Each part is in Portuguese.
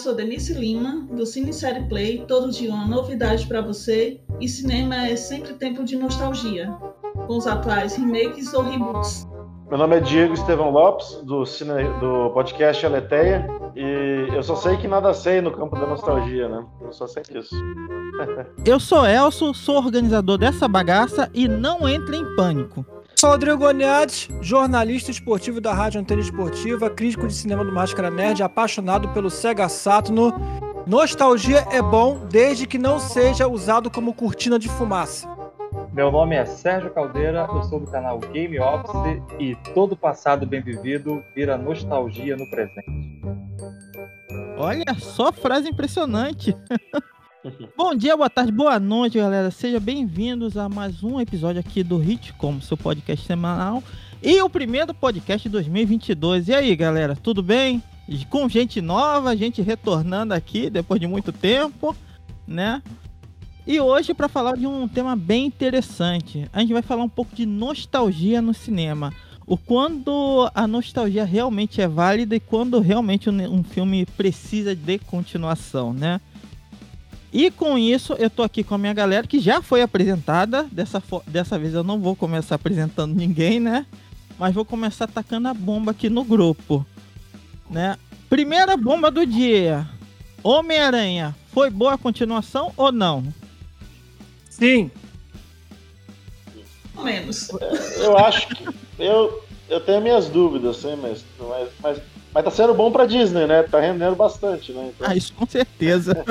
sou Denise Lima, do Cine Série Play. Todo dia uma novidade para você. E cinema é sempre tempo de nostalgia, com os atuais remakes ou reboots. Meu nome é Diego Estevão Lopes, do, cine, do podcast Aleteia, e eu só sei que nada sei no campo da nostalgia, né? Eu só sei disso. eu sou Elso, sou organizador dessa bagaça e não entre em pânico. Sou Rodrigo Goniades, jornalista esportivo da Rádio Antena Esportiva, crítico de cinema do Máscara Nerd, apaixonado pelo Sega Saturno. Nostalgia é bom desde que não seja usado como cortina de fumaça. Meu nome é Sérgio Caldeira, eu sou do canal Game Office e todo passado bem vivido vira nostalgia no presente. Olha só frase impressionante. Bom dia, boa tarde, boa noite, galera. Sejam bem-vindos a mais um episódio aqui do Hitcom, seu podcast semanal e o primeiro podcast de 2022. E aí, galera, tudo bem? Com gente nova, gente retornando aqui depois de muito tempo, né? E hoje, para falar de um tema bem interessante, a gente vai falar um pouco de nostalgia no cinema. O quando a nostalgia realmente é válida e quando realmente um, filme precisa de continuação, né? E com isso, eu tô aqui com a minha galera que já foi apresentada. Dessa, dessa vez eu não vou começar apresentando ninguém, né? Mas vou começar atacando a bomba aqui no grupo, né? Primeira bomba do dia. Homem-Aranha, foi boa a continuação ou não? Sim. Menos. Eu acho que. Eu, eu tenho minhas dúvidas, sim, mas, mas, mas, mas tá sendo bom pra Disney, né? Tá rendendo bastante, né? Então... Ah, isso com certeza.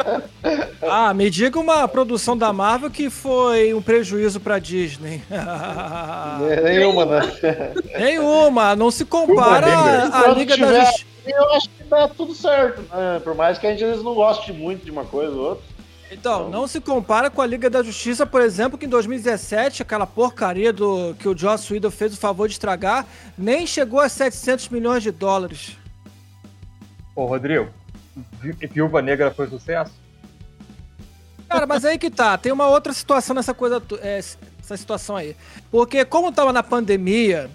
ah, me diga uma produção da Marvel que foi um prejuízo pra Disney. Nenhuma, né? Nenhuma, não se compara à Liga tiver, da Justiça. Eu acho que tá tudo certo, né? Por mais que a gente às vezes não goste muito de uma coisa ou outra. Então, não se compara com a Liga da Justiça, por exemplo, que em 2017, aquela porcaria do que o Joss Whedon fez o favor de estragar, nem chegou a 700 milhões de dólares. Ô, Rodrigo, Viúva Negra foi sucesso? Cara, mas aí que tá, tem uma outra situação nessa coisa, é, essa situação aí. Porque como tava na pandemia,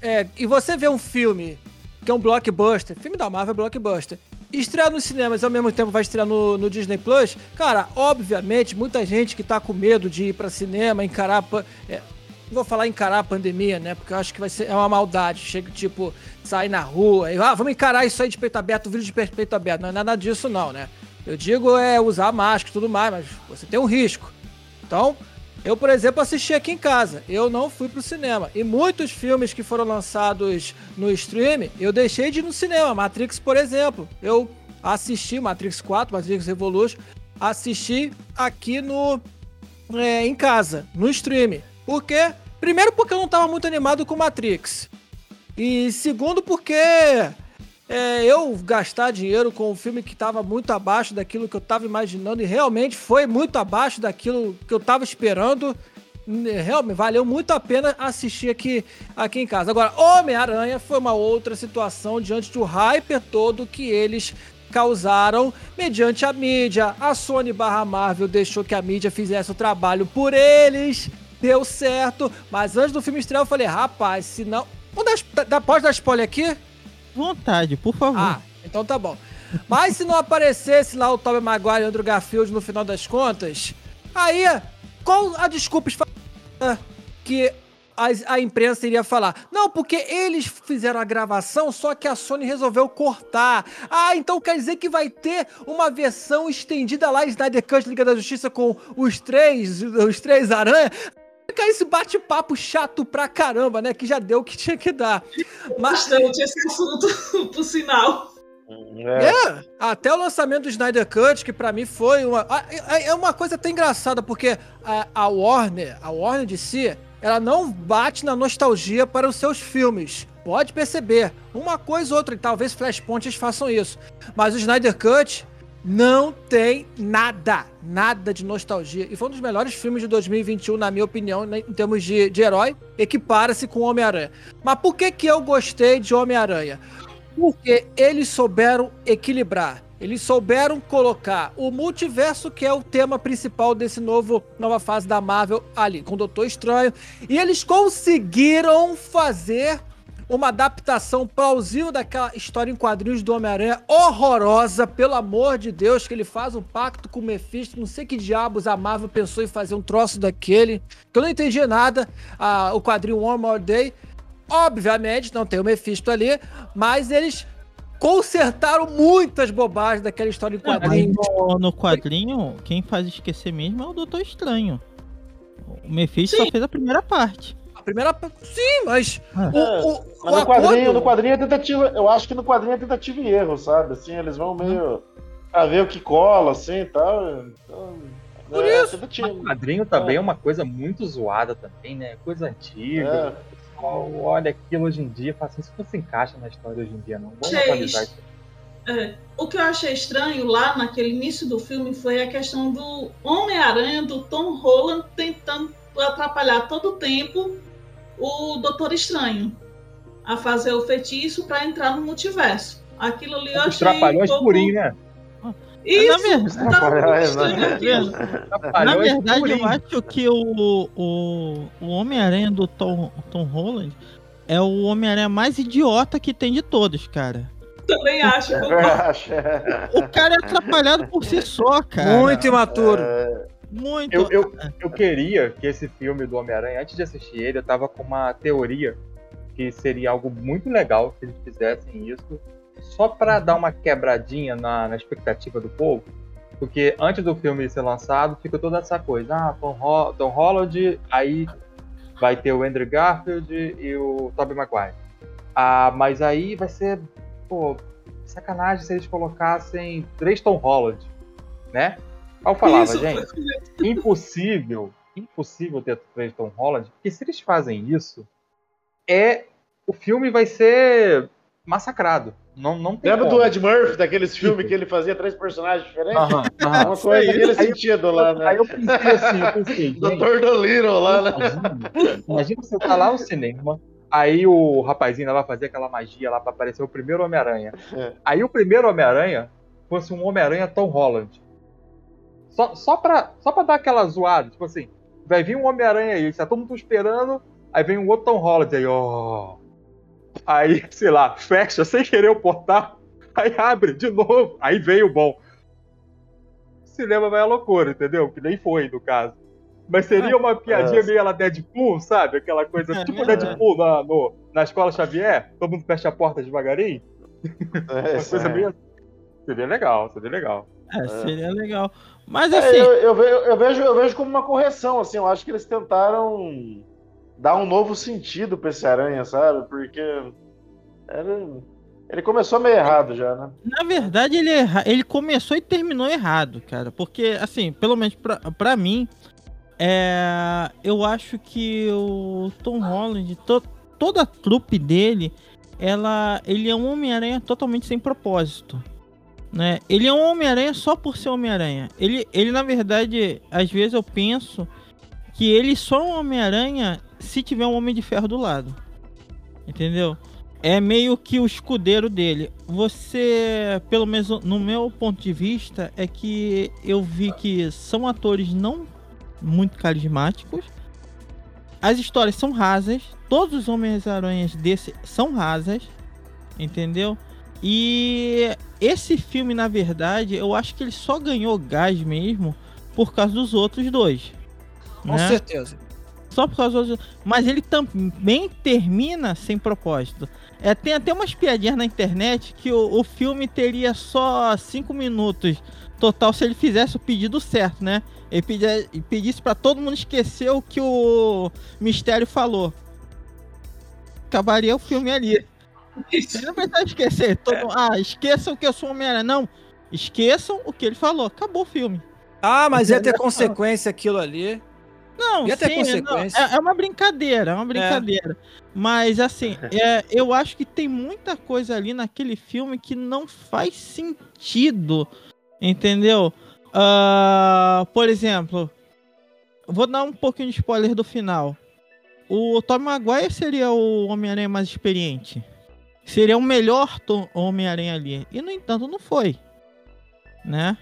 é, e você vê um filme que é um blockbuster, filme da Marvel é blockbuster, estrear nos cinemas ao mesmo tempo vai estrear no, no, Disney Plus, cara, obviamente, muita gente que tá com medo de ir pra cinema, encarar. É, vou falar encarar a pandemia, né? Porque eu acho que vai ser é uma maldade. Chega, tipo, sair na rua e, ah, vamos encarar isso aí de peito aberto, vídeo de peito aberto. Não é nada disso, não, né? Eu digo é usar máscara e tudo mais, mas você tem um risco. Então, eu, por exemplo, assisti aqui em casa. Eu não fui pro cinema. E muitos filmes que foram lançados no stream, eu deixei de ir no cinema. Matrix, por exemplo. Eu assisti Matrix 4, Matrix Revolution, assisti aqui no é, em casa, no stream. Por quê? Primeiro porque eu não estava muito animado com Matrix. E segundo porque é, eu gastar dinheiro com um filme que estava muito abaixo daquilo que eu estava imaginando e realmente foi muito abaixo daquilo que eu estava esperando. Realmente valeu muito a pena assistir aqui, aqui em casa. Agora, Homem-Aranha foi uma outra situação diante do hype todo que eles causaram mediante a mídia. A Sony barra Marvel deixou que a mídia fizesse o trabalho por eles. Deu certo. Mas antes do filme estrear, eu falei, rapaz, se não. Pode dar spoiler aqui? Vontade, por favor. Ah, então tá bom. Mas se não aparecesse lá o Tobey Maguire e o Andrew Garfield no final das contas, aí qual a desculpa que a, imprensa iria falar? Não, porque eles fizeram a gravação, só que a Sony resolveu cortar. Ah, então quer dizer que vai ter uma versão estendida lá, Snyder Cut Liga da Justiça com os três, os três aranha fica esse bate-papo chato pra caramba, né? Que já deu o que tinha que dar. Mas... Bastante esse assunto, por sinal. É. é. até o lançamento do Snyder Cut, que para mim foi uma. É uma coisa até engraçada, porque a, Warner, a Warner de si, ela não bate na nostalgia para os seus filmes. Pode perceber. Uma coisa ou outra, e talvez Flashpoint façam isso. Mas o Snyder Cut, não tem nada, nada de nostalgia. E foi um dos melhores filmes de 2021, na minha opinião, né, em termos de, de herói. Equipara-se com Homem-Aranha. Mas por que, que eu gostei de Homem-Aranha? Porque eles souberam equilibrar. Eles souberam colocar o multiverso, que é o tema principal desse novo nova fase da Marvel ali, com o Doutor Estranho. E eles conseguiram fazer uma adaptação plausível daquela história em quadrinhos do Homem-Aranha horrorosa, pelo amor de Deus, que ele faz um pacto com o Mephisto, não sei que diabos a Marvel pensou em fazer um troço daquele, que eu não entendi nada, ah, o quadrinho One More Day, obviamente não tem o Mephisto ali, mas eles consertaram muitas bobagens daquela história em quadrinhos. No, no quadrinho, quem faz esquecer mesmo é o Doutor Estranho. O Mephisto Sim. só fez a primeira parte. A primeira. Sim, mas. Ah. O, o, Mas o no quadrinho, acordo- no quadrinho é tentativa. Eu acho que no quadrinho é tentativa e erro, sabe? Assim, eles vão meio. pra ver o que cola, assim e tal. Então, Por é, isso. tentativa. O quadrinho também é uma coisa muito zoada também, né? Coisa antiga. É. O pessoal olha aquilo hoje em dia fala assim, isso não se encaixa na história hoje em dia, não. Vamos atualizar isso. É, o que eu achei estranho lá naquele início do filme foi a questão do Homem-Aranha, do Tom Holland, tentando atrapalhar todo o tempo o Doutor Estranho a fazer o feitiço para entrar no multiverso. Aquilo ali eu achei. trapalhões um pouco... purinho, né? Isso, Na verdade- tava muito Trapalhões, estranho né? aquilo. Na verdade, eu acho que o, o, o Homem-Aranha do Tom, Tom Holland é o Homem-Aranha mais idiota que tem de todos, cara. Também acho. Eu acho. O cara é atrapalhado por si só, cara. Muito imaturo. É, Muito. Eu, eu, eu queria que esse filme do Homem-Aranha, antes de assistir ele, eu tava com uma teoria que seria algo muito legal se eles fizessem isso, só pra dar uma quebradinha na, na expectativa do povo. Porque antes do filme ser lançado, fica toda essa coisa. Ah, Tom, Ho Tom Holland, aí vai ter o Andrew Garfield e o Tobey Maguire. Ah, mas aí vai ser, pô, sacanagem se eles colocassem três Tom Holland, né? Aí eu falava, Isso, gente, impossível, impossível ter três Tom Holland, porque se eles fazem isso, é o filme vai ser massacrado. Não, não tem Lembra como. do Ed Murphy, daqueles filmes que ele fazia três personagens diferentes? Aham, aham. Uma coisa naquele sentido lá, né? Aí eu pensei assim, eu pensei, Doutor Dolittle lá, né? imagina, imagina você tá lá no cinema, aí o rapazinho lá vai fazer aquela magia lá pra aparecer o primeiro Homem-Aranha. É. Aí o primeiro Homem-Aranha fosse um Homem-Aranha Tom Holland. Só, só, pra, só pra dar aquela zoada, tipo assim, vai vir um Homem-Aranha aí, tá todo mundo esperando, aí vem um outro Tom Holland aí, ó. Aí, sei lá, fecha sem querer o portal, aí abre de novo, aí veio o bom. O cinema vai à loucura, entendeu? Que nem foi, no caso. Mas seria uma piadinha é. meio ela Deadpool, sabe? Aquela coisa É, tipo é. Deadpool na, no, na escola Xavier, todo mundo fecha a porta devagarinho. É, Uma isso coisa é. meio. Seria legal, seria legal. É, seria legal. Mas É, assim, eu, eu ve- eu vejo, eu vejo como uma correção, assim, eu acho que eles tentaram dar um novo sentido pra esse aranha, sabe? Porque era- ele começou meio errado já, né? na verdade, ele, erra- ele começou e terminou errado, cara. Porque, assim, pelo menos pra, pra mim, é, eu acho que o Tom Holland, to- toda a trupe dele, ela, ele é um Homem-Aranha totalmente sem propósito. Né? Ele é um Homem-Aranha só por ser Homem-Aranha. Ele, ele, na verdade, às vezes eu penso que ele só é um Homem-Aranha se tiver um Homem de Ferro do lado. Entendeu? É meio que o escudeiro dele. Você, pelo menos no meu ponto de vista, é que eu vi que são atores não muito carismáticos. As histórias são rasas. Todos os Homens-Aranhas desse são rasas. Entendeu? E esse filme, na verdade, eu acho que ele só ganhou gás mesmo por causa dos outros dois. Com né? certeza. Só por causa dos... Mas ele também termina sem propósito. É, tem até umas piadinhas na internet que o, o filme teria só 5 minutos total se ele fizesse o pedido certo, né? Ele pedia- ele pedisse pra todo mundo esquecer o que o Mistério falou. Acabaria o filme ali. Isso. Ele não precisa esquecer. Todo... Ah, esqueçam que eu sou Homem-Aranha. Não. Esqueçam o que ele falou. Acabou o filme. Ah, mas ia ter consequência aquilo ali. Não, Ia ter sim, consequência. não, é, é uma brincadeira, é uma brincadeira. Mas assim, é, eu acho que tem muita coisa ali naquele filme que não faz sentido, entendeu? Ah, por exemplo, vou dar um pouquinho de spoiler do final. O Tom Maguire seria o Homem-Aranha mais experiente. Seria o melhor Homem-Aranha ali. E no entanto não foi. Né?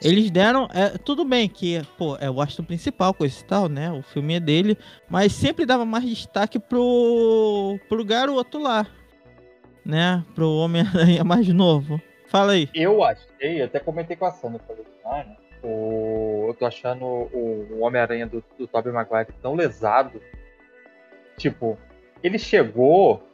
Eles deram. É, tudo bem que, pô, é o astro principal, coisa e tal, né? O filme é dele. Mas sempre dava mais destaque pro, pro garoto lá. Né? Pro Homem-Aranha mais novo. Fala aí. Eu achei, até comentei com a Sandra, falei, ah, né? o, eu tô achando o, o Homem-Aranha do, do Tobey Maguire tão lesado. Tipo, ele chegou.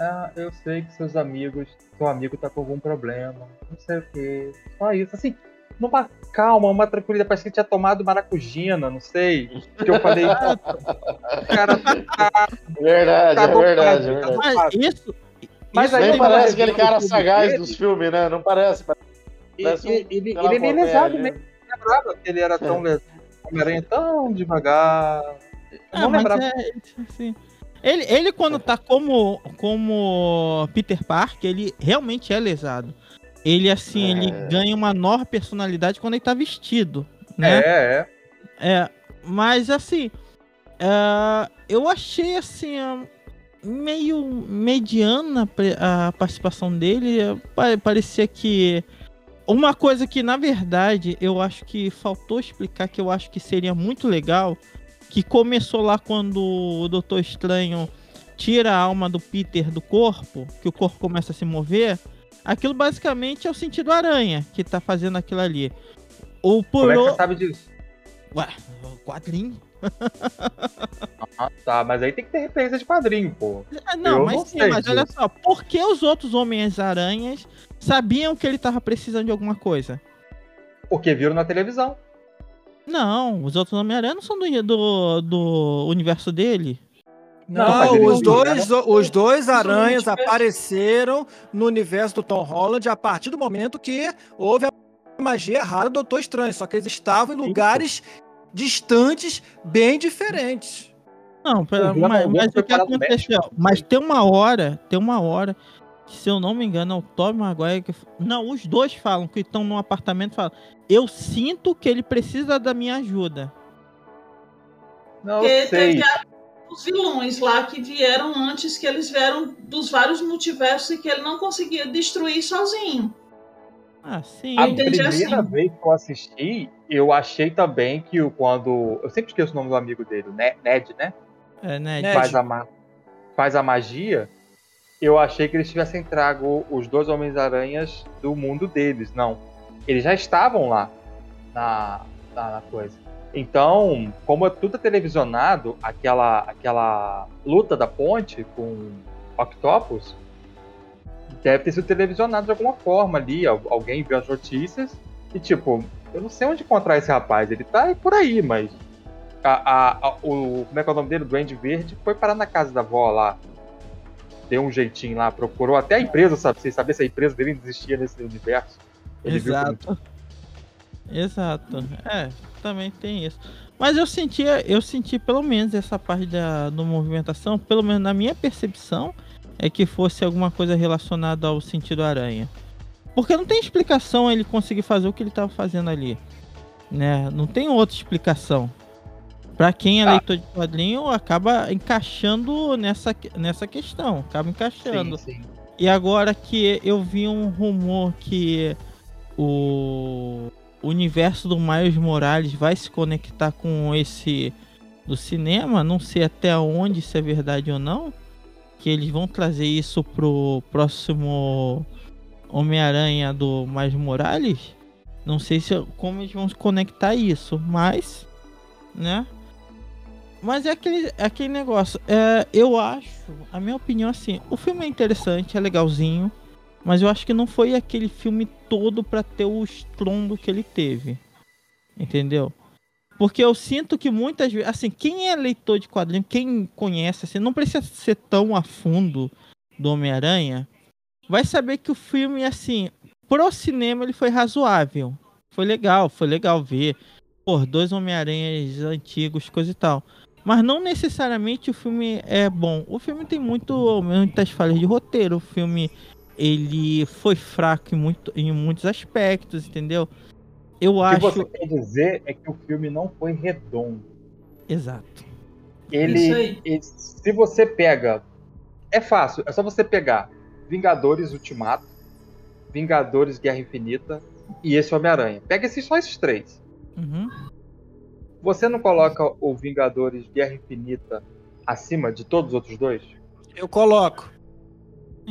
Ah, eu sei que seus amigos, seu amigo tá com algum problema, não sei o que. Só isso, assim, numa calma, uma tranquilidade. Parece que ele tinha tomado maracujina, não sei. Que eu falei, cara, tá, Verdade, tá é verdade, é tá verdade. Mas isso. Mas isso aí Nem parece aquele cara sagaz dele. dos filmes, né? Não parece. Parece um- ele, ele, é meio lesado né? mesmo. Eu não lembrava que ele era tão lesado. Homem-Aranha tão devagar. Ah, não mas lembrava. é, assim, ele, ele, quando tá como, como Peter Parker, ele realmente é lesado. Ele, assim, ele É. ganha uma nova personalidade quando ele tá vestido, né? É, é. É, mas assim, é, eu achei assim a- meio mediana a participação dele. É, pa- Parecia que uma coisa que na verdade eu acho que faltou explicar que eu acho que seria muito legal, que começou lá quando o Doutor Estranho tira a alma do Peter do corpo, que o corpo começa a se mover. Aquilo basicamente é o sentido aranha que tá fazendo aquilo ali. Ou por Como é que o- você sabe disso? Ué, quadrinho? Ah, tá, mas aí tem que ter referência de quadrinho, pô. Ah, Não, Eu mas não sim, mas olha só, por que os outros Homens-Aranhas sabiam que ele tava precisando de alguma coisa? Porque viram na televisão. Não, os outros Homem-Aranha não são do, do, do universo dele. Não, Não, os, dois, os dois aranhas universo. apareceram no universo do Tom Holland a partir do momento que houve a magia errada do Doutor Estranho. Só que eles estavam em lugares distantes, bem diferentes. Não, pera, mas, o mas o que aconteceu? Mas tem uma hora, tem uma hora, que, se eu não me engano, é o Tom Maguire que. Não, os dois falam que estão num apartamento falam. Eu sinto que ele precisa da minha ajuda. Não, Porque sei. os vilões lá que vieram antes, que eles vieram dos vários multiversos e que ele não conseguia destruir sozinho. Ah, sim. A primeira assim. vez que eu assisti, eu achei também que o- quando. Eu sempre esqueço o nome do amigo dele, o Ne- Ned, né? É, né? Ned. Faz a, ma- faz a magia. Eu achei que eles tivessem trago os dois Homens-Aranhas do mundo deles. Não. Eles já estavam lá na, na, na coisa. Então, como é tudo televisionado, aquela, aquela luta da ponte com Octopus deve ter sido televisionado de alguma forma ali. Al- Alguém viu as notícias e, tipo, eu não sei onde encontrar esse rapaz. Ele tá por aí, mas. A, a- a- o, como é que é o nome dele? O Duende Verde foi parar na casa da avó lá. Deu um jeitinho lá, procurou até a empresa, sabe? Sem saber se a empresa dele existia nesse universo. Ele Exato. Exato. É, também tem isso. Mas eu sentia, eu senti pelo menos essa parte da do movimentação, pelo menos na minha percepção, é que fosse alguma coisa relacionada ao sentido aranha. Porque não tem explicação ele conseguir fazer o que ele estava fazendo ali, né? Não tem outra explicação. Pra quem é Ah. leitor de quadrinho, acaba encaixando nessa, nessa questão, acaba encaixando. Sim, sim. E agora que eu vi um rumor que o universo do Miles Morales vai se conectar com esse do cinema, não sei até onde isso é verdade ou não, que eles vão trazer isso pro próximo Homem-Aranha do Miles Morales. Não sei se como eles vão conectar isso, mas né? Mas é aquele, é aquele negócio. É, eu acho, a minha opinião assim, o filme é interessante, é legalzinho, mas eu acho que não foi aquele filme todo pra ter o estrondo que ele teve. Entendeu? Porque eu sinto que muitas vezes, assim, quem é leitor de quadrinho, quem conhece, assim, não precisa ser tão a fundo do Homem-Aranha, vai saber que o filme, assim, pro cinema ele foi razoável. Foi legal, foi legal ver. Pô, dois Homem-Aranhas antigos, coisa e tal. Mas não necessariamente o filme é bom. O filme tem muito, muitas falhas de roteiro. O filme ele foi fraco em, muito, em muitos aspectos, entendeu? Eu O que acho. você quer dizer é que o filme não foi redondo. Exato. Ele, Isso aí. ele- se você pega, é fácil, é só você pegar Vingadores Ultimato, Vingadores Guerra Infinita, e esse Homem-Aranha. Pega esses, só esses três. Uhum. Você não coloca o Vingadores Guerra Infinita acima de todos os outros dois? Eu coloco.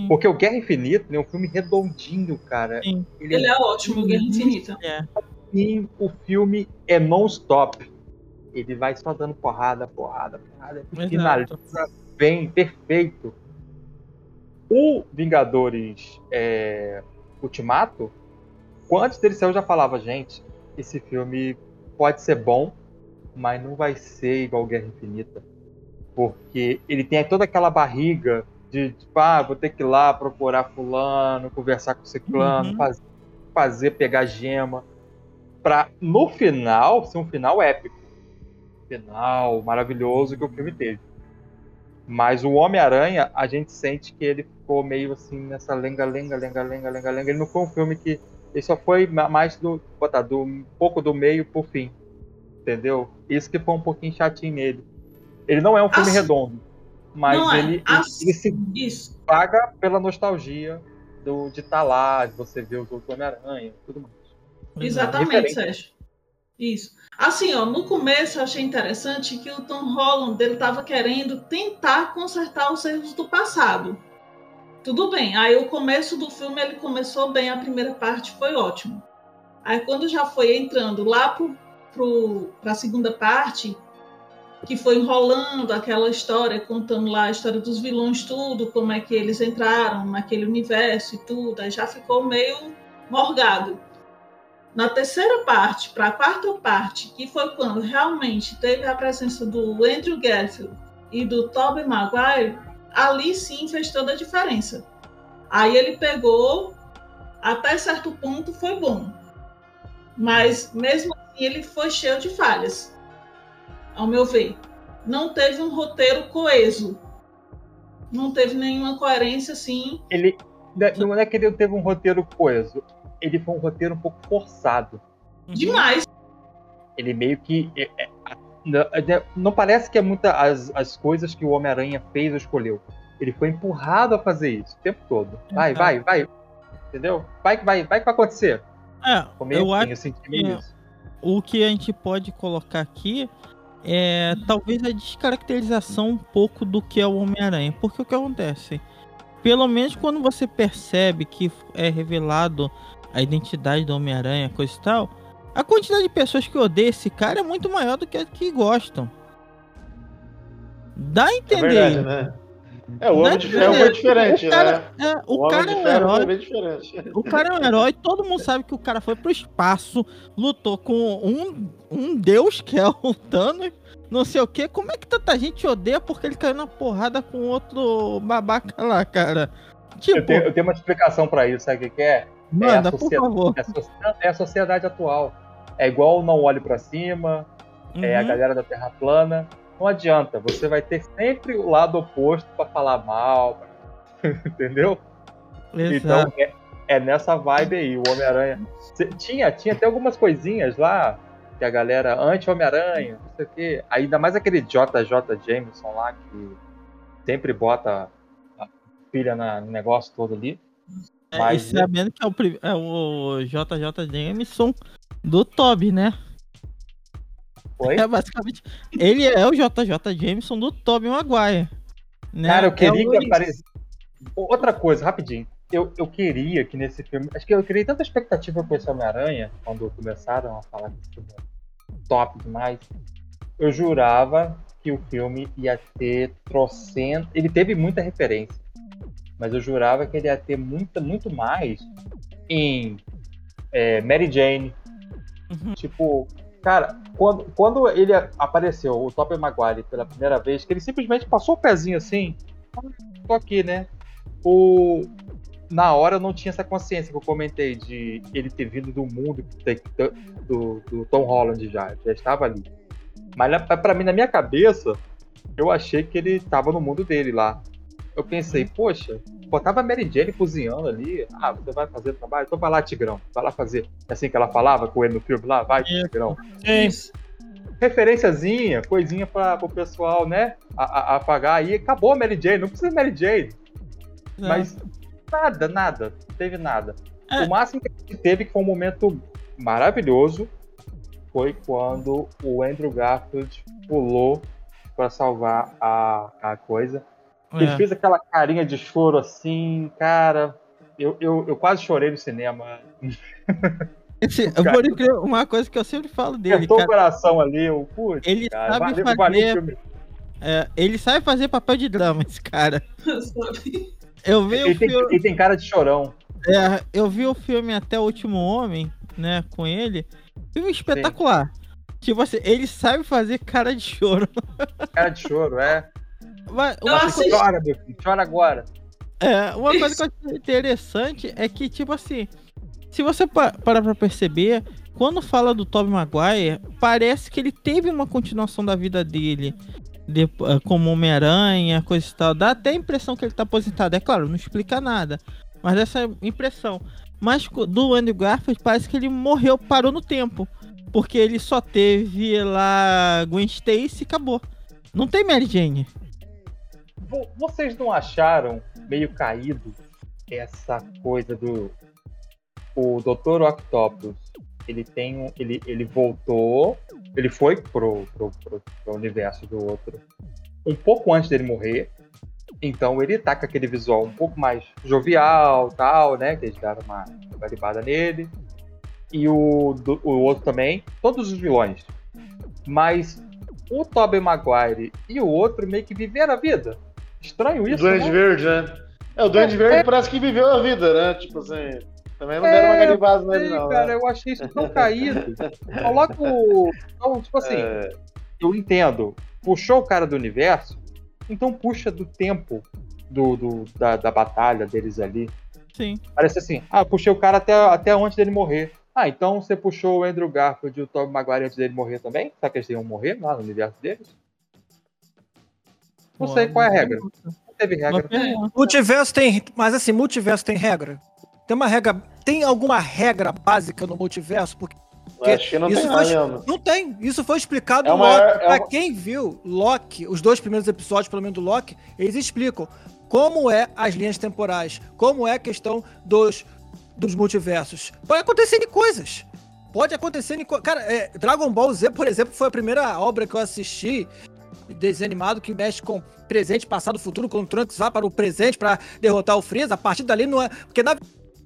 Porque o Guerra Infinita é um filme redondinho, cara. Sim. Ele, Ele é ótimo, Guerra Infinita. É. E o filme é non-stop. Ele vai só dando porrada, porrada, porrada. E Exato. finaliza bem, perfeito. O Vingadores é, Ultimato, antes dele sair, eu já falava, gente, esse filme pode ser bom, mas não vai ser igual Guerra Infinita. Porque ele tem toda aquela barriga de, tipo, ah, vou ter que ir lá procurar fulano, conversar com ciclano, Uhum. faz- fazer, pegar gema. Pra, no final, ser um final épico. Final maravilhoso que o filme teve. Mas o Homem-Aranha, a gente sente que ele ficou meio assim nessa lenga, lenga, lenga, lenga, lenga, lenga. Ele não foi um filme que. Ele só foi ma- mais do. Botar, do um pouco do meio pro fim. Entendeu? Isso que foi um pouquinho chatinho nele. Ele não é um filme Assim- redondo. Mas Não é. ele, ele, Assim- ele se Isso. paga pela nostalgia do, de estar lá, de você ver os outros Homem-Aranha e tudo mais. Exatamente, Referente. Sérgio. Isso. Assim, ó, no começo eu achei interessante que o Tom Holland ele estava querendo tentar consertar os erros do passado. Tudo bem. Aí o começo do filme ele começou bem, a primeira parte foi ótimo. Aí quando já foi entrando lá pro, pro, pra segunda parte, que foi enrolando aquela história, contando lá a história dos vilões, tudo, como é que eles entraram naquele universo e tudo, aí já ficou meio morgado. Na terceira parte, para a quarta parte, que foi quando realmente teve a presença do Andrew Garfield e do Tobey Maguire, ali sim fez toda a diferença. Aí ele pegou, até certo ponto foi bom. Mas mesmo assim ele foi cheio de falhas, ao meu ver. Não teve um roteiro coeso. Não teve nenhuma coerência assim. Ele. Não é que ele teve um roteiro coeso. Ele foi um roteiro um pouco forçado. Uhum. Demais. Ele meio que. é- é- não- é- não parece que é muita as, as coisas que o Homem-Aranha fez ou escolheu. Ele foi empurrado a fazer isso o tempo todo. Vai, Exato. vai, vai. Entendeu? Vai que vai, vai que vai acontecer. É, eu assim, acho eu o que a gente pode colocar aqui é talvez a descaracterização um pouco do que é o Homem-Aranha. Porque o que acontece? Pelo menos quando você percebe que é revelado a identidade do Homem-Aranha, coisa e tal, a quantidade de pessoas que odeiam esse cara é muito maior do que a que gostam. Dá a É entender. verdade, né? É, o Homem de Ferro foi diferente, O cara- né? É, o, cara é um Ferro herói. foi bem diferente. O cara é um herói, todo mundo sabe que o cara foi pro espaço, lutou com um, um deus que é o Thanos, não sei o que. Como é que tanta gente odeia porque ele caiu na porrada com outro babaca lá, cara? Tipo, Eu tenho, eu tenho uma explicação pra isso, sabe o que que é? manda, a por favor. É a, sociedade, é a sociedade atual. É igual o não olhe pra cima, é a Uhum. galera da Terra plana. Não adianta, você vai ter sempre o lado oposto pra falar mal, entendeu? Exato. Então é, é nessa vibe aí, o Homem-Aranha. Tinha, tinha até algumas coisinhas lá que a galera anti-Homem-Aranha, não sei o quê. Ainda mais aquele JJ Jameson lá que sempre bota a filha na- no negócio todo ali. É, e Mas sabendo que é o, é o JJ Jameson do Toby, né? É basicamente. Ele é o JJ Jameson do Toby Maguire. Né? Cara, eu queria é que aparecesse. Outra coisa, rapidinho. Eu, eu queria que nesse filme. Acho que eu criei tanta expectativa com esse Homem-Aranha, quando começaram a falar que filme é top demais. Eu jurava que o filme ia ter trocento. Ele teve muita referência. Mas eu jurava que ele ia ter muita, muito mais em é, Mary Jane. Uhum. Tipo, cara, quando, quando ele apareceu, o Tobey Maguire, pela primeira vez, que ele simplesmente passou o pezinho assim, "Ah, tô aqui, né? O... Na hora eu não tinha essa consciência que eu comentei de ele ter vindo do mundo do, do, Tom Holland já, já estava ali. Mas pra mim, na minha cabeça, eu achei que ele estava no mundo dele lá. Eu pensei, poxa, botava a Mary Jane cozinhando ali. Ah, você vai fazer trabalho? Então vai lá, Tigrão. Vai lá fazer. É assim que ela falava com ele no filme lá? Vai. Tigrão. Isso. Referenciazinha, coisinha pra, pro pessoal, né? A, a- apagar aí. Acabou a Mary Jane, não precisa de Mary Jane. Não. Mas nada, nada. Não teve nada. O máximo que a gente teve que foi um momento maravilhoso foi quando o Andrew Garfield pulou pra salvar a, a coisa. Ele É. fez aquela carinha de choro assim, cara. Eu, eu, eu quase chorei no cinema. Esse, eu vou crer uma coisa que eu sempre falo dele, Apertou o cara. coração ali. Eu, putz, Ele cara, sabe valeu, fazer. valeu é, ele sabe fazer papel de drama, esse cara. Eu vi Ele o tem, filme. ele tem cara de chorão. É, eu vi o filme Até o Último Homem, né, com ele. Filme espetacular. Tipo assim, ele sabe fazer cara de choro. Cara de choro, é. Uma, assisti- Chora, meu filho, chora agora. é, uma coisa que eu achei interessante é que, tipo assim, se você pa- parar pra perceber, quando fala do Tobey Maguire, parece que ele teve uma continuação da vida dele. de- eh, como Homem-Aranha, coisa e tal. Dá até a impressão que ele tá aposentado. É claro, não explica nada. Mas essa impressão. Mas do Andrew Garfield parece que ele morreu, parou no tempo. Porque ele só teve lá Gwen Stacy e acabou. Não tem Mary Jane. Vo- Vocês não acharam meio caído essa coisa do. O Dr. Octopus, ele tem um. Ele, ele voltou. Ele foi pro, pro, pro, pro universo do outro um pouco antes dele morrer. Então ele tá com aquele visual um pouco mais jovial, tal, né? Que eles deram uma garibada nele. E o, do- o outro também. Todos os vilões. Mas o Tobey Maguire e o outro meio que viveram a vida. Estranho O isso, Duende né? Verde, né? É, o Duende Verde parece que viveu a vida, né? Tipo assim. Também não deram uma É, garibada nele, não. cara, né? eu achei isso tão caído. Coloca o. Então, tipo assim, É, eu entendo. Puxou o cara do universo, então puxa do tempo do, do- da, da batalha deles ali. Sim. Parece assim, ah, puxei o cara até, até antes dele morrer. Ah, então você puxou o Andrew Garfield e o Tobey Maguire antes dele morrer também? Será que eles iam morrer lá no universo deles? Não sei qual é a regra. Não teve regra. Multiverso tem. Mas assim, multiverso tem regra? Tem uma regra. Tem alguma regra básica no multiverso? Porque acho que não isso tem foi- nada não tem. Isso foi explicado É uma- Loki. é pra uma- quem viu Loki, os dois primeiros episódios, pelo menos do Loki, eles explicam como é as linhas temporais, como é a questão dos, dos multiversos. Pode acontecer em coisas. Pode acontecer em. Cara, é, Dragon Ball Z, por exemplo, foi a primeira obra que eu assisti desenho animado que mexe com presente, passado, futuro, quando o Trunks vai para o presente para derrotar o Freeza. A partir dali não é. Porque na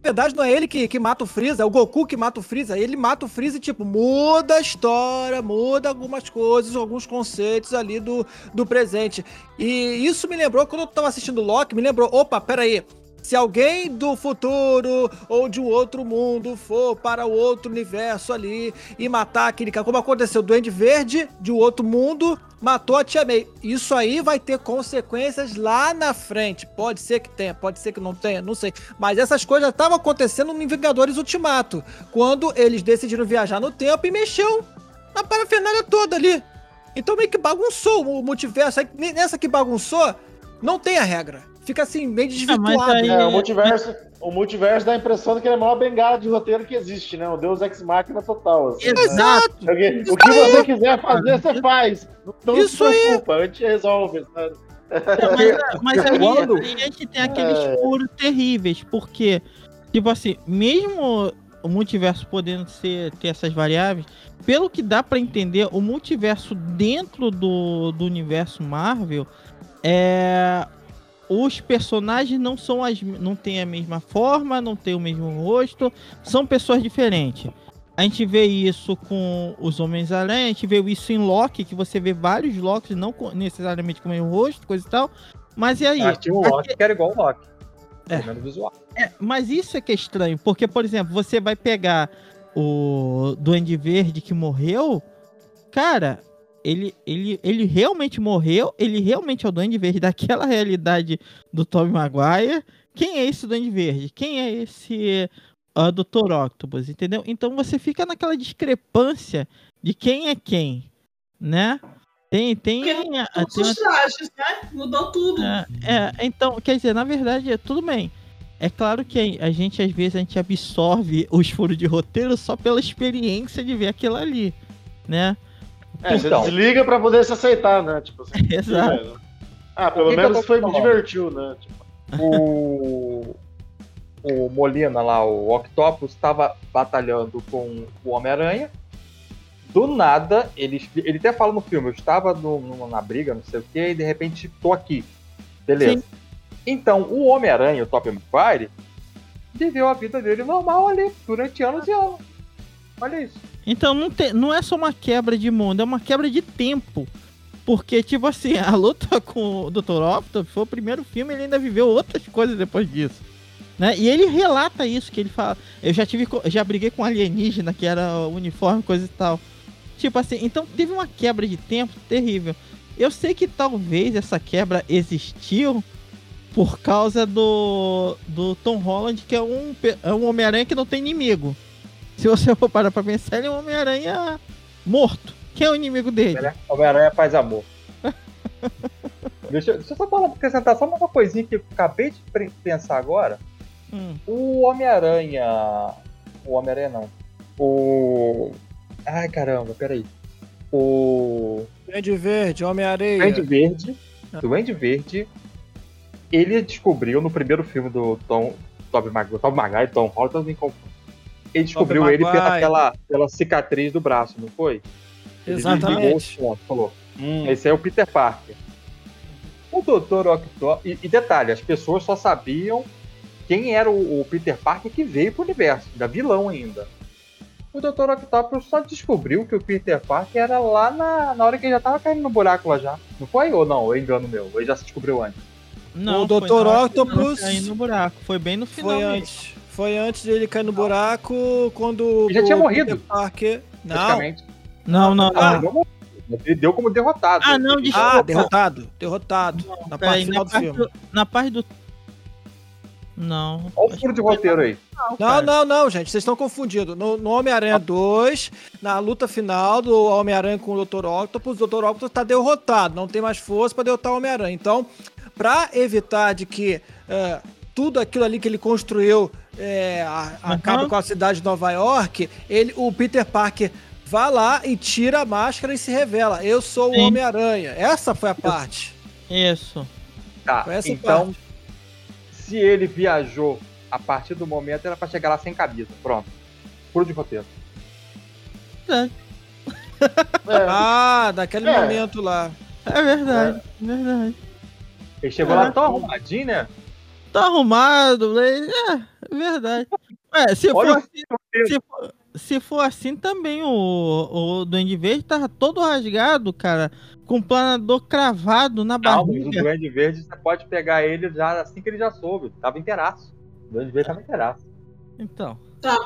verdade não é ele que, que mata o Freeza, é o Goku que mata o Freeza. Ele mata o Freeza e, tipo, muda a história, muda algumas coisas, alguns conceitos ali do, do presente. E isso me lembrou, quando eu tava assistindo Loki, me lembrou, opa, peraí. Se alguém do futuro ou de um outro mundo for para o outro universo ali e matar aquele cara, como aconteceu, o Duende Verde de um outro mundo matou a Tia May. Isso aí vai ter consequências lá na frente. Pode ser que tenha, pode ser que não tenha, não sei. Mas essas coisas estavam acontecendo no Vingadores Ultimato, quando eles decidiram viajar no tempo e mexeu na parafernália toda ali. Então meio que bagunçou o multiverso. Nessa que bagunçou, não tem a regra. Fica assim, meio desvirtuado. aí- É, o multiverso, o multiverso dá a impressão de que ele é a maior bengala de roteiro que existe, né? O Deus Ex Machina total. Assim, né? Exato. O que, o que você quiser fazer, você faz. Não, Isso se preocupa, a gente resolve. sabe? Mas, mas aí, Quando- aí a gente tem aqueles É. furos terríveis, porque, tipo assim, mesmo o multiverso podendo ser, ter essas variáveis, pelo que dá pra entender, o multiverso dentro do, do universo Marvel é. Os personagens não são as. não têm a mesma forma, não têm o mesmo rosto, são pessoas diferentes. A gente vê isso com os Homens-Aranha, a gente vê isso em Loki, que você vê vários Locks, não com- necessariamente com o mesmo rosto, coisa e tal. Mas e aí? Ah, tinha o Loki era igual o Loki. É. Visual. É, mas isso é que é estranho, porque, por exemplo, você vai pegar o Duende Verde que morreu, cara, ele, ele, ele realmente morreu, ele realmente é o Duende Verde daquela realidade do Tobey Maguire. Quem é esse Duende Verde? Quem é esse uh, Dr. Octopus, entendeu? Então você fica naquela discrepância de quem é quem, né? Tem, tem, Porque a- Todos tem uma os trajes, né? Mudou tudo. é, é, então, quer dizer, na verdade, é tudo bem. É claro que a gente, às vezes, a gente absorve os furos de roteiro só pela experiência de ver aquilo ali, né? É, você Então. desliga pra poder se aceitar, né? Tipo assim, Exato. Ah, pelo que que menos tô foi me falando? divertiu, né? Tipo, O... o Molina lá, o Octopus, estava batalhando com o Homem-Aranha. Do nada, ele, ele até fala no filme, eu estava no, no, na briga, não sei o que, e de repente tô aqui. Beleza. Sim. Então, o Homem-Aranha, o Top Maguire, viveu a vida dele normal ali, durante anos e anos. Olha isso. Então não, te, não é só uma quebra de mundo, é uma quebra de tempo. Porque, tipo assim, a luta com o Dr. Octopus foi o primeiro filme, ele ainda viveu outras coisas depois disso. Né? E ele relata isso, que ele fala. Eu já tive. Já briguei com alienígena, que era uniforme, coisa e tal. Tipo assim, então teve uma quebra de tempo terrível. Eu sei que talvez essa quebra existiu por causa do, do Tom Holland, que é um, é um Homem-Aranha que não tem inimigo. Se você for parar pra pensar, ele é um Homem-Aranha morto. Quem é o inimigo dele? Homem-Aranha faz amor. deixa, deixa eu só falar, acrescentar só uma coisinha que eu acabei de pensar agora. Hum. O Homem-Aranha. O Homem-Aranha não. O. Ai caramba, peraí. O. Duende Verde, Homem-Areia. Duende Verde. Duende Verde. Ele descobriu no primeiro filme do Tom. Tobey Maguire, Tobey Maguire, Tom Holland. Ele descobriu ele pela, pela cicatriz do braço, não foi? Exatamente. Ele falou: Hum, esse é o Peter Parker. O Dr. Octopus. E, e, detalhe, as pessoas só sabiam quem era o, o, Peter Parker que veio pro universo, da vilão ainda. O Dr. Octopus só descobriu que o Peter Parker era lá na, na hora que ele já tava caindo no buraco lá já. Não foi? Ou não? Ou engano meu? Ou ele já se descobriu antes? Não, o Dr. Octopus. Caindo no buraco. Foi bem no final. Foi antes. Foi antes de ele cair no buraco, quando. Ele já tinha morrido. Parker. Não. Não, não, ah, não. Ele deu como derrotado. Ah, não, desculpa. Ah, derrotado. Derrotado. Não, na parte final do filme. Do, na parte do. Não. Olha o furo de roteiro aí. Não, não, não, gente. Vocês estão confundindo. No, no Homem-Aranha 2, na luta final do Homem-Aranha com o Dr. Octopus, o Dr. Octopus está derrotado. Não tem mais força para derrotar o Homem-Aranha. Então, para evitar de que é, tudo aquilo ali que ele construiu é, acaba uhum. com a cidade de Nova York, ele, o Peter Parker vá lá e tira a máscara e se revela. Eu sou Sim. o Homem-Aranha. Essa foi a parte. Isso. Tá, então, parte. se ele viajou a partir do momento, era pra chegar lá sem camisa. Pronto. Puro de roteiro. É. é. Ah, daquele é. momento lá. É verdade, é. verdade. Ele chegou lá é. tão arrumadinho, né? Tá arrumado, é, é verdade. É, se for, se, se, for, se for assim também, o, o Duende Verde tava todo rasgado, cara, com o planador cravado na barriga. Não, mas o Duende Verde você pode pegar ele já assim que ele já soube. Tava inteiraço. O Duende Verde tava inteiraço. Então. Tá.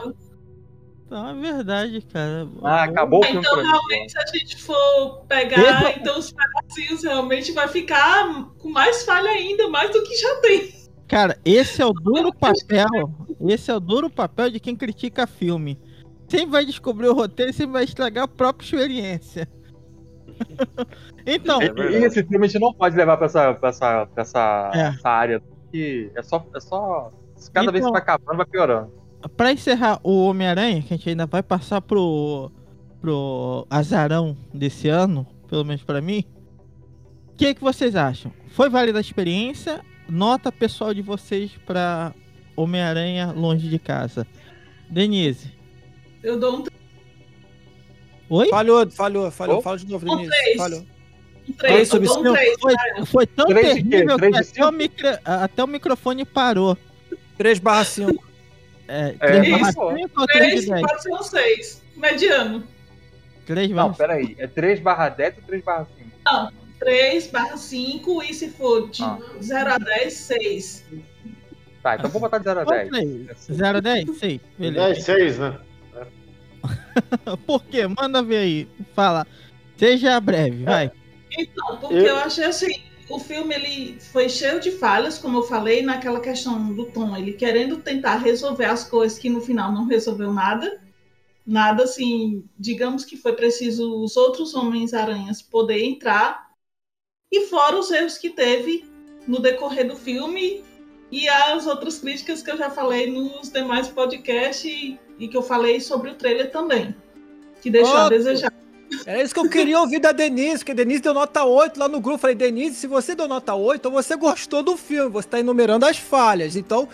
Então é verdade, cara. Ah, acabou o filme. Então, realmente, se a gente for pegar, então os pedacinhos realmente vai ficar com mais falha ainda, mais do que já tem. Cara, esse é o duro papel. Esse é o duro papel de quem critica filme. Sempre vai descobrir o roteiro e sempre vai estragar a própria experiência. então. E, esse filme a gente não pode levar pra essa, pra essa, pra essa, é. essa área. Que é só. É só cada então, vez que vai acabando, vai piorando. Pra encerrar o Homem-Aranha, que a gente ainda vai passar pro. pro azarão desse ano, pelo menos pra mim. O que, que vocês acham? Foi válida a experiência nota pessoal de vocês para Homem-Aranha Longe de Casa. Denise. Eu dou um. Oi? Falhou, falhou, falhou. Oh? Fala de novo, Denise. Um falhou. Um 3, sobre um 3, foi, foi tão terrível que até o, micro, até o microfone parou. 3 barra 5. É, 3 barra 5 ou 3 de 10? Pode ser um 6. Mediano. 3 barra Não, peraí. É 3 barra 10 ou 3 barra 5? Não. 3 barra 5 e se for de ah. 0 a 10, 6. Tá, então vou botar de 0 a 10. 0 a 10? 6. Beleza. 10, 6, né? Por quê? Manda ver aí. Fala. Seja breve, vai. Então, porque eu... eu achei assim, o filme ele foi cheio de falhas, como eu falei, naquela questão do tom, ele querendo tentar resolver as coisas que no final não resolveu nada. Nada assim, digamos que foi preciso os outros Homens-Aranhas poder entrar e fora os erros que teve no decorrer do filme e as outras críticas que eu já falei nos demais podcasts e, e que eu falei sobre o trailer também, que deixou a desejar. É isso que eu queria ouvir da Denise, porque a Denise deu nota 8 lá no grupo. Falei, Denise, se você deu nota 8, então você gostou do filme, você está enumerando as falhas. Então,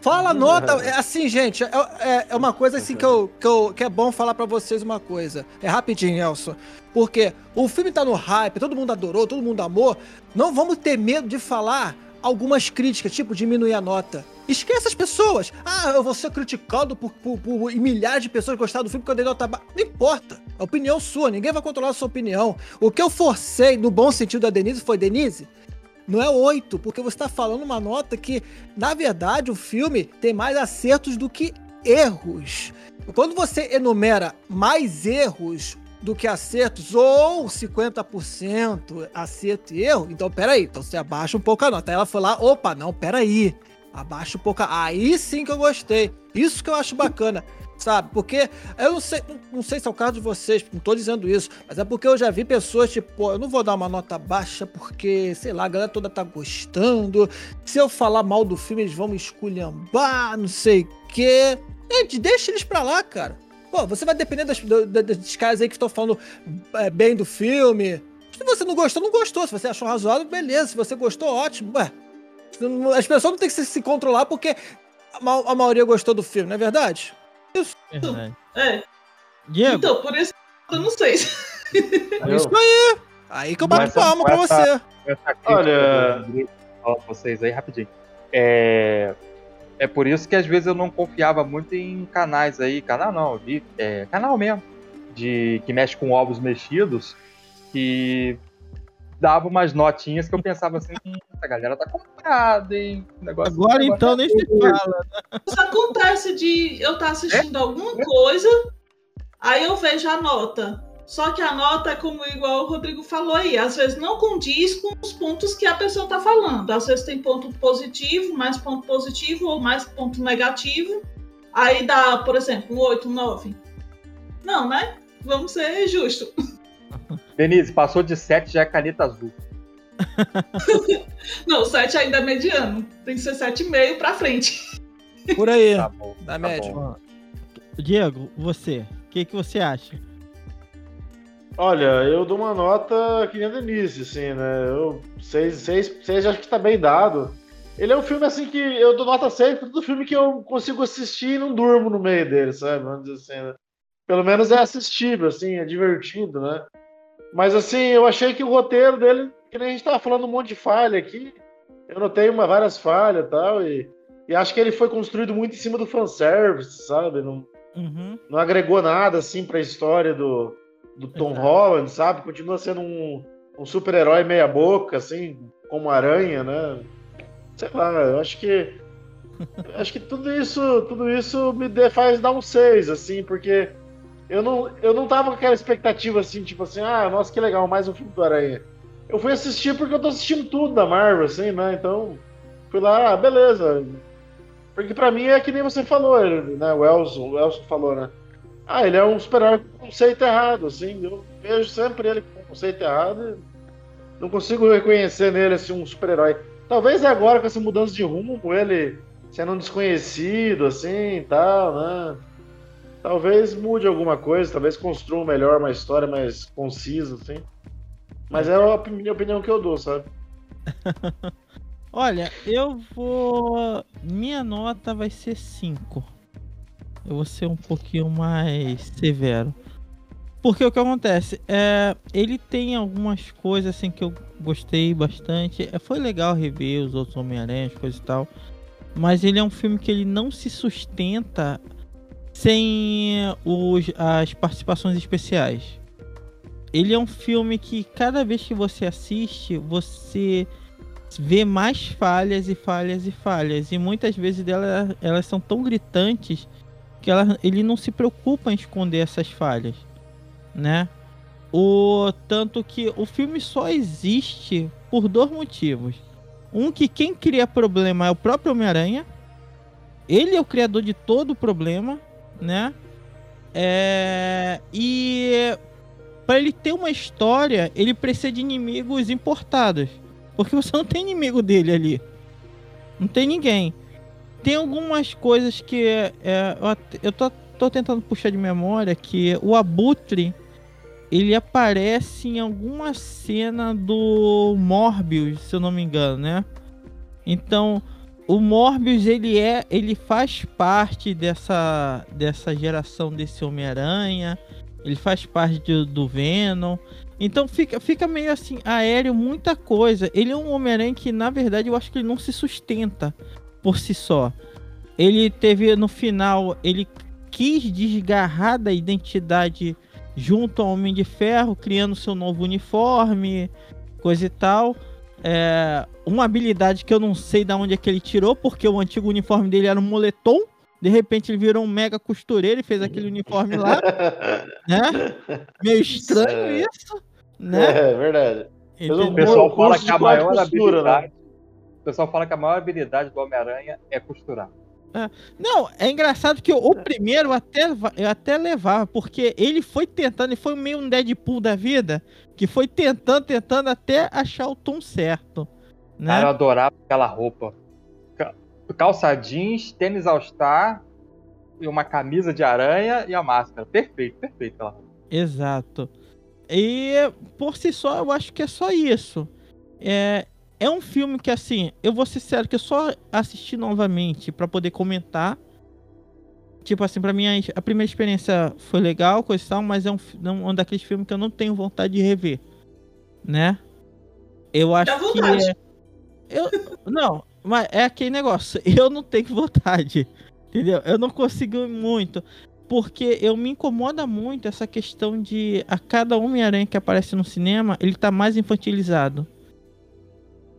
Fala nota, é assim, gente, é, é, é uma coisa assim que, eu, que, eu, que é bom falar para vocês uma coisa. É rapidinho, Elson. Porque o filme tá no hype, todo mundo adorou, todo mundo amou. Não vamos ter medo de falar algumas críticas, tipo diminuir a nota. Esquece as pessoas. Ah, eu vou ser criticado por, por, por milhares de pessoas gostaram do filme porque eu dei nota baixa. Não importa. A opinião sua, ninguém vai controlar a sua opinião. O que eu forcei, no bom sentido da Denise, foi: Denise, não é 8, porque você está falando uma nota que, na verdade, o filme tem mais acertos do que erros. Quando você enumera mais erros do que acertos, ou 50% acerto e erro, então peraí, então você abaixa um pouco a nota. Aí ela foi lá, opa, não, peraí, abaixa um pouco a... Aí sim que eu gostei. Isso que eu acho bacana sabe? Porque eu não sei, não sei se é o caso de vocês, não tô dizendo isso, mas é porque eu já vi pessoas tipo, eu não vou dar uma nota baixa porque, sei lá, a galera toda tá gostando. Se eu falar mal do filme, eles vão me esculhambar, não sei o quê. Gente, deixa eles pra lá, cara. Pô, você vai depender das, das caras aí que estão falando é, bem do filme. Se você não gostou, não gostou. Se você achou razoável, beleza. Se você gostou, ótimo. Ué, as pessoas não têm que se, se controlar porque a, a maioria gostou do filme, não é verdade? Isso. É. Diego. Então, por isso eu não sei. É isso aí. Aí que eu bato palma pra você. Olha. Falar pra vocês aí rapidinho. É. É por isso que às vezes eu não confiava muito em canais aí, canal não, vi, é, canal mesmo, de que mexe com ovos mexidos, que dava umas notinhas que eu pensava assim, hum, essa galera tá comprada, hein? Negócio, Agora então nem se fala. Né? Isso acontece de eu estar tá assistindo é? alguma coisa, aí eu vejo a nota. Só que a nota é como igual o Rodrigo falou aí, às vezes não condiz com os pontos que a pessoa está falando. Às vezes tem ponto positivo, mais ponto positivo ou mais ponto negativo. Aí dá, por exemplo, um 8, um 9. Não, né? Vamos ser justos. Denise, passou de 7 já é caneta azul. Não, 7 ainda é mediano. Tem que ser 7,5 pra frente. Por aí, tá bom, da tá média. Bom. Diego, você, o que, que você acha? Olha, eu dou uma nota que nem a Denise, assim, né? Eu, 6, 6, 6 acho que tá bem dado. Ele é um filme assim que eu dou nota 6 para todo filme que eu consigo assistir e não durmo no meio dele, sabe? Vamos dizer assim, né? Pelo menos é assistível, assim, é divertido, né? Mas assim, eu achei que o roteiro dele, que nem a gente tava falando um monte de falha aqui, eu notei uma, várias falhas tal, e tal, e acho que ele foi construído muito em cima do fanservice, sabe? Não, uhum. não agregou nada assim pra história do, do Tom Holland, sabe? Continua sendo um, um super-herói meia boca, assim, como aranha, né? Sei lá, eu acho que. acho que tudo isso, tudo isso me faz dar um 6, assim, porque eu não, eu não tava com aquela expectativa assim, tipo assim, ah, nossa, que legal, mais um filme do Aranha. Eu fui assistir porque eu tô assistindo tudo da Marvel, assim, né? Então, fui lá, ah, beleza. Porque pra mim é que nem você falou, né? O Elson, o Elson falou, né? Ah, ele é um super-herói com conceito errado, assim. Eu vejo sempre ele com conceito errado e não consigo reconhecer nele assim, um super-herói. Talvez agora com essa mudança de rumo, ele sendo um desconhecido, assim e tal, né? Talvez mude alguma coisa, talvez construa melhor uma história mais concisa, assim. Mas é a minha opinião que eu dou, sabe? Olha, eu vou. Minha nota vai ser 5. Eu vou ser um pouquinho mais severo. Porque o que acontece? É, ele tem algumas coisas assim que eu gostei bastante. É, foi legal rever os outros Homem-Aranha, coisas e tal. Mas ele é um filme que ele não se sustenta sem os, as participações especiais. Ele é um filme que cada vez que você assiste, você vê mais falhas e falhas e falhas. E muitas vezes delas, elas são tão gritantes que ele não se preocupa em esconder essas falhas, né? O tanto que o filme só existe por dois motivos. Um que quem cria problema é o próprio Homem-Aranha. Ele é o criador de todo o problema né? É... E para ele ter uma história, ele precisa de inimigos importados. Porque você não tem inimigo dele ali. Não tem ninguém. Tem algumas coisas que é, eu tô, tô tentando puxar de memória que o Abutre ele aparece em alguma cena do Morbius, se eu não me engano, né? Então, o Morbius ele é, ele faz parte dessa dessa geração desse Homem-Aranha. Ele faz parte do, do Venom. Então fica, fica meio assim, aéreo, muita coisa. Ele é um Homem-Aranha que, na verdade, eu acho que ele não se sustenta por si só. Ele teve no final, ele quis desgarrar da identidade junto ao Homem de Ferro, criando seu novo uniforme, coisa e tal. É, uma habilidade que eu não sei de onde é que ele tirou, porque o antigo uniforme dele era um moletom. De repente ele virou um mega costureiro e fez aquele uniforme lá. né? Meio estranho é. isso. Né? É, verdade. o pessoal fala que a maior costura, né? habilidade. Né? O pessoal fala que a maior habilidade do Homem-Aranha é costurar. É. Não, é engraçado que o, primeiro até, eu até levava, porque ele foi tentando, ele foi meio um Deadpool da vida, que foi tentando, tentando até achar o tom certo. Né? Cara, eu adorava aquela roupa. Calça jeans, tênis all-star, e uma camisa de aranha e a máscara. Perfeito, perfeito aquela roupa. Exato. E por si só, eu acho que é só isso. É, é um filme que, assim, eu vou ser sério que eu só assisti novamente para poder comentar. Tipo assim, pra mim a primeira experiência foi legal, coisa e tal, mas é um, um daqueles filmes que eu não tenho vontade de rever. Né? Eu acho que. É... Eu, não, mas é aquele negócio. Eu não tenho vontade. Entendeu? Eu não consigo muito porque eu me incomoda muito essa questão de a cada Homem-Aranha que aparece no cinema, ele tá mais infantilizado.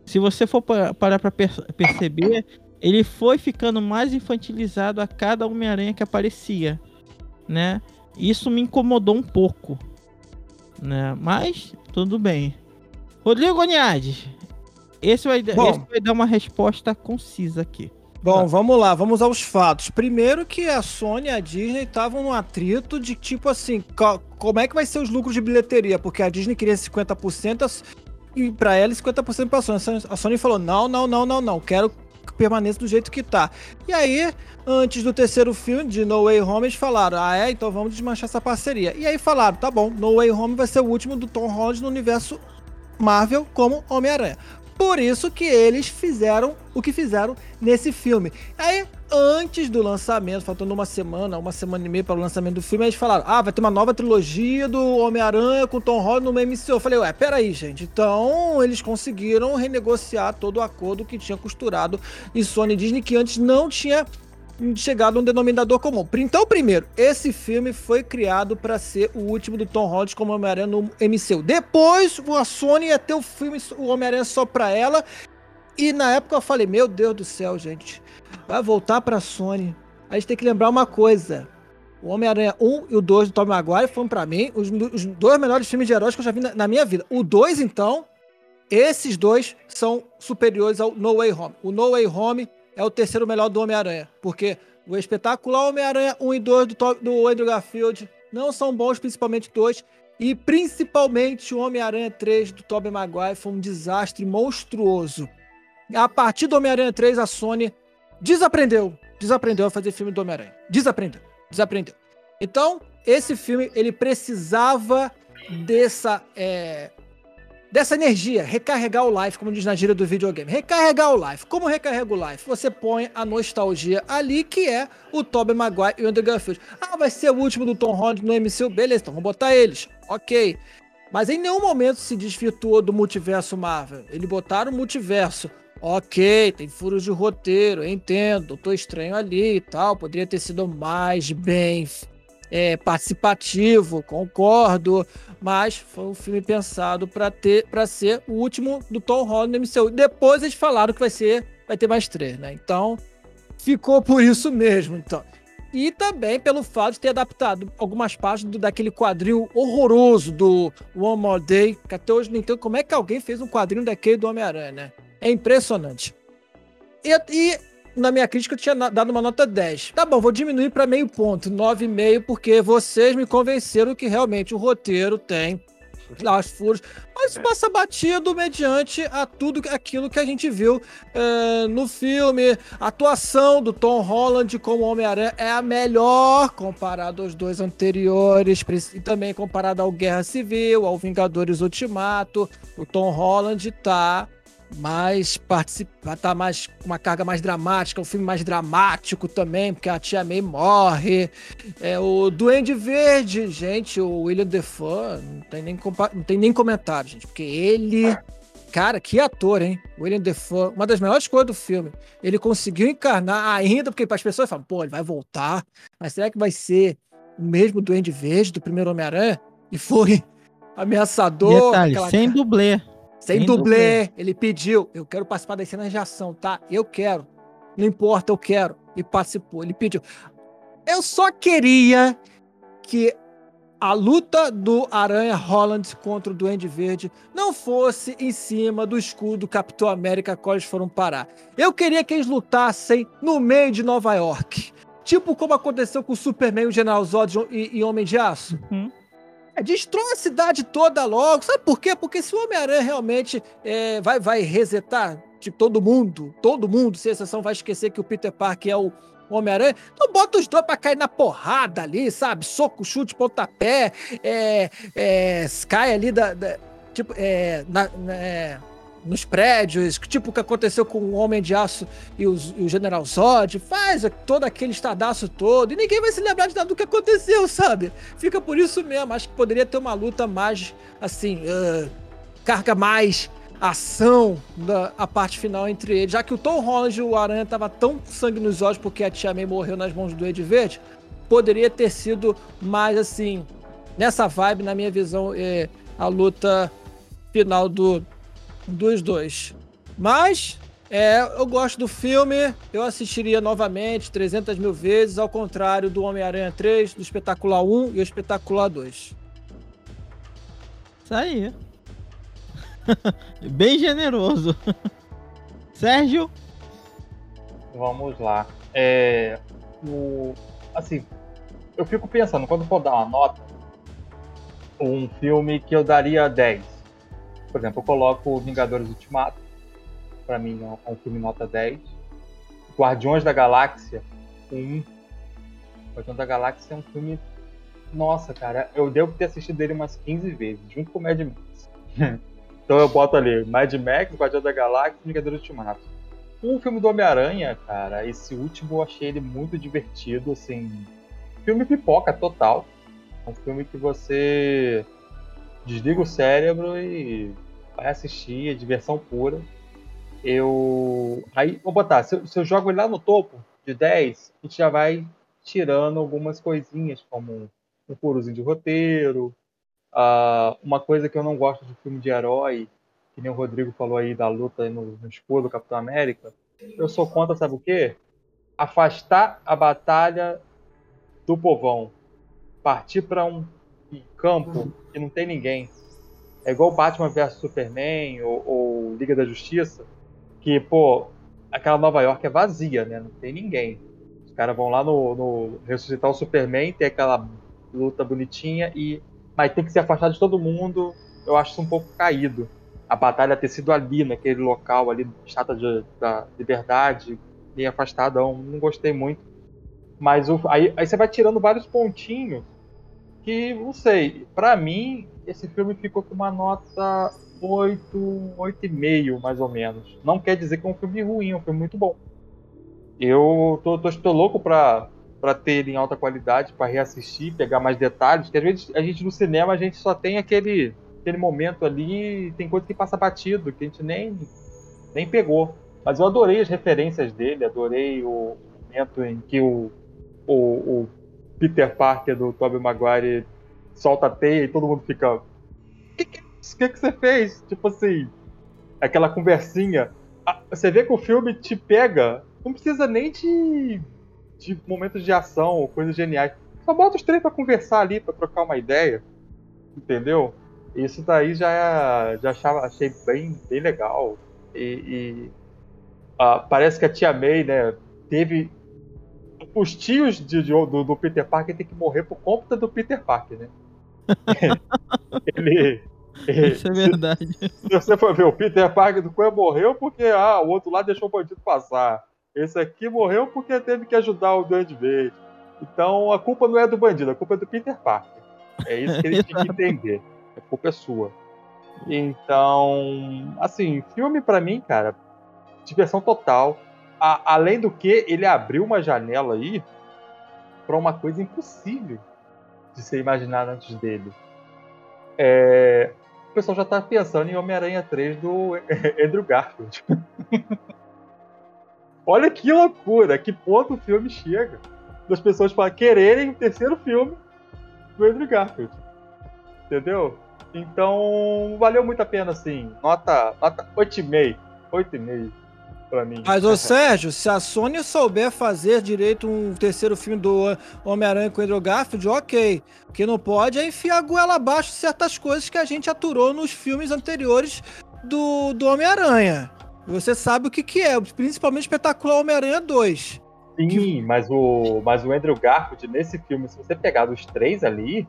Se você for parar para perceber, ele foi ficando mais infantilizado a cada Homem-Aranha que aparecia, né? Isso me incomodou um pouco, né? Mas tudo bem. Rodrigo Oniades, esse vai, esse vai dar uma resposta concisa aqui. Bom, vamos lá, vamos aos fatos. Primeiro que a Sony e a Disney estavam num atrito de tipo assim, como é que vai ser os lucros de bilheteria? Porque a Disney queria 50% e para ela 50% para a Sony. A Sony falou: "Não, não, não, não, não, quero que permaneça do jeito que tá". E aí, antes do terceiro filme de No Way Home, eles falaram: "Ah, é, então vamos desmanchar essa parceria". E aí falaram: "Tá bom, No Way Home vai ser o último do Tom Holland no universo Marvel como Homem-Aranha". Por isso que eles fizeram o que fizeram nesse filme. Aí, antes do lançamento, faltando uma semana, uma semana e meia para o lançamento do filme, eles falaram: ah, vai ter uma nova trilogia do Homem-Aranha com Tom Holland no MCU. Eu falei: ué, peraí, gente. Então, eles conseguiram renegociar todo o acordo que tinha costurado em Sony Disney, que antes não tinha chegado a um denominador comum. Então, primeiro, esse filme foi criado para ser o último do Tom Holland como Homem-Aranha no MCU. Depois, a Sony ia ter o filme o Homem-Aranha só para ela. E na época eu falei: Meu Deus do céu, gente, vai voltar para a Sony. A gente tem que lembrar uma coisa. O Homem-Aranha 1 e o 2 do Tom Maguire foram para mim os, os, dois melhores filmes de heróis que eu já vi na, na minha vida. O 2, então, esses dois são superiores ao No Way Home. O No Way Home é o terceiro melhor do Homem-Aranha, porque o espetacular Homem-Aranha 1 e 2 do, do Andrew Garfield não são bons, principalmente dois, e principalmente o Homem-Aranha 3 do Tobey Maguire foi um desastre monstruoso. A partir do Homem-Aranha 3, a Sony desaprendeu, desaprendeu a fazer filme do Homem-Aranha. Desaprendeu, desaprendeu. Então, esse filme, ele precisava dessa é, dessa energia, recarregar o life, como diz na gíria do videogame. Recarregar o life. Como recarrega o life? Você põe a nostalgia ali, que é o Tobey Maguire e o Andrew Garfield. Ah, vai ser o último do Tom Holland no MCU? Beleza, então vamos botar eles. Ok. Mas em nenhum momento se desvirtuou do multiverso Marvel. Eles botaram o multiverso. Ok, tem furos de roteiro, entendo, Doutor Estranho ali e tal, poderia ter sido mais bem é, participativo, concordo mas foi um filme pensado para ter para ser o último do Tom Holland no MCU. Depois eles falaram que vai ser vai ter mais três, né? Então ficou por isso mesmo, então. E também pelo fato de ter adaptado algumas partes do, daquele quadril horroroso do One More Day, que até hoje não entendo como é que alguém fez um quadrinho daquele do Homem-Aranha, né? É impressionante. E, e na minha crítica eu tinha dado uma nota 10. Tá bom, vou diminuir para meio ponto, 9,5, porque vocês me convenceram que realmente o roteiro tem as furos, mas passa batido mediante a tudo aquilo que a gente viu é, no filme. A atuação do Tom Holland como Homem-Aranha é a melhor comparado aos dois anteriores, e também comparado ao Guerra Civil, ao Vingadores Ultimato. O Tom Holland tá mais participa, tá mais com uma carga mais dramática, um filme mais dramático também, porque a tia May morre. É o Duende Verde, gente, o William Defoe, não tem nem não tem nem comentário, gente, porque ele Cara, que ator, hein? William Defoe, uma das melhores coisas do filme. Ele conseguiu encarnar ainda, porque as pessoas falam, pô, ele vai voltar, mas será que vai ser o mesmo Duende Verde do primeiro Homem-Aranha? E foi ameaçador. Detalhe, aquela... sem dublê. Sem, sem dublê. dublê. Ele pediu, eu quero participar das cenas de ação, tá? Eu quero. Não importa, eu quero. E participou. Ele pediu. Eu só queria que a luta do Aranha Holland contra o Duende Verde não fosse em cima do escudo Capitão América qual eles foram parar. Eu queria que eles lutassem no meio de Nova York. Tipo como aconteceu com o Superman, o General Zod e, e Homem de Aço. Uhum. É, destrói a cidade toda logo. Sabe por quê? Porque se o Homem-Aranha realmente é, vai, vai resetar tipo, todo mundo, todo mundo, sem exceção, vai esquecer que o Peter Parker é o Homem-Aranha, então bota os dois pra cair na porrada ali, sabe? Soco, chute, pontapé, é, é, cai ali da. da tipo, é, na, na, é, nos prédios, tipo o que aconteceu com o Homem de Aço e, os, e o General Zod, faz todo aquele estadaço todo, e ninguém vai se lembrar de nada do que aconteceu, sabe? Fica por isso mesmo, acho que poderia ter uma luta mais, assim, uh, carga mais ação da a parte final entre eles, já que o Tom Holland e o Aranha tava tão sangue nos olhos porque a Tia May morreu nas mãos do Ed Verde, poderia ter sido mais assim, nessa vibe, na minha visão, é, a luta final do, dos dois. Mas é, eu gosto do filme, eu assistiria novamente 300 mil vezes, ao contrário do Homem-Aranha 3, do Espetacular 1 e o Espetacular 2. Isso aí. Bem generoso. Sérgio? Vamos lá. É, o, assim, eu fico pensando, quando for dar uma nota, um filme que eu daria 10. Por exemplo, eu coloco Vingadores Ultimato, para mim é um filme nota 10. Guardiões da Galáxia, 1. Guardiões da Galáxia é um filme. Nossa, cara, eu devo ter assistido ele umas 15 vezes, junto com Mad Max. Então eu boto ali Mad Max, Guardião da Galáxia e Vingadores Ultimato. O filme do Homem-Aranha, cara, esse último eu achei ele muito divertido, assim. Filme pipoca total. É um filme que você desliga o cérebro e vai assistir, é diversão pura. Eu. Aí, vou botar, se eu, se eu jogo ele lá no topo de 10, a gente já vai tirando algumas coisinhas, como um furozinho de roteiro, Uh, uma coisa que eu não gosto de filme de herói, que nem o Rodrigo falou aí da luta no, no escudo do Capitão América, eu sou contra, sabe o quê? Afastar a batalha do povão. Partir para um campo que não tem ninguém. É igual Batman vs Superman ou, ou, Liga da Justiça, que, pô, aquela Nova York é vazia, né? Não tem ninguém. Os caras vão lá no, no ressuscitar o Superman, tem aquela luta bonitinha e mas tem que se afastar de todo mundo, eu acho isso um pouco caído. A batalha ter sido ali, naquele local ali, de, da liberdade, bem afastadão, não gostei muito. Mas o, aí, aí você vai tirando vários pontinhos que, não sei, para mim, esse filme ficou com uma nota 8, 8,5 mais ou menos. Não quer dizer que é um filme ruim, é um filme muito bom. Eu tô, tô, tô louco pra, para ter em alta qualidade, para reassistir, pegar mais detalhes, que às vezes a gente no cinema a gente só tem aquele, aquele momento ali, tem coisa que passa batido, que a gente nem, nem pegou. Mas eu adorei as referências dele, adorei o momento em que o, o, o Peter Parker do Tobey Maguire solta a teia e todo mundo fica. O que, que, que, que você fez? Tipo assim, aquela conversinha. Você vê que o filme te pega, não precisa nem de de momentos de ação ou coisas geniais. Só bota os três para conversar ali, para trocar uma ideia. Entendeu? Isso daí já, já achava, achei bem, bem legal. E, e uh, parece que a tia May, né, teve. Os tios de, de, do, do, Peter Parker tem que morrer por conta do Peter Parker, né? ele, Isso é verdade. Se, se, você for ver, o Peter Parker do Coelho morreu porque ah, o outro lado deixou o bandido passar. Esse aqui morreu porque teve que ajudar o Duende Verde. Então a culpa não é do bandido, a culpa é do Peter Parker. É isso que ele tem que entender. A culpa é sua. Então, assim, filme pra mim, cara, diversão total. A- além do que, ele abriu uma janela aí pra uma coisa impossível de ser imaginada antes dele. É, o pessoal já tá pensando em Homem-Aranha 3 do Andrew Garfield. Olha que loucura, que ponto o filme chega. Das pessoas para quererem o terceiro filme do Andrew Garfield. Entendeu? Então, valeu muito a pena, assim. Nota, nota 8,5. 8,5 pra mim. Mas, ô Sérgio, se a Sony souber fazer direito um terceiro filme do Homem-Aranha com o Andrew Garfield, ok. O que não pode é enfiar a goela abaixo de certas coisas que a gente aturou nos filmes anteriores do, do Homem-Aranha. Você sabe o que, que é, principalmente espetacular Homem-Aranha 2. Sim, mas o, mas o Andrew Garfield, nesse filme, se você pegar dos três ali,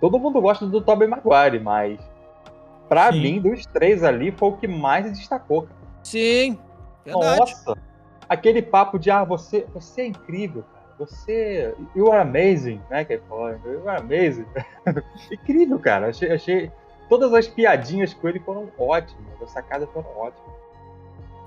todo mundo gosta do Tobey Maguire, mas pra Sim. mim, dos três ali, foi o que mais destacou. Sim, verdade. Nossa! Aquele papo de, ah, você, você é incrível, cara. Você. You are amazing, né? Que ele falou, you are amazing. incrível, cara. Achei, achei. Todas as piadinhas com ele foram ótimas. As sacadas foram ótimas.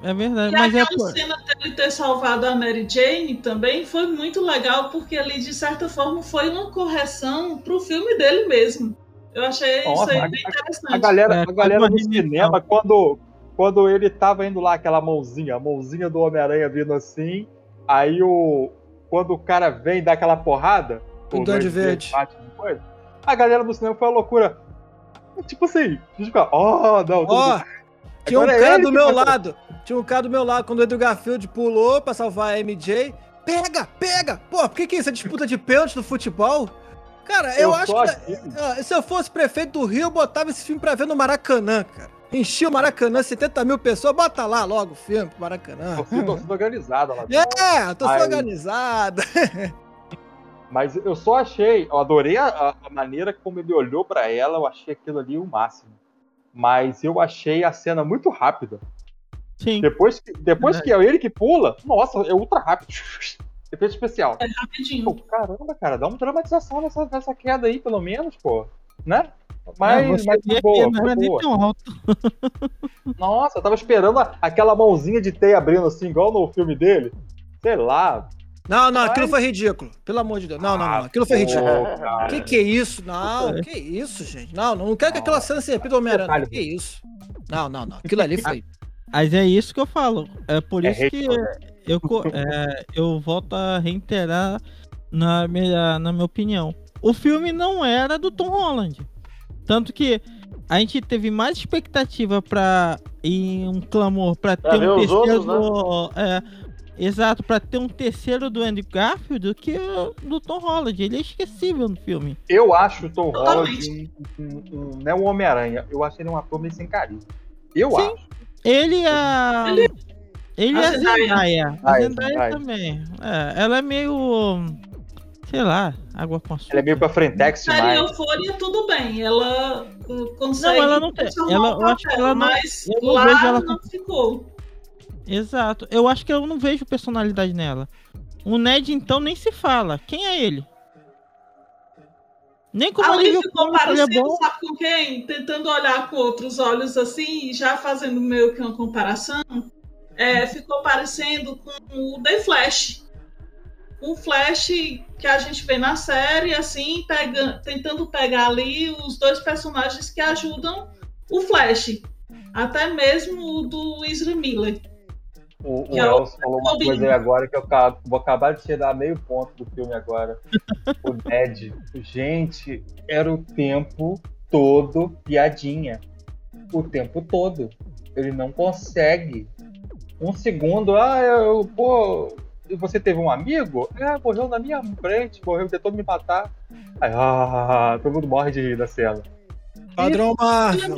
É verdade, E mas é. aquela cena dele ter salvado a Mary Jane também foi muito legal, porque ali, de certa forma, foi uma correção pro filme dele mesmo. Eu achei Nossa, isso aí a- bem interessante. A galera, É, a galera no cinema, quando, quando ele tava indo lá, aquela mãozinha, a mãozinha do Homem-Aranha vindo assim, aí o. Quando o cara vem dar aquela porrada, O Duende Verde. bate no a galera no cinema foi uma loucura. Tipo assim, a gente fica, oh, não, Ó, bem." tinha um Agora é cara do meu vai- lado. Tinha um cara do meu lado quando o Andrew Garfield pulou pra salvar a MJ. Pega, pega! Pô, por que, que é isso? É disputa de pênalti do futebol? Cara, eu, Eu acho que. se eu fosse prefeito do Rio, eu botava esse filme pra ver no Maracanã, cara. Enchia o Maracanã, 70 mil pessoas, bota lá logo o filme pro Maracanã. Torcida torcida organizada lá. É, tô Aí- organizada. Mas eu só achei, eu adorei a, a- maneira como ele olhou pra ela, eu achei aquilo ali o máximo. Mas eu achei a cena muito rápida. Sim. Depois, que- depois que é ele que pula, nossa, é ultra rápido. Efeito especial. É rapidinho. Pô, caramba, cara, dá uma dramatização nessa, nessa queda aí, pelo menos, pô. Né? Mas, É, mas boa, que não foi era nem boa. tão alto. Nossa, eu tava esperando a- aquela mãozinha de teia abrindo assim, igual no filme dele. Sei lá. Não, não, aquilo foi ridículo. Pelo amor de Deus. Não, não, não. Aquilo foi Pô, ridículo. cara. Que que é isso? Não, que isso, gente? Não, não quero que aquela cena se repita do Homem-Aranha. Que isso? Não, não, não. Aquilo ali foi. Mas é isso que eu falo. É por É isso hate, que né? eu, é, eu volto a reiterar na minha, na minha opinião. O filme não era do Tom Holland. Tanto que a gente teve mais expectativa pra ir um clamor pra ter um terceiro outros, do. é, exato, pra ter um terceiro do Andrew Garfield do que o do Tom Holland. Ele é esquecível no filme. Eu acho o Tom Holland um, um, um, não é um Homem-Aranha. Eu acho ele um ator meio sem carisma. Eu Sim. acho. Ele é. Ele- Ele A é a Zendaya. Zendaya. A é Zendaya Zendaya. também. É, ela é meio. Sei lá, água com açúcar. Ele é meio pra frentex demais. Euforia, tudo bem. Ela consegue. Não, ela não tem- ela- o eu acho que papel, ela não- Mas eu não lá vejo ela não ficou. Exato. Eu acho que eu não vejo personalidade nela. O Ned, então, nem se fala. Quem é ele? Nem como Alguém alívio ficou cômico ele é bom. sabe com quem? Tentando olhar com outros olhos assim, e já fazendo meio que uma comparação. é, ficou parecendo com o The Flash. Um Flash que a gente vê na série, assim, pega, tentando pegar ali os dois personagens que ajudam o Flash. Até mesmo o do Ezra Miller. O, o é Elcio falou uma coisa aí agora que eu vou acabar de tirar meio ponto do filme agora. o Ned. Gente, era o tempo todo piadinha. O tempo todo. Ele não consegue. Um segundo, ah, eu, pô, você teve um amigo? É, morreu na minha frente, morreu, tentou me matar. Aí, ah, todo mundo morre de rir da cena. Padrão Marvel.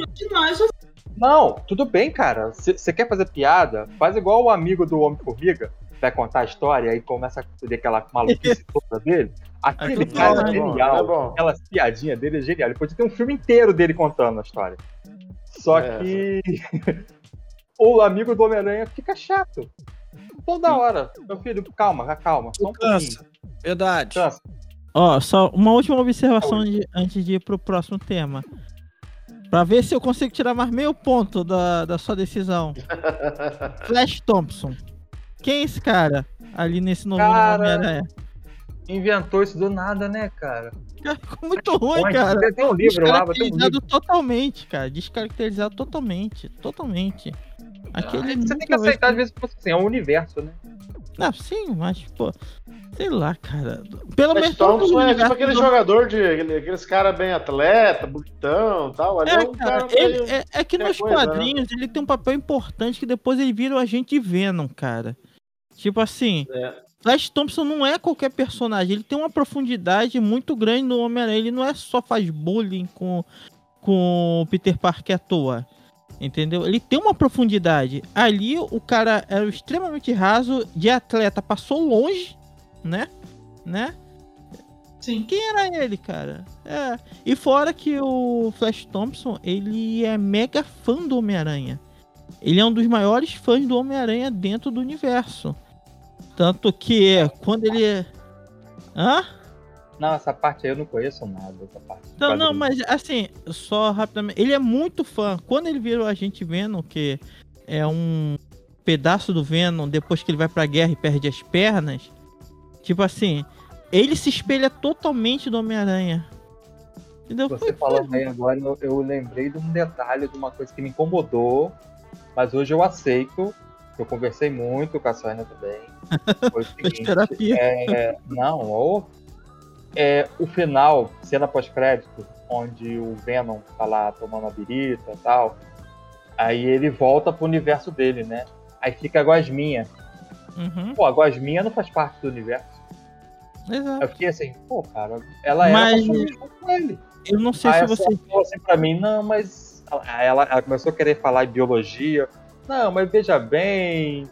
Não, tudo bem, cara. Você quer fazer piada? Faz igual o amigo do Homem-Formiga. Vai contar a história e começa a fazer aquela maluquice toda dele. Aquele Aquilo cara é é bom, genial. é bom. Aquelas piadinhas dele é genial. Ele pode ter um filme inteiro dele contando a história. Só É, que o amigo do Homem-Aranha fica chato. Toda hora. Meu filho, calma, calma. Só um. Cansa. Verdade. Cansa. Ó, só uma última observação de- antes de ir pro próximo tema. Pra ver se eu consigo tirar mais meio ponto da, da sua decisão. Flash Thompson. Quem é esse cara ali nesse novo Cara, Homem-Aranha? Inventou isso do nada, né, cara? Cara, Ficou muito ruim, Onde? cara. Tem um livro lá, mas tem um livro. totalmente, cara. Descaracterizado totalmente. Totalmente. Aquele Você tem que aceitar, às vezes, assim, é um universo, né? Não, sim, mas, pô, sei lá, cara. Pelo Flash menos Thompson é tipo aquele do- jogador de. aquele- aqueles caras bem atleta, bonitão e tal. Ali é, É, um cara, cara ele, é, é que nos coisa, né? quadrinhos ele tem um papel importante que depois ele vira o agente Venom, cara. Tipo assim, É. Flash Thompson não é qualquer personagem, ele tem uma profundidade muito grande no Homem-Aranha. Ele não é só faz bullying com, com o Peter Parker à toa. Entendeu? Ele tem uma profundidade. Ali o cara era extremamente raso, de atleta, passou longe, né? Né? Sim. Quem era ele, cara? É. E fora que o Flash Thompson, ele é mega fã do Homem-Aranha. Ele é um dos maiores fãs do Homem-Aranha dentro do universo. Tanto que quando ele. Hã? Não, essa parte aí eu não conheço nada. Essa parte. Não, não, mas assim, só rapidamente. Ele é muito fã. Quando ele vira o agente Venom, que é um pedaço do Venom depois que ele vai pra guerra e perde as pernas. Tipo assim, ele se espelha totalmente do Homem-Aranha. Entendeu? Você Foi- falando aí agora, eu, eu lembrei de um detalhe, de uma coisa que me incomodou, mas hoje eu aceito. Eu conversei muito com a Sônia também. Foi o seguinte, é, não, o, é, o final, cena pós-crédito, onde o Venom tá lá tomando a birita e tal, aí ele volta pro universo dele, né? Aí fica a Gosminha. Uhum, Pô, a Gosminha não faz parte do universo. exato. Eu fiquei assim, pô, cara, ela Mas- com ele. Eu não sei Aí se você. Falou assim pra mim, não, mas. Aí ela, ela começou a querer falar em biologia. Não, mas veja bem.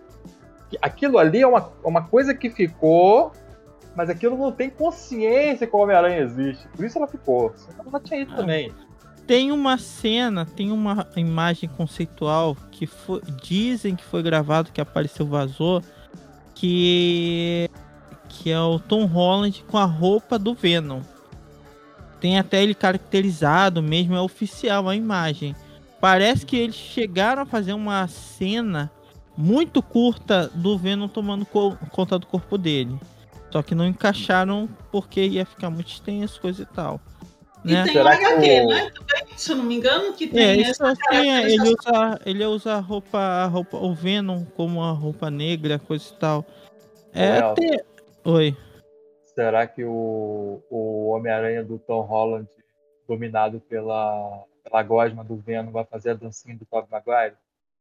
Aquilo ali é uma, uma coisa que ficou, mas aquilo não tem consciência que o Homem-Aranha existe. Por isso ela ficou. Senão ela tinha ido Ah. também. Tem uma cena, tem uma imagem conceitual que foi, dizem que foi gravado, que apareceu, vazou, que que é o Tom Holland com a roupa do Venom. Tem até ele caracterizado mesmo, é oficial a imagem. Parece que eles chegaram a fazer uma cena muito curta do Venom tomando co- conta do corpo dele. Só que não encaixaram porque ia ficar muito extenso, coisa e tal. E né? tem Será HQ, o- né? Se eu não me engano, que tem É, essa assim, é, ele usa, ele usa a roupa, a roupa, o Venom como a roupa negra, coisa e tal. É, tem- Oi. Será que o, o Homem-Aranha do Tom Holland, dominado pela, pela gosma do Venom, vai fazer a dancinha do Tobey Maguire?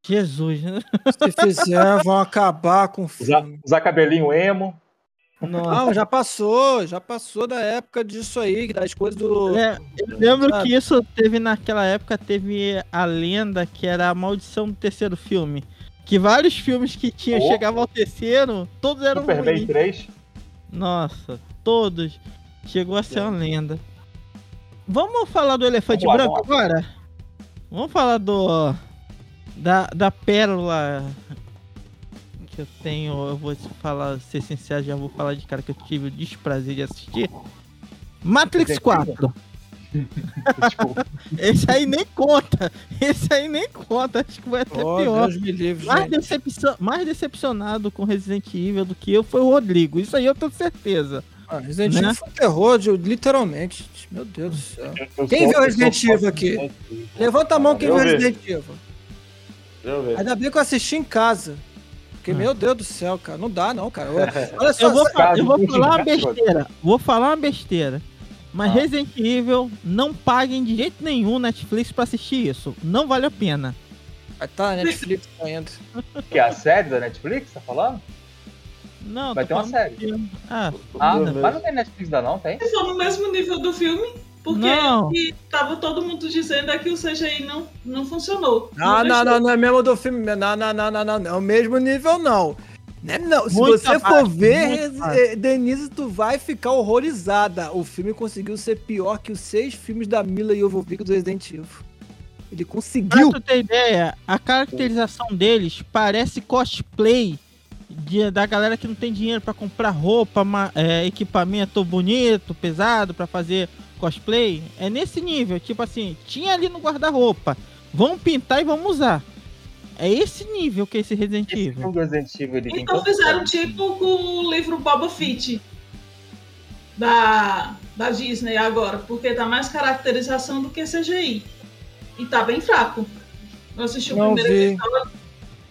Jesus, né? Se fizer, vão acabar com o Usar, filme. usar cabelinho emo? Nossa. Não, já passou, já passou da época disso aí, das coisas do. É, eu lembro Sabe? que isso teve naquela época, teve a lenda que era a maldição do terceiro filme. Que vários filmes que tinham, Oh. chegavam ao terceiro, todos eram Superman ruins. 3? Nossa, todos. Chegou a ser uma lenda. Vamos falar do elefante Vamos lá, branco vamos agora? Vamos falar do. Da, da pérola que eu tenho. Eu vou falar, ser sincero, já vou falar de cara que eu tive o desprazer de assistir. Matrix Resident 4. Desculpa. Esse aí nem conta. Esse aí nem conta. Acho que vai até Oh, pior. Deus me livre, Mais, mais decepcionado com Resident Evil do que eu foi o Rodrigo. Isso aí eu tenho certeza. Ah, Resident né? Evil foi um terror, de- literalmente. Meu Deus do céu. Eu Quem viu Resident Evil aqui? Levanta a mão quem viu vi. Resident Evil. Ainda bem que eu assisti em casa. Porque, Ah. meu Deus do céu, cara. Não dá, não, cara. Eu- Olha só, Eu vou, fa- eu vou Caso falar uma besteira. Vou falar uma besteira. Mas Ah. Resident Evil, não paguem de jeito nenhum Netflix pra assistir isso. Não vale a pena. vai tá na Netflix ainda. Que é a série da Netflix, tá falando? Não, Vai ter uma série. de- Ah, Ah, Meu mas Deus. não tem Netflix ainda não, tem? Se for no mesmo nível do filme, porque Não. o que tava todo mundo dizendo é que o CGI não, não funcionou. Não, não, prestou. não, não é mesmo do filme. Não, não, não, não, não. Não é o mesmo nível, não. Não, é não. Se Muito você for abaixo, ver, eh, Denise, tu vai ficar horrorizada. O filme conseguiu ser pior que os seis filmes da Mila Jovovich do Resident Evil. Ele Pra conseguiu. tu ter ideia, a caracterização deles parece cosplay de- da galera que não tem dinheiro pra comprar roupa, ma- é, equipamento bonito, pesado, pra fazer cosplay é nesse nível. Tipo assim, tinha ali no guarda-roupa. Vamos pintar e vamos usar. É esse nível que é esse Resident Esse Evil. do Resident Evil, Então fizeram tipo com o livro Boba Fett da, da Disney agora, porque tá mais caracterização do que CGI. E tá bem fraco. Eu assisti o Não primeiro vi. episódio.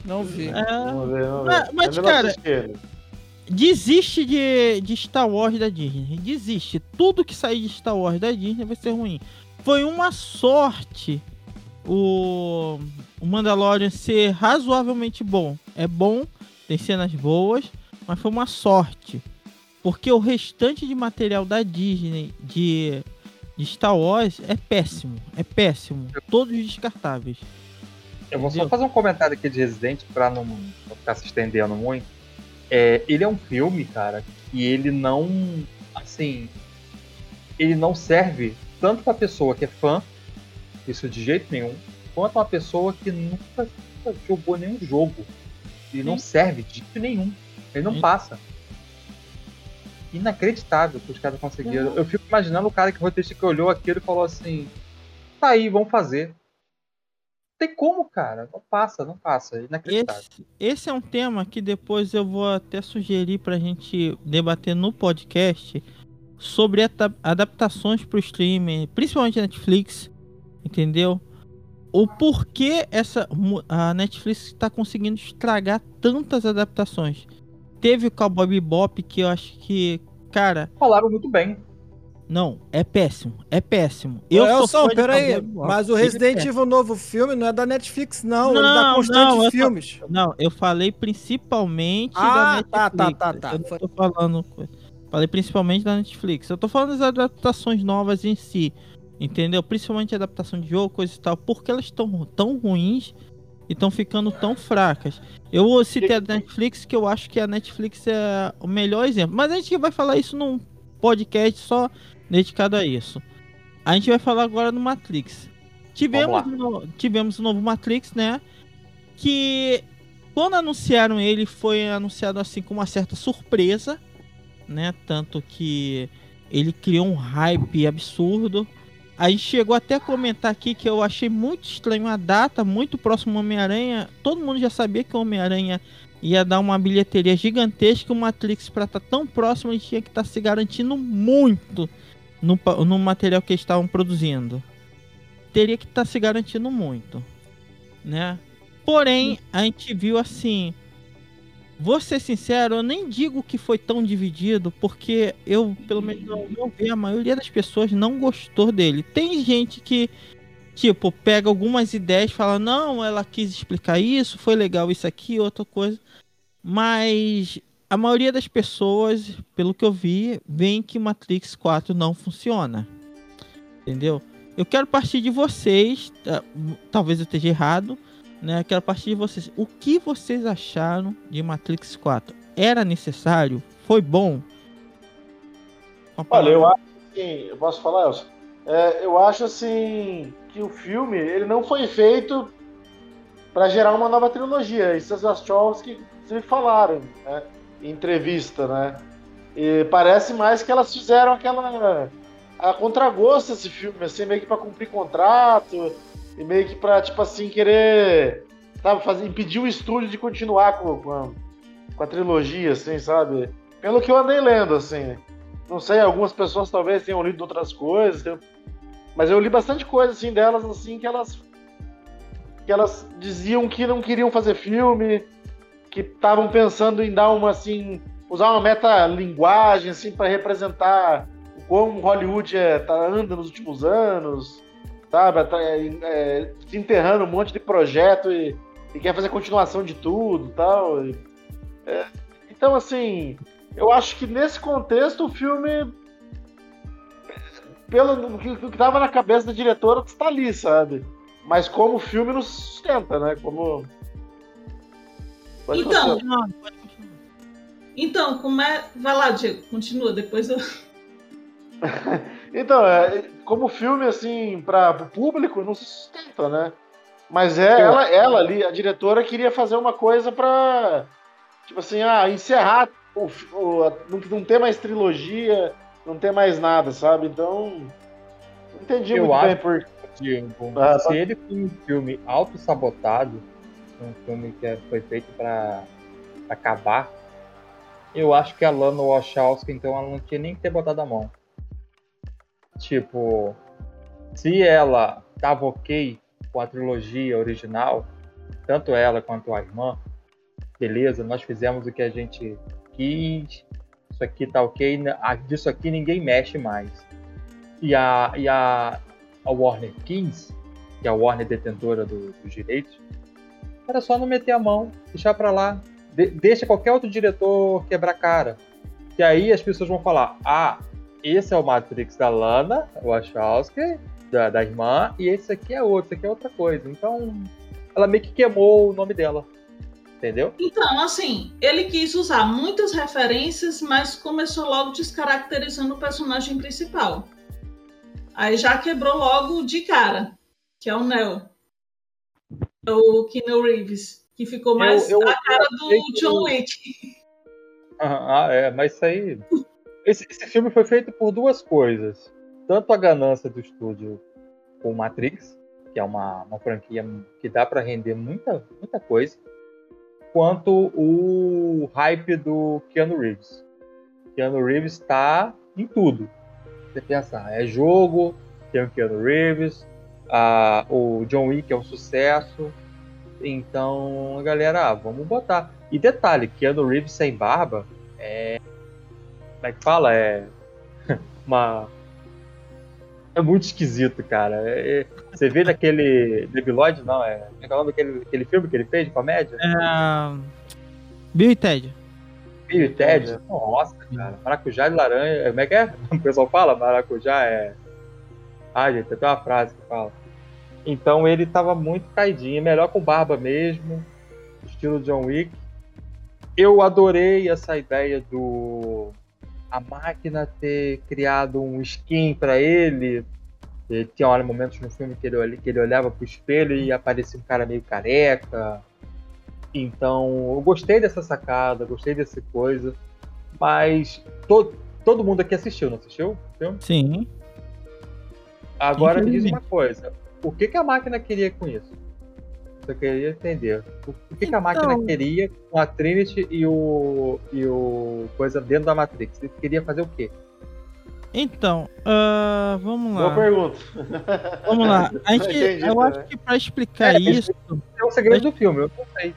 Não vi. É, Vamos ver, vamos ver. Mas- mas, não cara. Desiste de, de Star Wars da Disney. Desiste. Tudo que sair de Star Wars da Disney vai ser ruim. Foi uma sorte o, o Mandalorian ser razoavelmente bom. É bom, tem cenas boas, mas foi uma sorte. Porque o restante de material da Disney de, de Star Wars é péssimo. É péssimo. Todos descartáveis. Eu vou só fazer um comentário aqui de Resident pra não, não ficar se estendendo muito. É, ele é um filme, cara, que ele não. Assim. Ele não serve tanto pra pessoa que é fã, isso de jeito nenhum, quanto uma pessoa que nunca, nunca jogou nenhum jogo. Ele não serve de jeito nenhum. Ele não Sim. passa. Inacreditável que os caras conseguiram. Eu fico imaginando o cara que roteirista que olhou aquilo e falou assim: tá aí, vamos fazer. Não tem como, cara. Não passa, não passa. É inacreditável. Esse, esse é um tema que depois eu vou até sugerir pra gente debater no podcast sobre adaptações pro streaming, principalmente Netflix, entendeu? O porquê essa a Netflix está conseguindo estragar tantas adaptações. Teve o Cowboy Bebop que eu acho que, cara, Falaram muito bem. Não, é péssimo, é péssimo. Eu Eu sou de peraí. Mas o Ele é Resident. Evil novo filme não é da Netflix, não. ele é Não, Constante não, eu tô- Filmes. Não, eu falei principalmente Ah, da tá, Netflix. tá, tá, tá. Eu não tô falando. Falei principalmente da Netflix. Eu tô falando das adaptações novas em si. Entendeu? Principalmente adaptação de jogo, coisa e tal. Porque elas estão tão ruins e estão ficando tão fracas. Eu citei a Netflix, que eu acho que a Netflix é o melhor exemplo. Mas a gente vai falar isso num podcast só dedicado a isso. A gente vai falar agora do Matrix. Tivemos, no, tivemos o novo Matrix, né? Que quando anunciaram ele foi anunciado assim com uma certa surpresa, né? Tanto que ele criou um hype absurdo. A gente chegou até a comentar aqui que eu achei muito estranho a data, muito próximo Homem-Aranha. Todo mundo já sabia que o Homem-Aranha ia dar uma bilheteria gigantesca. O Matrix, para estar tão próximo, ele tinha que estar se garantindo muito no, no material que eles estavam produzindo. Teria que estar se garantindo muito, né? Porém, a gente viu assim. Vou ser sincero, eu nem digo que foi tão dividido, porque eu, pelo menos, não vi, a maioria das pessoas não gostou dele. Tem gente que, tipo, pega algumas ideias e fala, não, ela quis explicar isso, foi legal isso aqui, outra coisa. Mas a maioria das pessoas, pelo que eu vi, veem que Matrix 4 não funciona. Entendeu? Eu quero partir de vocês, tá? talvez eu esteja errado, né? Eu quero partir de vocês. O que vocês acharam de Matrix 4? Era necessário? Foi bom? Olha, eu acho assim, eu posso falar, Elcio? É, eu acho assim que o filme ele não foi feito para gerar uma nova trilogia. Isso as Wachowski sempre falaram, né? Entrevista, né? E parece mais que elas fizeram aquela a contragosto esse filme, assim, meio que para cumprir contrato e meio que para tipo assim querer, sabe, fazer impedir o estúdio de continuar com, com, a, com a trilogia, assim, sabe? Pelo que eu andei lendo, assim. Não sei, algumas pessoas talvez tenham lido outras coisas, mas eu li bastante coisa assim delas assim que elas que elas diziam que não queriam fazer filme, que estavam pensando em dar uma assim, usar uma metalinguagem assim para representar o como Hollywood é, tá anda nos últimos anos, sabe, tá, é, é, se enterrando um monte de projeto e, e quer fazer continuação de tudo, tal. e, é, então assim, eu acho que nesse contexto o filme pelo que, no que tava na cabeça da diretora está ali, sabe? Mas como filme não sustenta, né? Como Pode Então. Não, continuar. Então, como é. Vai lá, Diego, continua, depois eu. Então, é, como filme, assim, para o público, não se sustenta, né? Mas é, ela, ela ali, a diretora, queria fazer uma coisa pra, tipo assim, ah, encerrar, o, o, não, não ter mais trilogia, não ter mais nada, sabe? Então, Entendi Eu muito acho- bem por. Digo, Ah, se tá. ele foi um filme auto-sabotado, um filme que foi feito pra acabar, eu acho que a Lana Wachowski, então, ela não tinha nem que ter botado a mão. Tipo, se ela tava ok com a trilogia original, tanto ela quanto a irmã, beleza, nós fizemos o que a gente quis, isso aqui tá ok, disso aqui ninguém mexe mais. E a, e a, a Warner Kings, que é a Warner detentora do- dos direitos, era só não meter a mão, deixar pra lá. De- deixa qualquer outro diretor quebrar cara. Que aí as pessoas vão falar: ah, esse é o Matrix da Lana Wachowski, da, da irmã, e esse aqui é outro, esse aqui é outra coisa. Então, ela meio que queimou o nome dela. Entendeu? Então, assim, ele quis usar muitas referências, mas começou logo descaracterizando o personagem principal. Aí já quebrou logo de cara, que é o Neo. O Keanu Reeves, que ficou mais eu- a cara do que John Wick. Ah, é, mas isso aí. Esse, esse filme foi feito por duas coisas. Tanto a ganância do estúdio com Matrix, que é uma, uma franquia que dá pra render muita, muita coisa, quanto o hype do Keanu Reeves. Keanu Reeves tá em tudo. Você pensar, é jogo, tem o Keanu Reeves, a, o John Wick é um sucesso. Então, galera, ah, vamos botar. E detalhe, Keanu Reeves sem barba é. Como é que fala? É. Uma. É muito esquisito, cara. É- é- Você vê naquele. Debiloid, não, é. Como é que é o nome daquele aquele filme que ele fez de comédia? É... Bill e Ted. Bill e Ted? Nossa, cara. Maracujá de laranja. Como é que é? O pessoal fala? Maracujá é. Ah, gente, tem uma frase que fala. Então ele tava muito caidinho, melhor com barba mesmo, estilo John Wick. Eu adorei essa ideia do a máquina ter criado um skin pra ele. E tinha olha, momentos no filme que ele, que ele olhava pro espelho e aparecia um cara meio careca. Então, eu gostei dessa sacada, gostei dessa coisa. Mas to, todo mundo aqui assistiu, não assistiu? Sim. Agora me diz uma coisa: o que, que a máquina queria com isso? Eu queria entender. O que, que a máquina Então- queria com a Trinity e o. e o. coisa dentro da Matrix? Ele queria fazer o quê? Então, ah, vamos Boa lá. pergunta. Vamos lá. A gente, Entendi, eu né? acho que pra explicar É, isso. É o segredo do filme, eu não sei.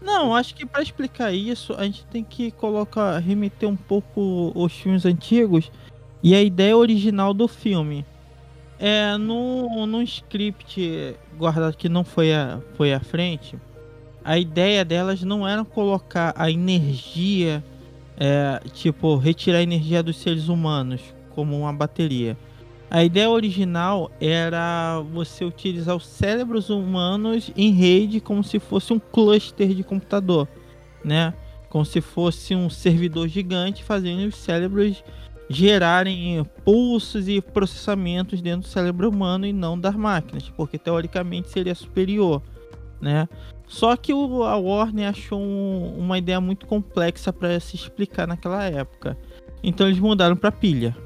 Não, acho que pra explicar isso, a gente tem que colocar, remeter um pouco os filmes antigos e a ideia original do filme. É, no, no script guardado que não foi à, foi à frente, a ideia delas não era colocar a energia, é, tipo, retirar a energia dos seres humanos como uma bateria. A ideia original era você utilizar os cérebros humanos em rede como se fosse um cluster de computador, né? Como se fosse um servidor gigante fazendo os cérebros gerarem pulsos e processamentos dentro do cérebro humano e não das máquinas, porque teoricamente seria superior, né? Só que o, a Warner achou um- uma ideia muito complexa para se explicar naquela época. Então eles mudaram para pilha,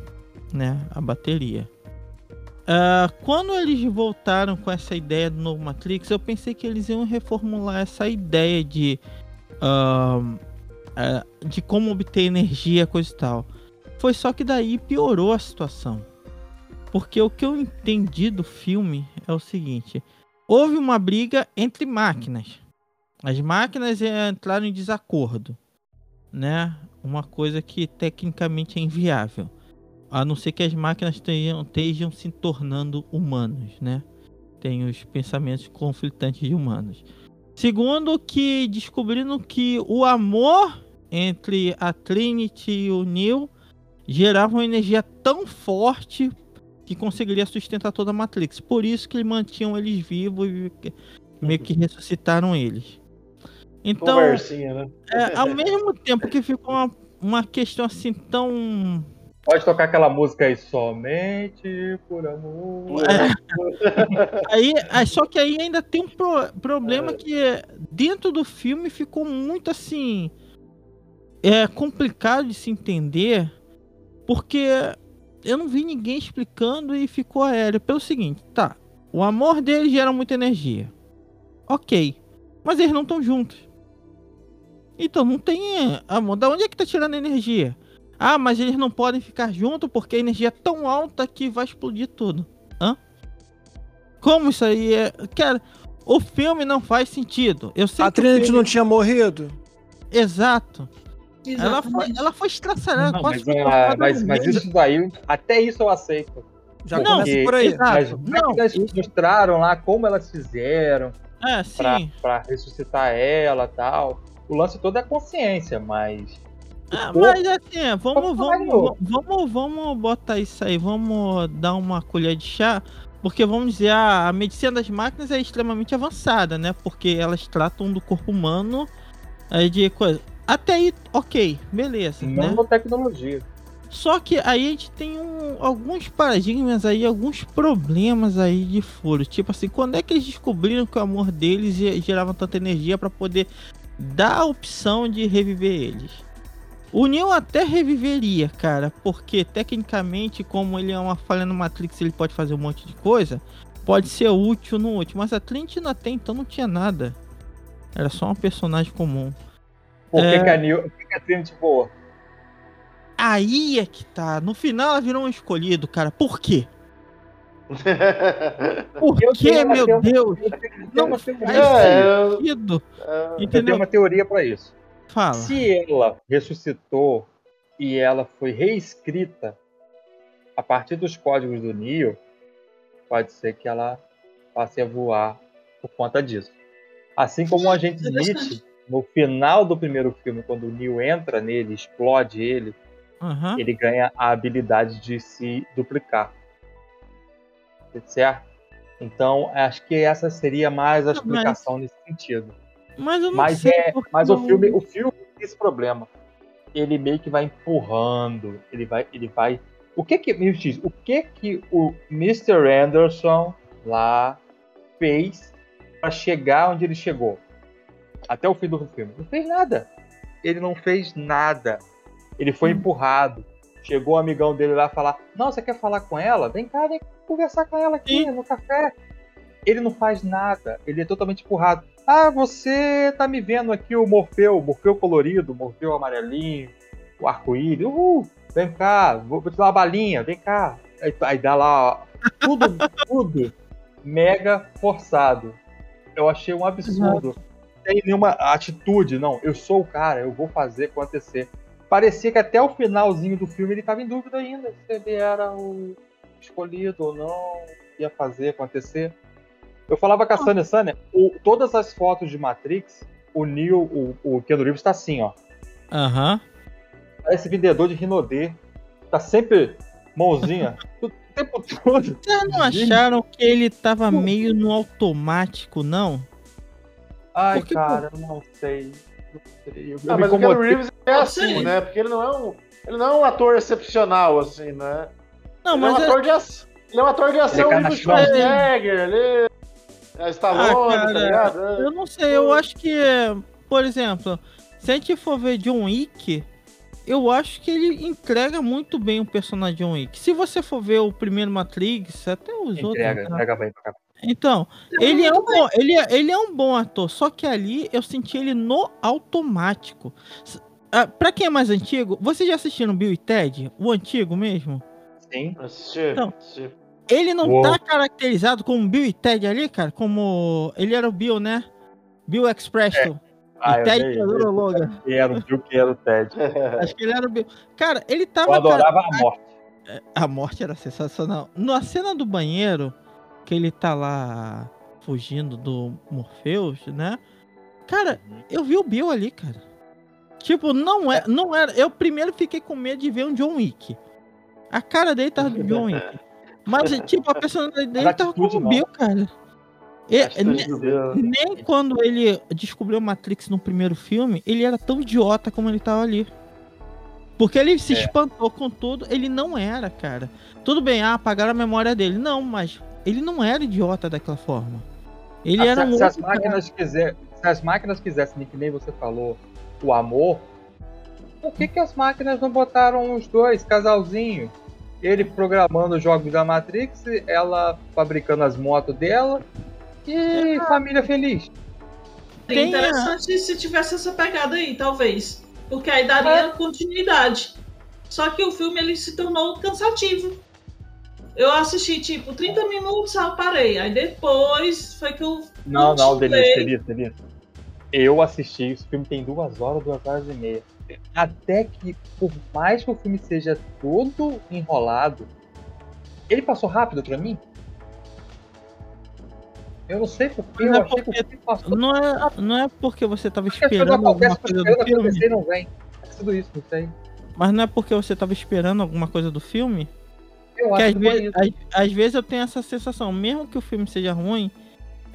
né? A bateria. Ah, quando eles voltaram com essa ideia do novo Matrix, eu pensei que eles iam reformular essa ideia de, ahn, ah, de como obter energia, coisa e tal. Foi só que daí piorou a situação. Porque o que eu entendi do filme é o seguinte: houve uma briga entre máquinas. As máquinas eh, entraram em desacordo, né? Uma coisa que tecnicamente é inviável. A não ser que as máquinas tenham, estejam se tornando humanos, né? Tem os pensamentos conflitantes de humanos. Segundo, que descobrindo que o amor entre a Trinity e o Neo gerava uma energia tão forte que conseguiria sustentar toda a Matrix. Por isso que mantinham eles vivos e meio que ressuscitaram eles. Então, né? é, ao mesmo tempo que ficou uma, uma questão assim tão Pode tocar aquela música aí, somente por amor. Aí, aí- só que aí ainda tem um pro- problema que dentro do filme ficou muito assim é complicado de se entender porque eu não vi ninguém explicando e ficou aéreo. Pelo seguinte, tá. O amor deles gera muita energia. Ok. Mas eles não estão juntos. Então não tem amor. Da onde é que tá tirando energia? Ah, mas eles não podem ficar juntos porque a energia é tão alta que vai explodir tudo. Hã? Como isso aí é. Cara, o filme não faz sentido. Eu sei A Trinity filme- não tinha morrido? Exato. Ela foi, ela foi estraçalhada. Não, quase mas, foi ah, colocada mas, mas isso daí, até isso eu aceito. Já Não, começa por aí. exato. As não, máquinas mostraram lá como elas fizeram É, pra, sim. pra ressuscitar ela e tal. O lance todo é consciência, mas. Ah, corpo- mas assim, é, vamos, vamos, vamos, vamos botar isso aí, vamos dar uma colher de chá, porque vamos dizer, a, a medicina das máquinas é extremamente avançada, né? Porque elas tratam do corpo humano é, de coisa. Até aí, ok, beleza, né? nanotecnologia. Só que aí a gente tem um- alguns paradigmas aí, alguns problemas aí de furo. Tipo assim, quando é que eles descobriram que o amor deles ge- gerava tanta energia pra poder dar a opção de reviver eles? O Neo até reviveria, cara, porque tecnicamente, como ele é uma falha no Matrix, ele pode fazer um monte de coisa, pode ser útil no último. Mas a Trinity até então não tinha nada. Era só um personagem comum. Por que, É. que a Neo, por que, a Trinity voa? Aí é que tá. No final ela virou um escolhido, cara. Por quê? Por Eu quê, tenho- meu eu Deus? Tenho Não faz. É, eu- sentido. Eu tenho uma teoria pra isso. Fala. Se ela ressuscitou e ela foi reescrita a partir dos códigos do Neo, pode ser que ela passe a voar por conta disso. Assim como o agente Smith, no final do primeiro filme, quando o Neo entra nele, explode ele, Aham. ele ganha a habilidade de se duplicar. Certo? Então, acho que essa seria mais a Não, mas- explicação nesse sentido. Mas Mas, é, mas o filme, o filme tem esse problema. Ele meio que vai empurrando, ele vai, ele vai. O que que me diz? O que que o Mr. Anderson lá fez para chegar onde ele chegou? Até o fim do filme. Não fez nada. Ele não fez nada. Ele foi Hum. empurrado. Chegou o amigão dele lá falar: Não, você quer falar com ela? Vem cá, vem conversar com ela aqui no café. Ele não faz nada. Ele é totalmente empurrado. Ah, você tá me vendo aqui o Morfeu, Morfeu colorido, Morfeu amarelinho, o arco-íris. Uhul, vem cá, vou, vou te dar uma balinha, vem cá. Aí, aí dá lá, ó, tudo, tudo mega forçado. Eu achei um absurdo. Não tem nenhuma atitude, não. Eu sou o cara, eu vou fazer acontecer. Parecia que até o finalzinho do filme ele tava em dúvida ainda se ele era o escolhido ou não, ia fazer acontecer. Eu falava com a Sânia, Sânia, o- todas as fotos de Matrix, o Neo, o, o Keanu Reeves tá assim, ó. Aham. Parece vendedor de Rinodê. Tá sempre mãozinha, o tempo todo. Vocês não acharam que ele tava meio no automático, não? Ai, Por que, cara, eu não sei. Não sei. Eu, eu Ah, me mas o Keanu. Reeves é assim, né? Porque ele não é um, ele não é um ator excepcional, assim, né? Não, ele, é um mas é- ator de ação, ele é um ator de ação cai nível na chão. Schwarzenegger, ele é Stallone, Ah, cara, tá ligado? eu não sei, eu acho que, por exemplo, se a gente for ver John Wick, eu acho que ele entrega muito bem o personagem John Wick. Se você for ver o primeiro Matrix, até os Entrega, outros. né? entrega bem pra cá. Então, ele é, um bom, ele, é, ele é um bom ator, só que ali eu senti ele no automático. Ah, pra quem é mais antigo, vocês já assistiram Bill e Ted? O antigo mesmo? Sim. Assisti, Não. assisti. Ele não Uou. tá caracterizado como Bill e Ted ali, cara? Como. Ele era o Bill, né? Bill Expresso. Ah, e eu Ted dei- que era o Logan. que era o Bill, que era o Ted. Acho que ele era o Bill. Cara, ele tava. Eu adorava a morte. cara- A morte era sensacional. Na cena do banheiro, que ele tá lá fugindo do Morpheus, né? Cara, eu vi o Bill ali, cara. Tipo, não, é, não era. Eu primeiro fiquei com medo de ver um John Wick. A cara dele tava do John Wick. Mas, tipo, a personalidade dele tava como não. Bill, cara. E- Atitude ne- do Bill. nem quando ele descobriu Matrix no primeiro filme, ele era tão idiota como ele tava ali. Porque ele se É. espantou com tudo, ele não era, cara. Tudo bem, ah, apagaram a memória dele. Não, mas ele não era idiota daquela forma. Ele Ah, era se, um se as máquinas quiser, se as máquinas quisessem, que nem você falou, o amor, por que, que as máquinas não botaram os dois, casalzinho? Ele programando os jogos da Matrix, ela fabricando as motos dela e família feliz. Seria a- interessante se tivesse essa pegada aí, talvez. Porque aí daria continuidade. Só que o filme ele se tornou cansativo. Eu assisti tipo 30 minutos, aí eu parei. Aí depois foi que eu. Não, não. Delícia, Delícia, Delícia. Eu assisti, esse filme tem duas horas, duas horas e meia. Até que, por mais que o filme seja todo enrolado, ele passou rápido pra mim. Eu não sei porque, Mas eu é achei que porque o filme passou. Não é, não é porque você tava Porque esperando alguma coisa do filme, não vem. É tudo isso, não sei. mas não é porque você tava esperando alguma coisa do filme, que acho às vezes, às, às vezes eu tenho essa sensação, mesmo que o filme seja ruim,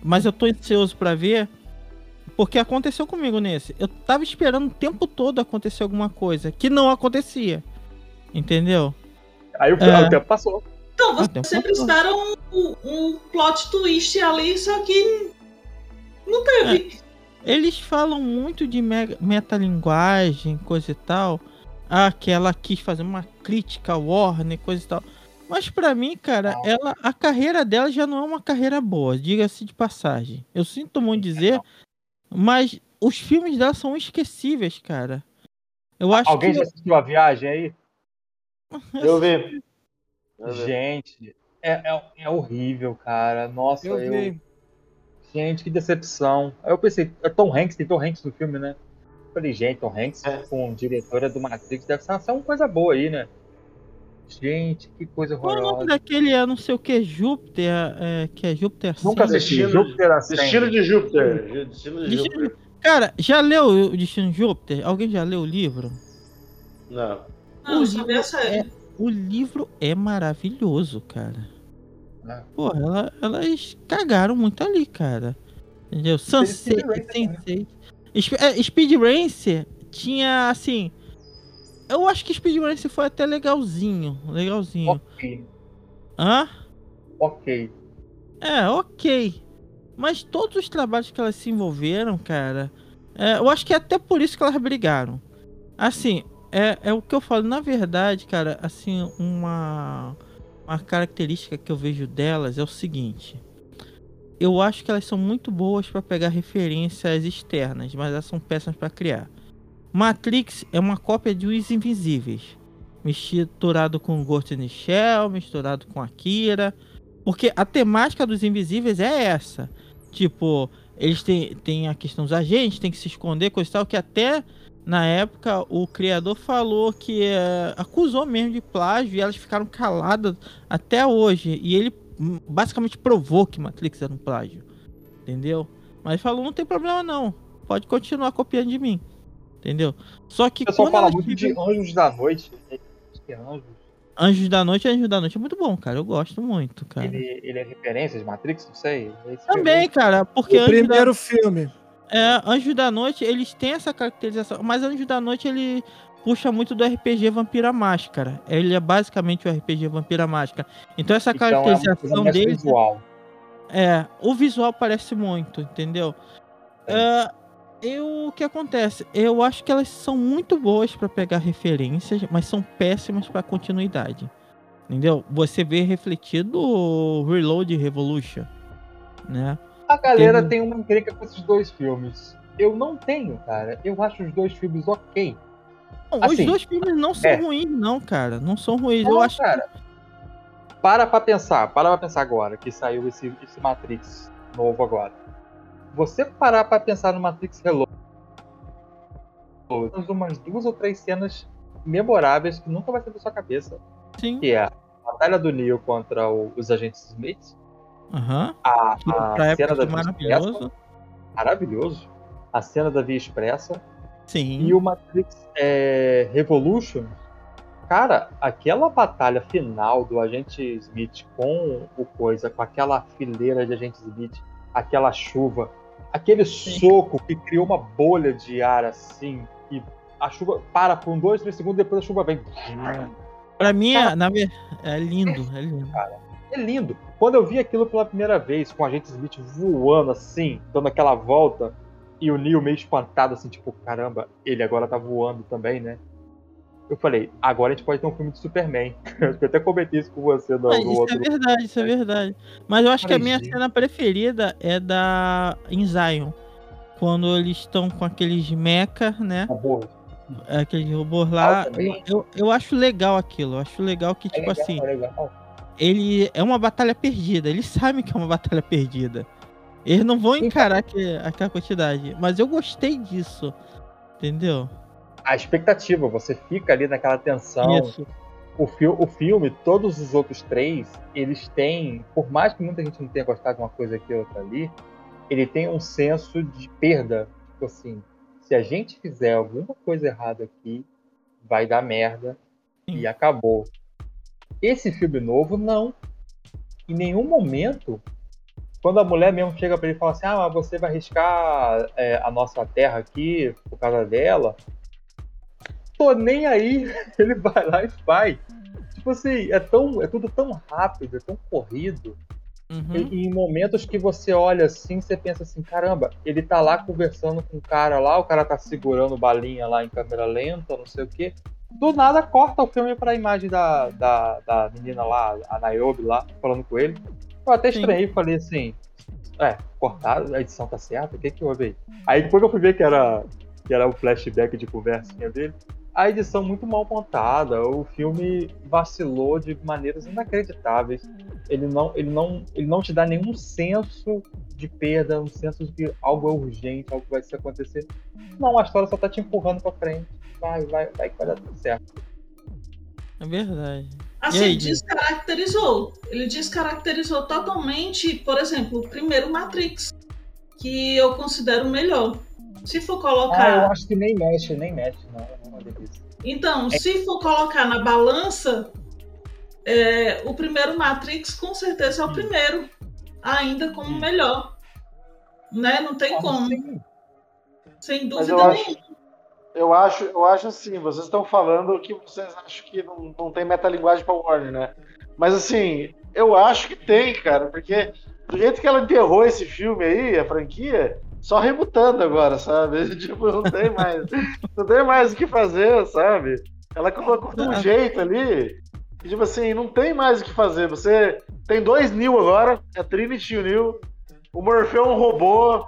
mas eu tô ansioso pra ver, porque aconteceu comigo nesse. Eu tava esperando o tempo todo acontecer alguma coisa, que não acontecia. Entendeu? Aí o, É. o tempo passou. Então, Ah, você um sempre pouco. espera um, um plot twist ali, só que não teve. Eles falam muito de me- metalinguagem, coisa e tal. Ah, que ela quis fazer uma crítica ao Warner, coisa e tal. Mas pra mim, cara, ela, a carreira dela já não é uma carreira boa, diga-se de passagem. Eu sinto muito dizer, mas os filmes dela são esquecíveis, cara. Eu acho Alguém que já assistiu a viagem aí? Eu vi. Eu vi. Gente, é, é, é horrível, cara. Nossa, Eu eu, vi. Gente, que decepção. Aí eu pensei, é Tom Hanks, tem Tom Hanks no filme, né? Eu falei, gente, Tom Hanks É. com diretora do Matrix deve ser uma coisa boa aí, né? Gente, que coisa qual é o nome horrorosa. daquele, é, não sei o que, Júpiter, é, que é Júpiter Nunca assisti. Destino- Júpiter Ascending. Destino de Júpiter. Destino de Destino- Júpiter. Cara, já leu o Destino de Júpiter? Alguém já leu o livro? Não. Não, o vi a série. O livro é maravilhoso, cara. É. Pô, ela, elas cagaram muito ali, cara. Entendeu? Sunset, Sense8. Sp- é, Speed Racer tinha, assim... Eu acho que Speed Racer foi até legalzinho. Legalzinho. Ok, Hã? ok. É, ok. Mas todos os trabalhos que elas se envolveram, cara, é, eu acho que é até por isso que elas brigaram. Assim, é, é o que eu falo, na verdade, cara, assim, uma, uma característica que eu vejo delas é o seguinte. Eu acho que elas são muito boas pra pegar referências externas, mas elas são péssimas pra criar. Matrix é uma cópia de Os Invisíveis, misturado com Ghost in the Shell, misturado com Akira. Porque a temática dos invisíveis é essa. Tipo, eles têm, têm a questão dos agentes, tem que se esconder, coisa e tal, que até na época o criador falou que é, acusou mesmo de plágio e elas ficaram caladas até hoje. E ele hum, basicamente provou que Matrix era um plágio. Entendeu? Mas falou, não tem problema não. Pode continuar copiando de mim. Entendeu? Só que O pessoal fala muito de Anjos da Noite. Que é Anjos. Anjos da Noite, Anjos da Noite é muito bom, cara. Eu gosto muito, cara. Ele, ele é referência de Matrix? Não sei. Esse Também, filme- cara, porque O Anjos da- primeiro filme. É, Anjos da Noite, eles têm essa caracterização, mas Anjos da Noite ele puxa muito do RPG Vampira Máscara. Ele é basicamente o RPG Vampira Máscara. Então essa Então é caracterização mais dele visual. é, o visual parece muito, entendeu? É, eu, o que acontece? Eu acho que elas são muito boas pra pegar referências, mas são péssimas pra continuidade. Entendeu? Você vê refletido o Reload Revolution, né? A galera Teve- tem uma encrenca com esses dois filmes. Eu não tenho, cara. Eu acho os dois filmes ok. Não, Assim, os dois filmes não são é. ruins, não, cara. Não são ruins. Não, eu acho cara. Para pra pensar, para pra pensar agora que saiu esse, esse Matrix novo agora. Você parar pra pensar no Matrix Reload, umas duas ou três cenas memoráveis que nunca vai sair da sua cabeça. sim. Que é a batalha do Neo contra o- os agentes Smith, Aham. a, a cena da Via maravilhoso. Expressa, maravilhoso, a cena da Via Expressa, Sim. E o Matrix é, Revolution, cara, aquela batalha final do agente Smith com o coisa, com aquela fileira de agente Smith, aquela chuva, aquele soco que criou uma bolha de ar assim, e a chuva para por um, dois, três segundos, depois a chuva vem. Pra mim, é, na é lindo, é lindo. É lindo. Quando eu vi aquilo pela primeira vez, com o agente Smith voando assim, dando aquela volta, e o Neo meio espantado, assim, tipo, caramba, ele agora tá voando também, né? Eu falei, agora a gente pode ter um filme de Superman. eu até comentei isso com você no, Ah, no isso outro. é verdade, isso é verdade. Mas eu acho que a minha gente. cena preferida é da em Zion. Quando eles estão com aqueles mecha, né? robô. Aqueles robôs lá. Eu, eu acho legal aquilo. Eu acho legal que, É tipo legal, assim, é legal. ele é uma batalha perdida. Eles sabem que é uma batalha perdida. Eles não vão encarar aquele- aquela quantidade. Mas eu gostei disso. Entendeu? A expectativa, você fica ali naquela tensão. Isso. O, fi o filme, todos os outros três, eles têm, por mais que muita gente não tenha gostado de uma coisa aqui ou outra ali, ele tem um senso de perda. Tipo assim, se a gente fizer alguma coisa errada aqui, vai dar merda Sim. e acabou. Esse filme novo, não. Em nenhum momento, quando a mulher mesmo chega pra ele e fala assim: Ah, mas você vai arriscar é, a nossa terra aqui por causa dela. Tô nem aí, ele vai lá e vai. Tipo assim, é, tão, é tudo tão rápido, é tão corrido. Uhum. E, em momentos que você olha assim, você pensa assim, caramba, ele tá lá conversando com o cara lá, o cara tá segurando balinha lá em câmera lenta, não sei o quê. Do nada corta o filme pra imagem da, da, da menina lá, a Niobe lá, falando com ele. Eu até estranhei e falei assim, é, cortado, a edição tá certa, o que que houve aí? Aí depois que eu fui ver que era, que era o flashback de conversinha dele, a edição muito mal montada, o filme vacilou de maneiras inacreditáveis ele não, ele não, ele não te dá nenhum senso de perda, um senso de que algo é urgente, algo vai se acontecer. Não, a história só tá te empurrando pra frente. Vai, vai, vai que vai dar tudo certo. É verdade. Assim, aí, descaracterizou. Ele descaracterizou totalmente, por exemplo, o primeiro Matrix, que eu considero o melhor. Se for Ah, colocar. eu acho que nem mexe, nem mexe, não. É. Então, se for colocar na balança, é, o primeiro Matrix com certeza é o primeiro, ainda como o melhor. Né? Não tem como, Assim, sem dúvida eu acho, nenhuma. eu acho, eu acho assim, vocês estão falando que vocês acham que não, não tem metalinguagem pra Warner, né? Mas assim, eu acho que tem, cara, porque do jeito que ela enterrou esse filme aí, a franquia, só rebutando agora, sabe? Tipo, não tem mais, não tem mais o que fazer, sabe? Ela colocou de um jeito ali, que, tipo assim, não tem mais o que fazer. Você tem dois Neo agora, é a Trinity e o Neo, o Morfeu é um robô,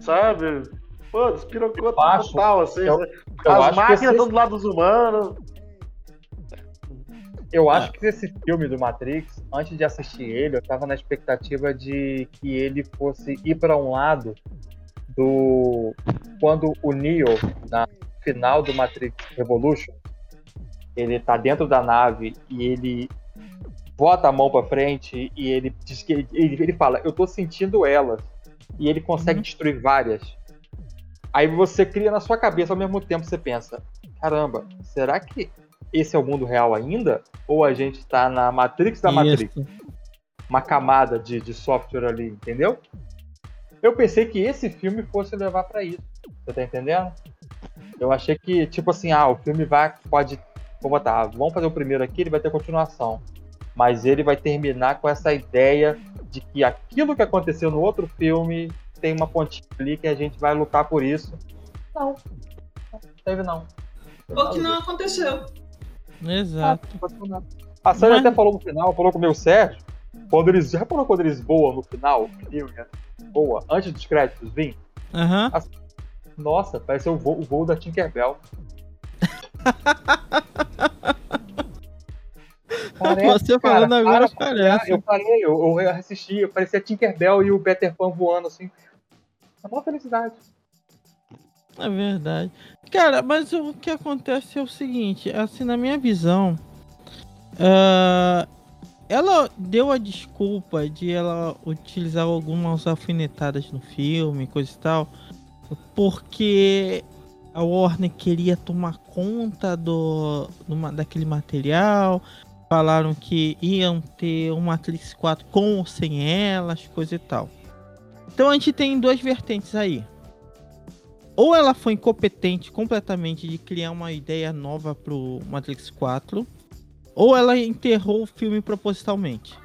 sabe? Pô, despirocou total, assim. eu- eu As máquinas estão do lado dos humanos. Eu acho que esse filme do Matrix, antes de assistir ele, eu tava na expectativa de que ele fosse ir para um lado do quando o Neo na final do Matrix Revolution, ele tá dentro da nave e ele bota a mão para frente e ele diz que ele, ele fala, eu tô sentindo elas e ele consegue Uhum. destruir várias. Aí você cria na sua cabeça ao mesmo tempo você pensa, caramba, será que esse é o mundo real ainda? Ou a gente tá na Matrix da Matrix? Isso. Uma camada de, de software ali, entendeu? Eu pensei que esse filme fosse levar pra isso. Você tá entendendo? Eu achei que, tipo assim, ah, o filme vai, pode, vou botar, vamos fazer o primeiro aqui, ele vai ter continuação. Mas ele vai terminar com essa ideia de que aquilo que aconteceu no outro filme tem uma pontinha ali que a gente vai lutar por isso. Não. Não teve não. O que não aconteceu. Exato. A Sandra Mas- até falou no final, falou com o meu Sérgio, quando eles. Já falou quando eles voam no final? o filme, Voa, antes dos créditos vir? Aham. Nossa, parece o voo, o voo da Tinkerbell. Parece, Você cara, falando agora para, parece. Eu falei, eu, eu assisti, eu parecia a Tinkerbell e o Peter Pan voando assim. É uma felicidade. É verdade. Cara, mas o que acontece é o seguinte, assim, na minha visão, ah, ela deu a desculpa de ela utilizar algumas alfinetadas no filme, coisa e tal, porque a Warner queria tomar conta do, do daquele material, falaram que iam ter um Matrix 4 com ou sem elas, coisa e tal. Então a gente tem duas vertentes aí ou ela foi incompetente completamente de criar uma ideia nova pro Matrix 4, ou ela enterrou o filme propositalmente.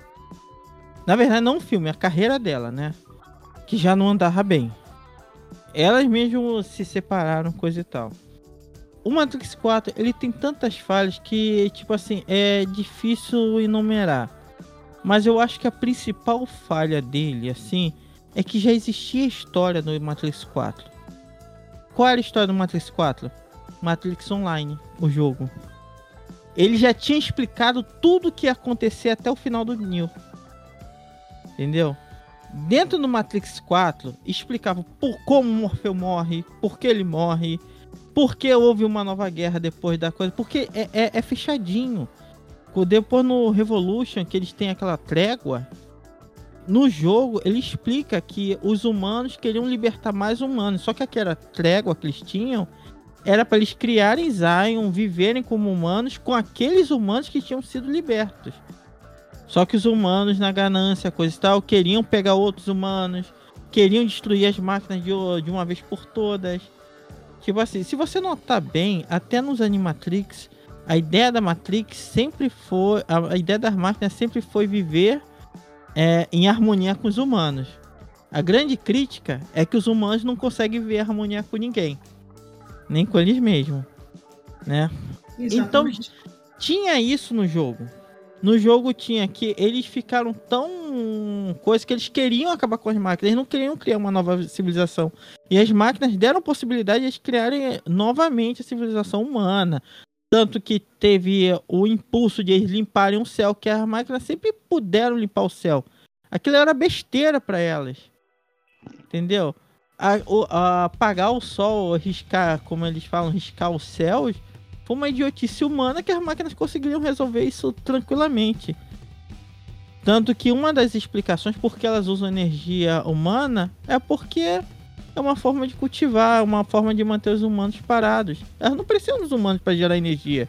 Na verdade, não o filme, a carreira dela, né? Que já não andava bem. Elas mesmo se separaram, coisa e tal. o Matrix 4, ele tem tantas falhas que, tipo assim, é difícil enumerar. Mas eu acho que a principal falha dele, assim, é que já existia história no Matrix 4. Qual era a história do Matrix 4? Matrix Online, o jogo. Ele já tinha explicado tudo o que ia acontecer até o final do Neo. Entendeu? Dentro do Matrix 4, explicava por como Morfeu morre, por que ele morre, por que houve uma nova guerra depois da coisa. Porque é, é, é fechadinho. Depois no Revolution, que eles têm aquela trégua, no jogo ele explica que os humanos queriam libertar mais humanos. Só que aquela trégua que eles tinham era para eles criarem Zion, viverem como humanos com aqueles humanos que tinham sido libertos. Só que os humanos, na ganância, coisa e tal, queriam pegar outros humanos, queriam destruir as máquinas de, de uma vez por todas. Tipo assim, se você notar bem, até nos Animatrix, a ideia da Matrix sempre foi. A, a ideia das máquinas sempre foi viver é, em harmonia com os humanos. A grande crítica é que os humanos não conseguem viver em harmonia com ninguém. Nem com eles mesmos. Né? Então, tinha isso no jogo no jogo tinha que eles ficaram tão coisa que eles queriam acabar com as máquinas, eles não queriam criar uma nova civilização. E as máquinas deram possibilidade de eles criarem novamente a civilização humana. Tanto que teve o impulso de eles limparem o céu, que as máquinas sempre puderam limpar o céu. Aquilo era besteira para elas. Entendeu? A, a, apagar o sol, riscar, como eles falam, riscar os céus, foi uma idiotice humana que as máquinas conseguiriam resolver isso tranquilamente. Tanto que uma das explicações por que elas usam energia humana é porque é uma forma de cultivar, uma forma de manter os humanos parados. Elas não precisam dos humanos para gerar energia.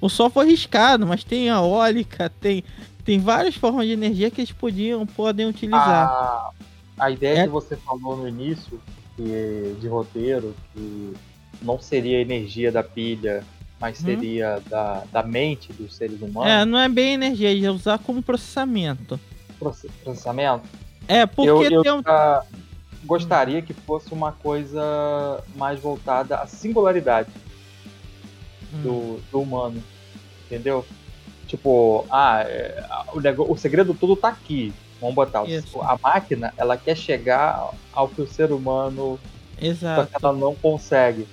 O sol foi riscado, mas tem a eólica, tem, tem várias formas de energia que eles podiam, podem utilizar. A, a ideia é... que você falou no início, que, de roteiro, que não seria a energia da pilha, mas hum? seria hum. da, da mente dos seres humanos. É, não é bem energia, ia usar como processamento. Processamento? É, porque eu, eu tem um... gostaria que fosse uma coisa mais voltada à singularidade hum. do, do humano, entendeu? Tipo, ah, é, o, negócio, o segredo todo tá aqui. Vamos botar. Isso. A máquina, ela quer chegar ao que o ser humano Exato. ela não consegue.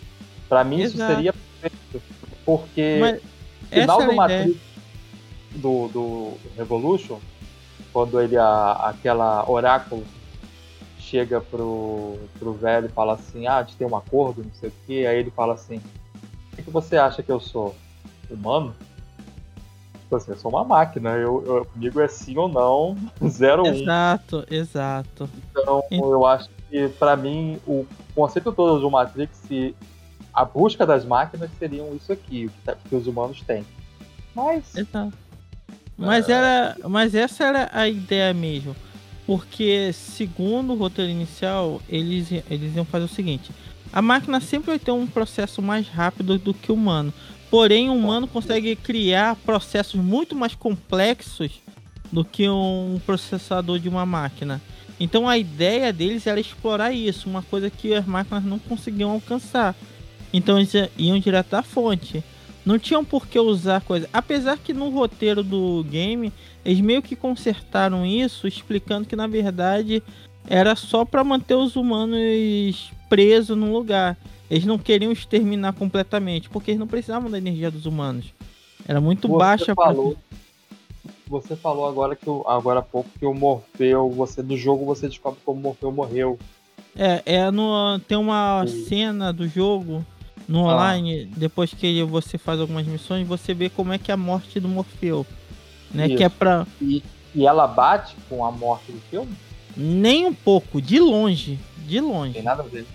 Para mim Exato. isso seria perfeito, porque Mas final do Matrix do, do Revolution, quando ele a, aquela oráculo chega pro, pro velho e fala assim, ah, a gente tem um acordo, não sei o que, aí ele fala assim, o que, que você acha que eu sou? Humano? Tipo assim, eu sou uma máquina, eu, eu, comigo é sim ou não, zero um. Exato, exato. Então, eu acho que para mim o conceito todo do Matrix e a busca das máquinas seriam isso aqui, o que, tá, que os humanos têm. Mas. Exato. Mas, é... era, mas essa era a ideia mesmo. Porque, segundo o roteiro inicial, eles, eles iam fazer o seguinte: a máquina sempre vai ter um processo mais rápido do que o humano. Porém, o humano consegue criar processos muito mais complexos do que um processador de uma máquina. Então a ideia deles era explorar isso, uma coisa que as máquinas não conseguiam alcançar. Então eles iam direto da fonte. Não tinham por que usar coisa. Apesar que no roteiro do game, eles meio que consertaram isso, explicando que na verdade era só para manter os humanos presos no lugar. Eles não queriam exterminar completamente, porque eles não precisavam da energia dos humanos. Era muito Você baixa. Falou, pra você falou agora que agora há pouco que o Morfeu, você do jogo você descobre como o Morfeu morreu. É, é no, tem uma Sim. cena do jogo no ah. online, depois que você faz algumas missões, você vê como é que é a morte do Morfeu. Né? Que é pra. E, e ela bate com a morte do filme? Nem um pouco, de longe. De longe. Tem nada a ver.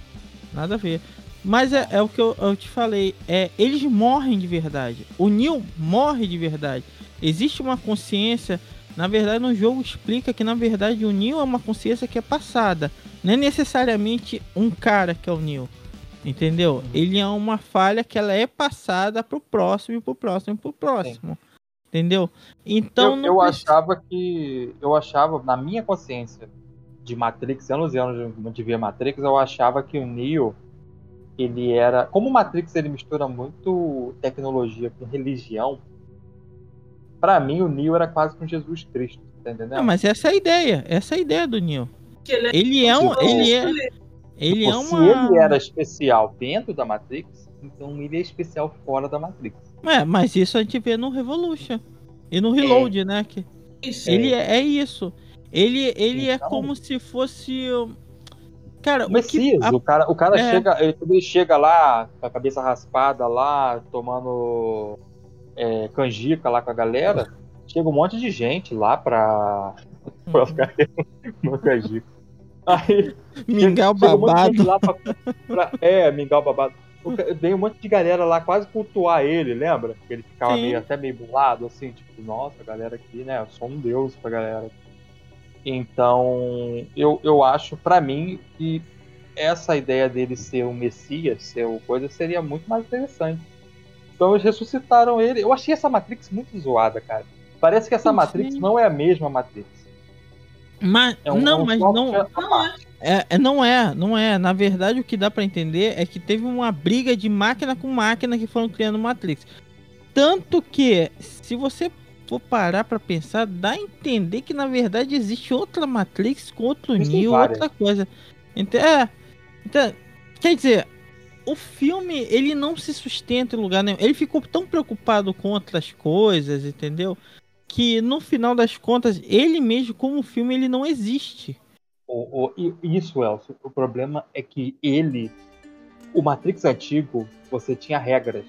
Nada a ver. Mas é, é o que eu, eu, te falei. É, eles morrem de verdade. O Neil morre de verdade. Existe uma consciência. Na verdade, no jogo explica que na verdade o Neo é uma consciência que é passada. Não é necessariamente um cara que é o Neo. Entendeu? Uhum. Ele é uma falha que ela é passada pro próximo e pro próximo e pro próximo. Sim. Entendeu? Então eu, eu achava que eu achava na minha consciência de Matrix, anos e anos de ver Matrix, eu achava que o Neo ele era. Como o Matrix ele mistura muito tecnologia com religião, para mim o Neo era quase com Jesus Cristo, tá entendendo? Não, mas essa é a ideia, essa é a ideia do Neo. Ele é, Ele é um, ele é, ele Tipo, é Se uma. ele era especial dentro da Matrix, então ele é especial fora da Matrix. É, mas isso a gente vê no Revolution e no Reload, né? Que isso. ele é, é isso. Ele, ele é Então- como se fosse. Cara, O o que, Messias, a- o cara, o cara É. chega, ele, ele chega lá, com a cabeça raspada lá, tomando é, canjica lá com a galera, chega um monte de gente lá pra, pra ficar no canjica. Aí Mingau chega um babado. lá pra, pra- é, mingau babado. O ca- Vem um monte de galera lá quase cultuar ele, lembra? Que ele ficava Sim. meio, até meio bolado, assim, tipo, nossa, a galera aqui, né? Eu sou um deus pra galera. Então, eu, eu acho, pra mim, que essa ideia dele ser um messias, ser o coisa, seria muito mais interessante. Então eles ressuscitaram ele. Eu achei essa Matrix muito zoada, cara. Parece que essa Sim. Matrix não é a mesma Matrix. Mas, É um, não, é um mas não, Não é. é, é- não é, não é. Na verdade, o que dá pra entender é que teve uma briga de máquina com máquina que foram criando Matrix. Tanto que, se você for parar pra pensar, dá a entender que na verdade existe outra Matrix com outro Neo, outra coisa. Então, é, então, quer dizer, o filme ele não se sustenta em lugar nenhum. Ele ficou tão preocupado com outras coisas, entendeu? Que no final das contas, ele mesmo como filme ele não existe. O, o- isso, Elcio. O problema é que ele. O Matrix antigo, você tinha regras.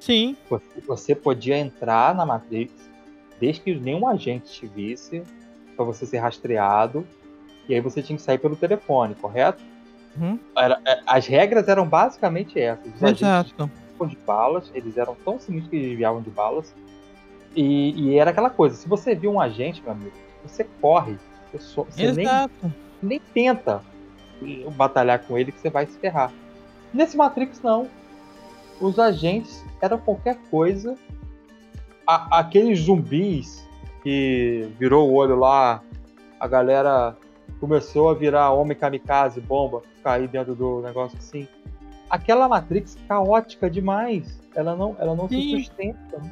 Sim, Você, você podia entrar na Matrix desde que nenhum agente te visse, pra você ser rastreado. E aí você tinha que sair pelo telefone, correto? Uhum. Era- é, as regras eram basicamente essas. Os exato. de balas, eles eram tão sinistros que desviavam de balas. E, e era aquela coisa, se você viu um agente, meu amigo, você corre. Você, só- você nem nem tenta batalhar com ele que você vai se ferrar. Nesse Matrix não. Os agentes eram qualquer coisa. A- aqueles zumbis que virou o olho lá, a galera começou a virar homem kamikaze, bomba, cair dentro do negócio assim. Aquela Matrix caótica demais. Ela não, ela não se sustenta.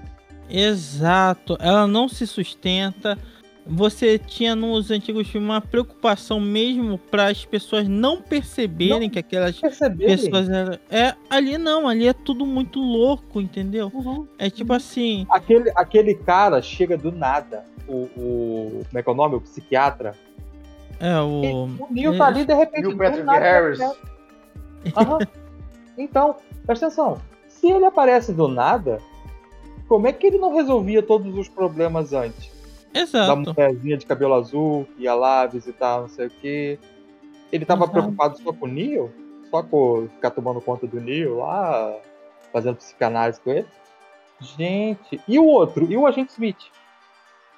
Exato. Ela não se sustenta. Você tinha nos antigos filmes uma preocupação mesmo para as pessoas não perceberem Não que aquelas Perceberam? pessoas eram. É, ali não, ali é tudo muito louco, entendeu? Uhum. É tipo assim. Aquele, aquele cara chega do nada. O, o. Como é que é o nome? O psiquiatra. É o. O Neil tá ali de repente. Neil Patrick nada, Harris. Aham. Então, presta atenção. Se ele aparece do nada, como é que ele não resolvia todos os problemas antes? Da Exato. mulherzinha de cabelo azul, que ia lá visitar não sei o quê. Ele tava Exato. preocupado só com o Neil? Só com ficar tomando conta do Neil lá, fazendo psicanálise com ele? Gente, e o outro? E o agente Smith?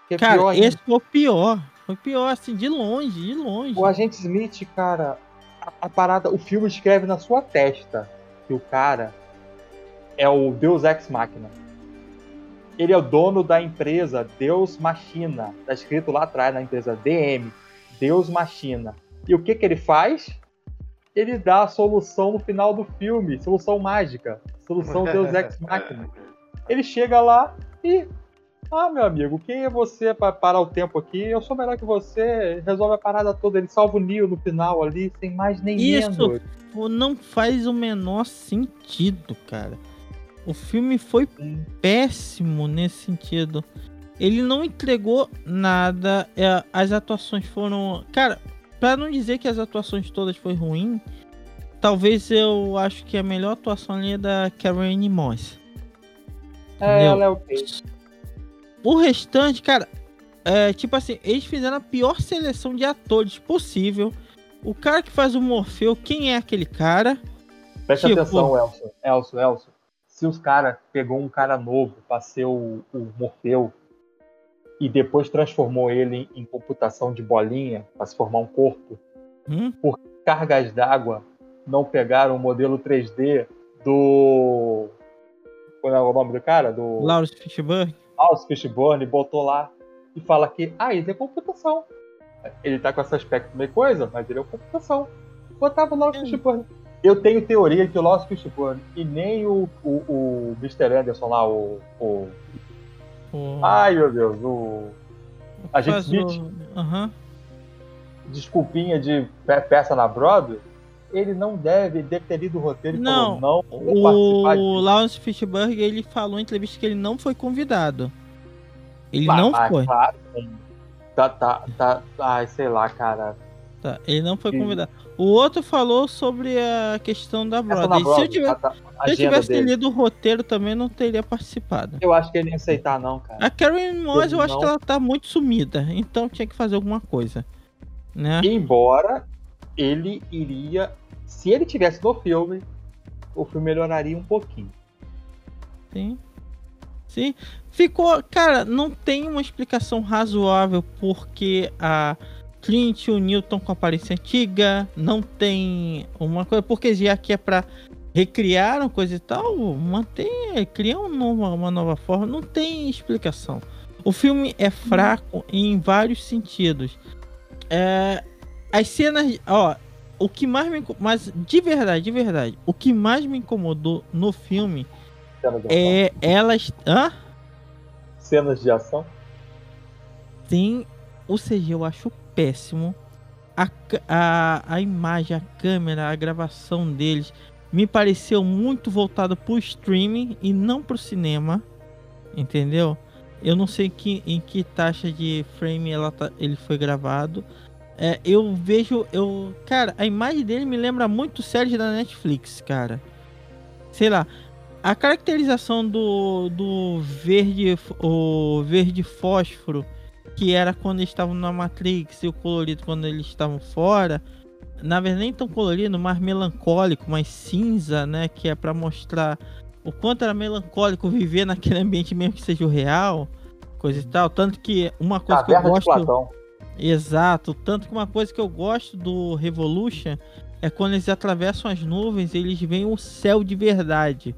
Que é pior Cara, ainda. esse foi o pior. Foi pior, assim, de longe, de longe. O agente Smith, cara, a, a parada, o filme escreve na sua testa que o cara é o Deus Ex Machina. Ele é o dono da empresa Deus Machina. Tá escrito lá atrás na empresa DM, Deus Machina. E o que que ele faz? Ele dá a solução no final do filme, solução mágica, solução Deus Ex Machina. Ele chega lá e ah, meu amigo, quem é você para parar o tempo aqui? Eu sou melhor que você. Resolve a parada toda. Ele salva o Neo no final ali, sem mais nem Isso. menos. Não faz o menor sentido, cara. O filme foi péssimo nesse sentido. Ele não entregou nada. é, as atuações foram. Cara, pra não dizer que as atuações todas foram ruins, talvez eu acho que a melhor atuação ali é da Karen Moss. É, ela é ok. O restante, cara, é tipo assim, eles fizeram a pior seleção de atores possível. O cara que faz o Morfeu, quem é aquele cara? Presta tipo- atenção, Elcio. Elcio, Elcio. Se os caras pegou um cara novo pra ser o, o Morfeu e depois transformou ele em, em computação de bolinha pra se formar um corpo, Hum? cargas d'água não pegaram o modelo 3D do. Qual é o nome do cara? Do. Lawrence Fishburne? House Fishburne botou lá e fala que, ah, ele é computação. Ele tá com esse aspecto meio coisa, mas ele é computação. Botava o É. Fishburne. Eu tenho teoria que o Lost Fishburne e nem o, o, o Mr. Anderson lá, o. o... O- Ai meu Deus, o. a gente Smith. o- Aham. Desculpinha de pe- peça na Broadway, ele não deve, ter lido o roteiro Não, falou, não, O. Lawrence Fishburne, ele falou em entrevista que ele não foi convidado. Ele Mas- não mas, foi. Claro, tá, tá, tá, ai, sei lá, cara. Tá, ele não foi convidado. O outro falou sobre a questão da Essa na Broadway. Se eu, Broadway, tiver- tá, se eu tivesse dele. lido o roteiro também, não teria participado. Eu acho que ele ia aceitar, não, cara. A Karen Moss, eu acho não. que ela tá muito sumida. Então tinha que fazer alguma coisa. Né? Embora ele iria. Se ele tivesse no filme, o filme melhoraria um pouquinho. Sim. Sim. Ficou. Cara, não tem uma explicação razoável porque a Clint o Newton com aparência antiga. Não tem uma coisa. Porque já que é pra recriar uma coisa e tal, mantém. Cria uma nova, uma nova forma. Não tem explicação. O filme é fraco em vários sentidos. É, as cenas. Ó, o que mais me. Mas de verdade, de verdade. O que mais me incomodou no filme é elas. Hã? Cenas de ação. Tem. O CG eu acho péssimo. A, a, a imagem, a câmera, a gravação deles me pareceu muito voltado pro streaming e não pro cinema. Entendeu? Eu não sei que, em que taxa de frame ela tá- ele foi gravado. É, eu vejo. Eu, cara, a imagem dele me lembra muito séries da Netflix, cara. Sei lá. A caracterização do, do verde, o verde fósforo, que era quando eles estavam na Matrix, e o colorido quando eles estavam fora, na verdade nem tão colorido, mais melancólico, mais cinza, né? Que é pra mostrar o quanto era melancólico viver naquele ambiente mesmo que seja o real, coisa e tal. Tanto que uma coisa que eu Caverna de gosto. Platão. Exato, tanto que uma coisa que eu gosto do Revolution é quando eles atravessam as nuvens, eles veem o céu de verdade.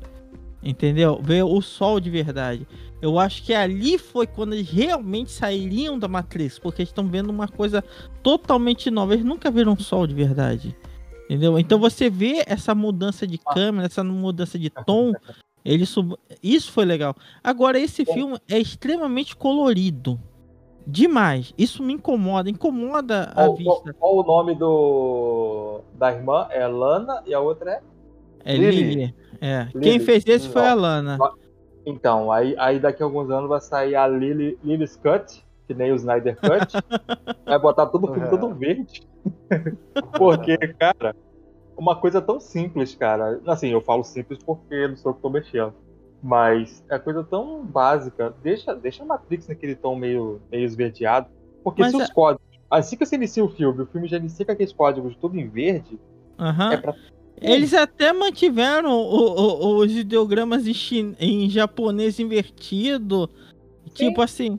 Entendeu? Vê o sol de verdade. Eu acho que ali foi quando eles realmente sairiam da Matrix, porque eles estão vendo uma coisa totalmente nova. Eles nunca viram sol de verdade. Entendeu? Então você vê essa mudança de câmera, essa mudança de tom, ele sub... isso foi legal. Agora esse filme é extremamente colorido. Demais. Isso me incomoda, incomoda a Qual, qual, vista. qual o nome do da irmã? É Lana e a outra é? É Lily. É. Lily. Quem fez esse foi a Não. Lana. Então, aí, aí daqui a alguns anos vai sair a Lily, Lily's Cut, que nem o Snyder Cut. vai botar todo o filme É. todo verde. Porque, cara, uma coisa tão simples, cara. Assim, eu falo simples porque não sou eu que tô mexendo. Mas é coisa tão básica. Deixa, deixa a Matrix naquele tom meio, meio esverdeado. Porque Mas se é- os códigos. Assim que você inicia o filme, o filme já inicia com aqueles códigos tudo em verde. Aham. É pra. Eles até mantiveram o- o- os ideogramas em, chin- em japonês invertido. Tipo assim.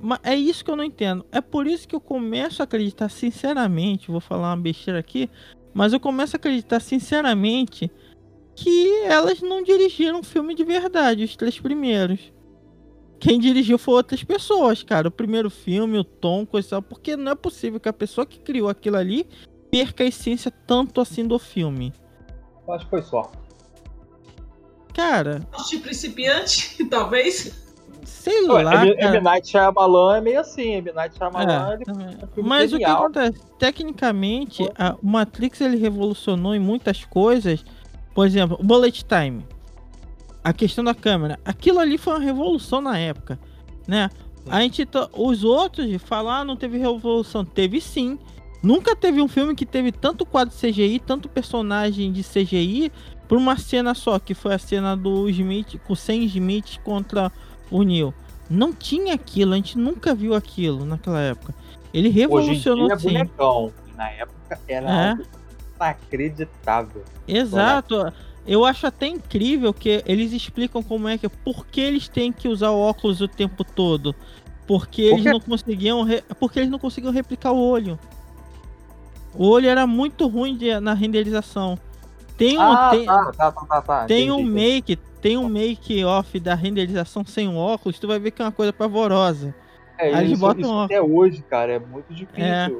ma- É isso que eu não entendo. É por isso que eu começo a acreditar sinceramente. Vou falar uma besteira aqui. Mas eu começo a acreditar sinceramente que elas não dirigiram um filme de verdade, os três primeiros. Quem dirigiu foi outras pessoas, cara. O primeiro filme, o tom, coisa tal. Porque não é possível que a pessoa que criou aquilo ali perca a essência tanto assim do filme. Eu acho que foi só. Cara, De principiante, talvez. sei Ué, lá, M, cara. M. Night Shyamalan é meio assim. M. Night Shyamalan, É, filme Mas o que genial. acontece? Tecnicamente, a- o Matrix ele revolucionou em muitas coisas. Por exemplo, o Bullet Time. A questão da câmera. Aquilo ali foi uma revolução na época, né? A gente, os outros falar ah, não teve revolução, teve sim. Nunca teve um filme que teve tanto quadro CGI, tanto personagem de CGI por uma cena só, que foi a cena do Smith com o Sam Smith contra o Neo. Não tinha aquilo, a gente nunca viu aquilo naquela época. Ele Hoje em revolucionou dia é bonecão. Na época era É. inacreditável. Exato. Eu acho até incrível que eles explicam como é que. Por que eles têm que usar o óculos o tempo todo? Porque eles quê? não conseguiam. re- Porque eles não conseguiam replicar o olho. O olho era muito ruim de- na renderização. Tem um, ah, tem, tá, tá, tá, tá, tá. tem entendi, um entendi. make, tem um make off da renderização sem o óculos, tu vai ver que é uma coisa pavorosa. É, Aí eles isso, botam isso até hoje, cara, é muito difícil. É.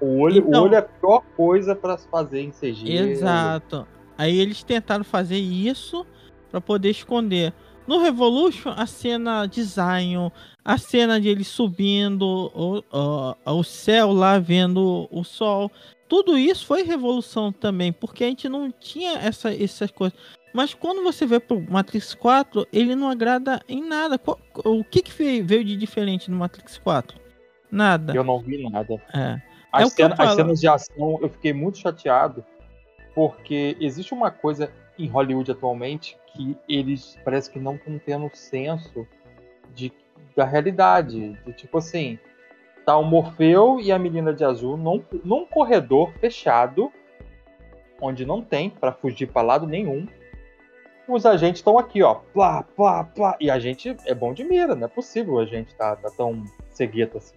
O, olho, Então- o olho é a pior coisa pra se fazer em CG. Exato. Aí eles tentaram fazer isso para poder esconder. No Revolution, a cena de Zion, a cena de ele subindo o, o, o céu lá, vendo o sol, tudo isso foi revolução também, porque a gente não tinha essa, essas coisas. Mas quando você vê pro Matrix 4, ele não agrada em nada. O que, que veio de diferente no Matrix 4? Nada. Eu não vi nada. É. As, É cena- as cenas de ação, eu fiquei muito chateado, porque existe uma coisa em Hollywood atualmente que eles parece que não estão tendo senso de, da realidade. De tipo assim, tá o Morfeu e a menina de azul num, num corredor fechado, onde não tem pra fugir pra lado nenhum. Os agentes estão aqui, ó, plá, plá, plá. E a gente é bom de mira, não é possível a gente tá, tá tão cegueta assim.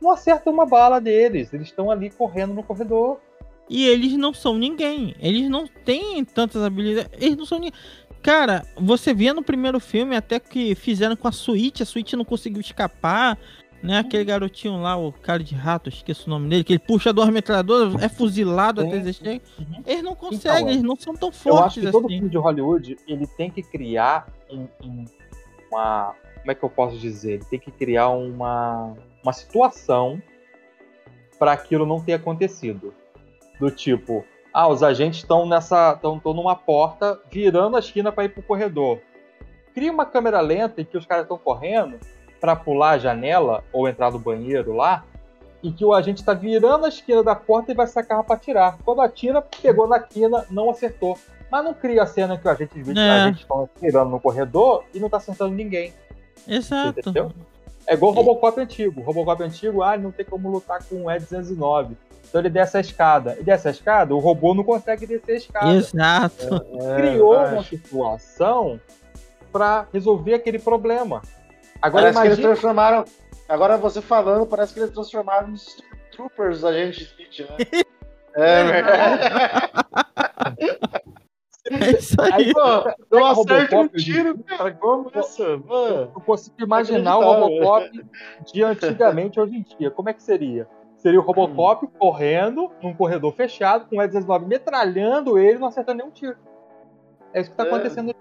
Não acerta uma bala deles, eles estão ali correndo no corredor. E eles não são ninguém. Eles não têm tantas habilidades. Eles não são ninguém. Cara, você via no primeiro filme até que fizeram com a Switch, a Switch não conseguiu escapar, né? Aquele garotinho lá, o cara de rato, esqueço o nome dele, que ele puxa duas metralhadoras, é fuzilado até eles chegarem. Eles não conseguem, é. eles não são tão Eu acho fortes que todo assim. filme de Hollywood ele tem que criar um- um- uma. Como é que eu posso dizer? Ele tem que criar uma, uma situação para aquilo não ter acontecido. Do tipo, ah, os agentes estão nessa. estão numa porta virando a esquina para ir pro corredor. Cria uma câmera lenta em que os caras estão correndo para pular a janela ou entrar no banheiro lá. E que o agente está virando a esquina da porta e vai sacar para atirar. Quando atira, pegou na quina, não acertou. Mas não cria a cena que o agente vê que É. a gente estão atirando no corredor e não tá acertando ninguém. Exato. Entendeu? É igual o Robocop antigo. O Robocop antigo, ah, ele não tem como lutar com o E209. Então ele desce a escada. E desce a escada, o robô não consegue descer a escada. Exato. Criou É, uma situação para resolver aquele problema. Agora Parece que eles imagina. transformaram. Agora você falando, parece que eles transformaram nos Troopers da gente Smith, né? É, verdade. É isso aí. Aí, Pô, eu o acerto um tiro, cara. Como essa? Mano. Eu consigo imaginar o. Robocop de antigamente hoje em dia. Como é que seria? Seria o Robocop correndo num corredor fechado, com o E-19 metralhando ele não acertando nenhum tiro. É isso que tá É. acontecendo.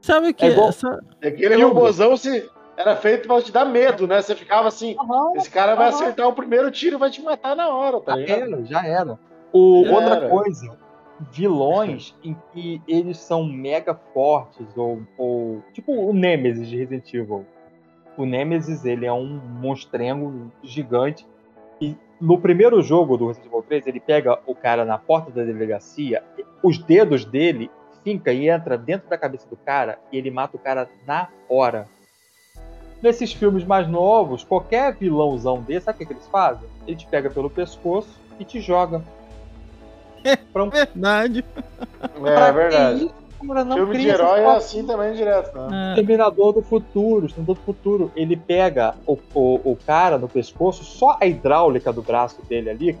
Sabe o que? É igual- sa- Aquele robôzão se era feito pra te dar medo, né? Você ficava assim, esse cara vai Aham. acertar o primeiro tiro e vai te matar na hora, tá Já ligado? era, já era. O, Já outra era. coisa, vilões em que eles são mega fortes, ou, ou tipo o Nemesis de Resident Evil. O Nemesis, ele é um monstrengo gigante. E no primeiro jogo do Resident Evil 3, ele pega o cara na porta da delegacia, os dedos dele finca e entra dentro da cabeça do cara e ele mata o cara na hora. Nesses filmes mais novos, qualquer vilãozão desse, sabe o que, que eles fazem? Ele te pega pelo pescoço e te joga. Pra um Verdade. É, verdade. isso, cara, não Filme de herói é assim também direto, né? É. Exterminador do futuro, Exterminador do futuro. Ele pega o, o, o cara no pescoço, só a hidráulica do braço dele ali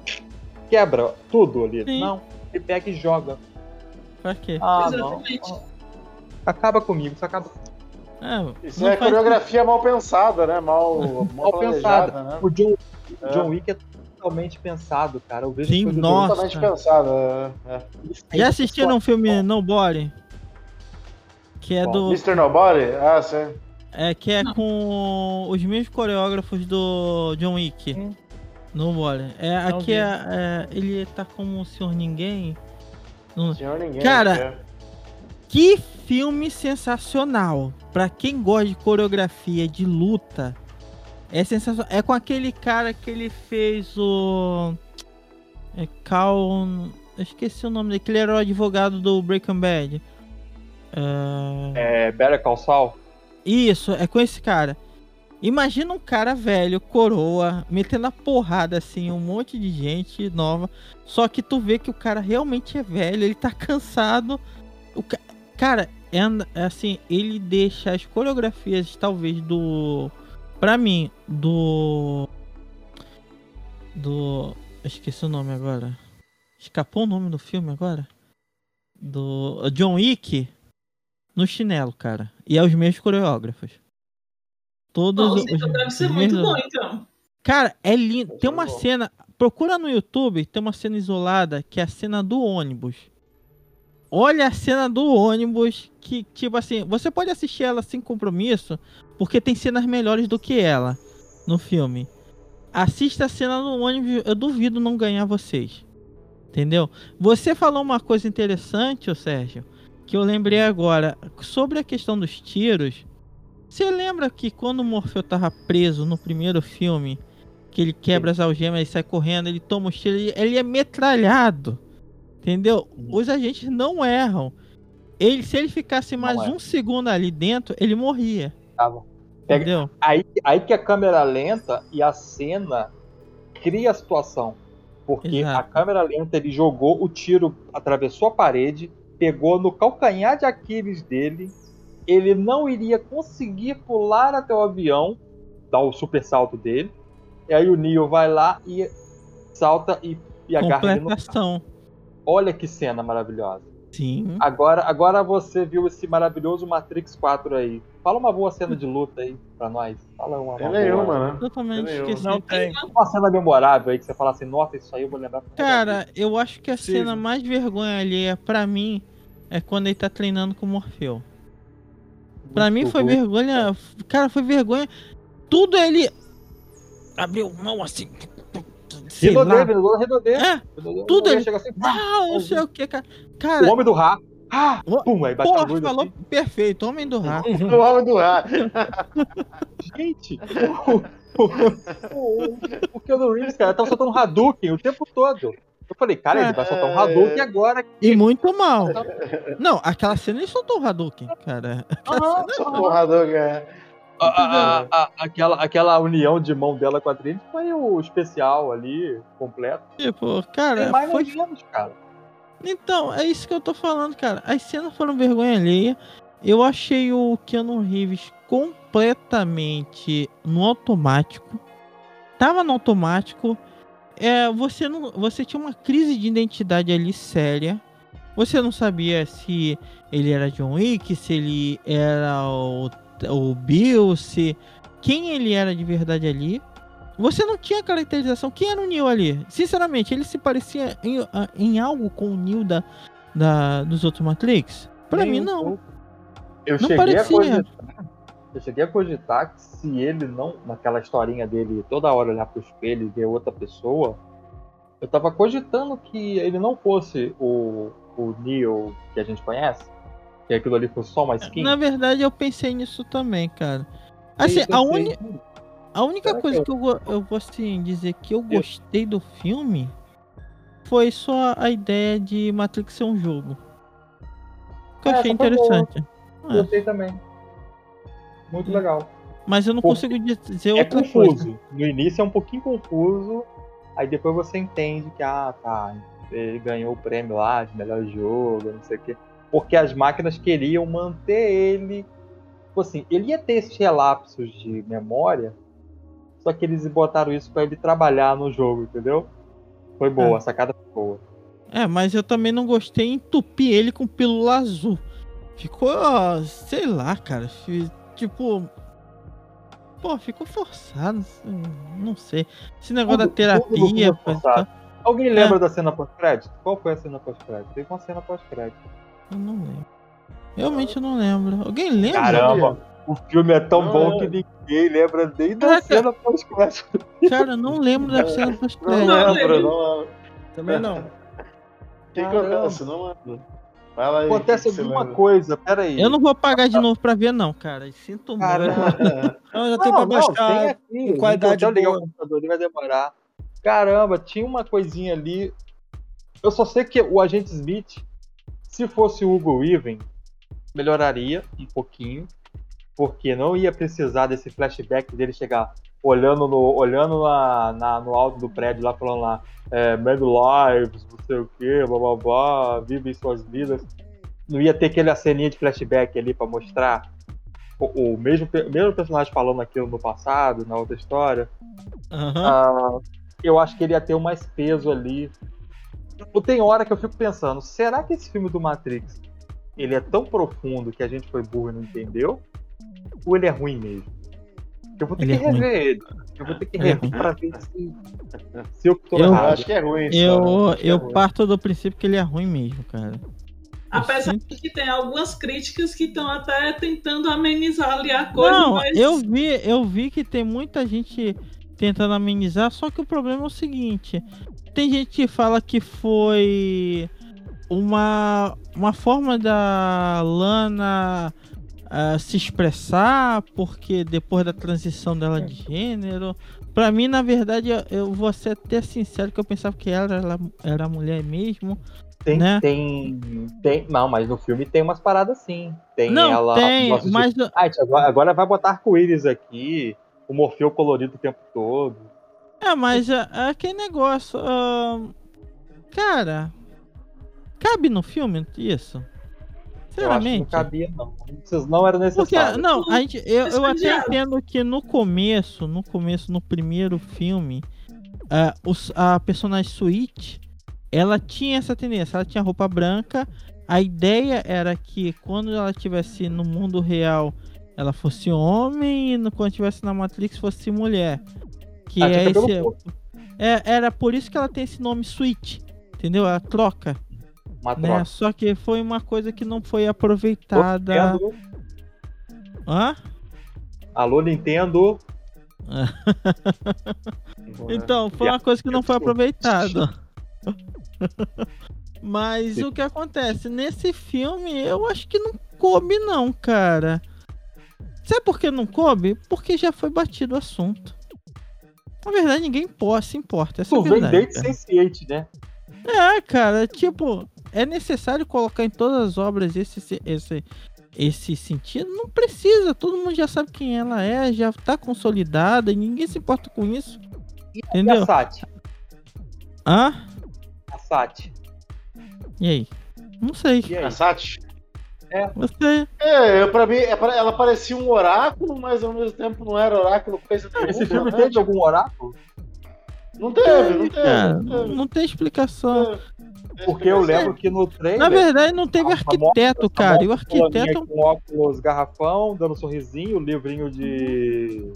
quebra tudo ali. Sim. Não, ele pega e joga. Pra quê? Ah, não. Exatamente. Acaba comigo, isso acaba comigo. É, Isso não é coreografia mal pensada, né? Mal, mal, Mal pensada. né? O John, É. John Wick é totalmente pensado, cara. Eu vejo Sim, nossa. Totalmente pensada. é, é. Já assistiram um filme Nobody? Que é Bom, do. Mr. Nobody? Ah, sim. É, que é com os mesmos coreógrafos do John Wick. Hum. Nobody. É, Não aqui é, é- Ele tá como o Senhor Ninguém. Não- Senhor ninguém. Cara, é. Que filme sensacional! Pra quem gosta de coreografia de luta, é sensacional. É com aquele cara que ele fez o. É Cal. Eu esqueci o nome dele, que ele era o advogado do Breaking Bad. É... É, Better Call Saul. Isso, é com esse cara. Imagina um cara velho, coroa, metendo a porrada assim, um monte de gente nova. Só que tu vê que o cara realmente é velho, ele tá cansado. O ca- Cara, é, é assim, ele deixa as coreografias, talvez, do. Pra mim, do. Do. eu Esqueci o nome agora. Escapou o nome do filme agora? Do. John Wick no chinelo, cara. E é os mesmos coreógrafos. Todos Nossa, os, então deve ser muito mesmos- bom, então. Cara, é lindo. Tem uma cena. Procura no YouTube, tem uma cena isolada que é a cena do ônibus. Olha a cena do ônibus que, tipo assim, você pode assistir ela sem compromisso, porque tem cenas melhores do que ela no filme. Assista a cena do ônibus, eu duvido não ganhar vocês. Entendeu? Você falou uma coisa interessante, ô Sérgio, que eu lembrei agora, sobre a questão dos tiros. Você lembra que quando o Morfeu tava preso no primeiro filme, que ele quebra as algemas, ele sai correndo, ele toma os tiros, ele, ele é metralhado. Entendeu? Os agentes não erram. Ele, se ele ficasse mais é. um segundo ali dentro, ele morria. Tava. Pega- Entendeu? Aí, aí que a câmera lenta e a cena cria a situação. Porque Exato. a câmera lenta ele jogou, o tiro atravessou a parede, pegou no calcanhar de Aquiles dele. Ele não iria conseguir pular até o avião, dar o super salto dele. E aí o Neo vai lá e salta e, e agarra ele no. Completação. Olha que cena maravilhosa. Sim. Agora, agora você viu esse maravilhoso Matrix 4 aí. Fala uma boa cena de luta aí pra nós. Fala uma, Tem uma boa. nenhuma, né? Totalmente Tem nenhum. esqueci. Não tem. Uma cena memorável aí que você fala assim, nossa, isso aí eu vou lembrar. Cara, eu acho que a Possível. cena mais vergonha alheia pra mim é quando ele tá treinando com o Morfeu. Pra mim foi vergonha. Cara, foi vergonha. Tudo ele abriu mão assim. Sei lá. Rinodê, Rinodê. É, Rinodê, tudo ele- chega assim, ah, não sei o que, cara. o Cara, homem do Rá. Ah, o- pum, aí bate a porra, falou assim. perfeito. Homem do Rá. O homem do ar. Gente, o, o, o, o Keanu Reeves, cara, tava soltando um Hadouken o tempo todo. Eu falei, cara, ele vai soltar um Hadouken agora. E muito mal. Não, aquela cena ele soltou o Hadouken, cara. Aham, Porrador, cara. A- a- a- aquela, aquela união de mão dela com a Trinity foi o especial ali, completo. Tipo, cara, Tem mais foi menos, cara. Então, é isso que eu tô falando, cara. As cenas foram vergonha alheia. Eu achei o Keanu Reeves completamente no automático. Tava no automático. É, você não, você tinha uma crise de identidade ali séria. Você não sabia se ele era John Wick, se ele era o, o Bill, se quem ele era de verdade ali. Você não tinha caracterização. Quem era o Neo ali? Sinceramente, ele se parecia em, em algo com o Neo da, da, dos outros Matrix? Pra mim, não. Eu Não cheguei parecia. a cogitar. Eu cheguei a cogitar que se ele não, naquela historinha dele, toda hora olhar pro espelho e ver outra pessoa, eu tava cogitando que ele não fosse o, o Neo que a gente conhece, que aquilo ali fosse só uma skin. Na verdade, eu pensei nisso também, cara. Assim, Eu a, uni- a única Será coisa que que eu, go- eu vou assim, dizer que eu gostei do filme foi só a ideia de Matrix ser um jogo. Que eu É, achei foi boa. interessante. É, Gostei também. Muito legal. mas eu não Porque consigo dizer É outra confuso. coisa. No início é um pouquinho confuso, aí depois você entende que, ah, tá, ele ganhou o prêmio lá de melhor jogo, não sei o quê. Porque as máquinas queriam manter ele. Tipo assim, ele ia ter esses relapsos de memória, só que eles botaram isso pra ele trabalhar no jogo, entendeu? Foi boa, É. a sacada foi boa. É, mas eu também não gostei em entupir ele com pílula azul. Ficou, sei lá, cara. Tipo. Pô, ficou forçado. Não sei. Esse negócio Tudo- da terapia. tudo tá- Alguém lembra da cena pós-crédito? Qual foi a cena pós-crédito? Teve uma cena pós-crédito. Eu não lembro. Realmente eu não lembro. Alguém lembra? Caramba, o filme é tão Não, bom é. que ninguém lembra nem da Caraca. cena pós-crédito. Cara, eu não lembro da cena Não pós-crédito. Não, lembro, lembro. não lembro. Também não. O que acontece? Não lembro. Fala aí. Acontece alguma coisa, peraí. Eu não vou pagar de novo pra ver, não, cara. Sinto muito. Caramba. Não, já tem pra baixar. tem aqui. qualidade até ligar o computador, ele vai demorar. Caramba, tinha uma coisinha ali. Eu só sei que o agente Smith, se fosse o Hugo Weaving, melhoraria um pouquinho. Porque não ia precisar desse flashback dele chegar olhando no, olhando na, na- no alto do prédio lá, falando lá, é, Mad Lives, não sei o que, blá blá blá, vivem suas vidas. Não ia ter aquela ceninha de flashback ali pra mostrar o, o mesmo, mesmo personagem falando aquilo no passado, na outra história. Aham. Ah, eu acho que ele ia ter mais peso ali. Ou Tem hora que eu fico pensando, será que esse filme do Matrix ele é tão profundo que a gente foi burro e não entendeu? Ou ele é ruim mesmo? Eu vou ter Ele que é ruim. rever ele. Eu vou ter que é rever ruim. pra ver se, se eu tô Eu Eu errado. acho que é ruim. Eu, né? É eu ruim. parto do princípio que ele é ruim mesmo, cara. Apesar de que tem algumas críticas que estão até tentando amenizar ali a coisa, Não, mas eu vi, eu vi que tem muita gente tentando amenizar, só que o problema é o seguinte: tem gente que fala que foi uma, uma forma da Lana ah, se expressar, porque depois da transição dela de gênero. Pra mim, na verdade, eu- eu vou ser até sincero que eu pensava que ela era, era mulher mesmo. Tem, Né? tem, tem. Não, mas no filme tem umas paradas sim. Tem Não, ela. tem, de- mas Ah, agora, agora vai botar arco-íris aqui, o Morfeu colorido o tempo todo. É, mas é, é aquele negócio. ahn, cara, cabe no filme isso? Eu acho que não Sinceramente. cabia, não. Isso não era Porque, necessário. não, a gente, eu, eu até entendo que no começo, no começo, no primeiro filme, ah, os- a personagem Sweet, ela tinha essa tendência, ela tinha roupa branca. A ideia era que quando ela estivesse no mundo real, ela fosse homem, e quando estivesse na Matrix fosse mulher. Que Ah, é esse, é, era por isso que ela tem esse nome Switch, entendeu? A troca, uma né? troca. Só que foi uma coisa que não foi aproveitada. Nintendo, Hã? Alô, Nintendo. Então, foi uma coisa que não foi aproveitada. Mas o que acontece? Nesse filme, eu acho que não coube, não, cara. Sabe por que não coube? Porque já foi batido o assunto. Na verdade, ninguém se importa. Essa é Tu vem verdade, desde. Sense8, né? É, cara, tipo, é necessário colocar em todas as obras esse, esse, esse sentido? Não precisa, todo mundo já sabe quem ela é, já tá consolidada, e ninguém se importa com isso. E Entendeu? a Sati? Hã? A Sati. E aí? Não sei. E aí? A Sati? Sei. É, eu, pra mim, é pra- ela parecia um oráculo, mas ao mesmo tempo não era oráculo coisa nenhuma. Esse filme né? teve algum oráculo? Não teve, não teve. Cara, não não, teve. não tem explicação. Porque eu lembro que no trailer. Na verdade, não teve a arquiteto, famosa- cara. E o arquiteto. Com óculos garrafão, dando um sorrisinho, livrinho de.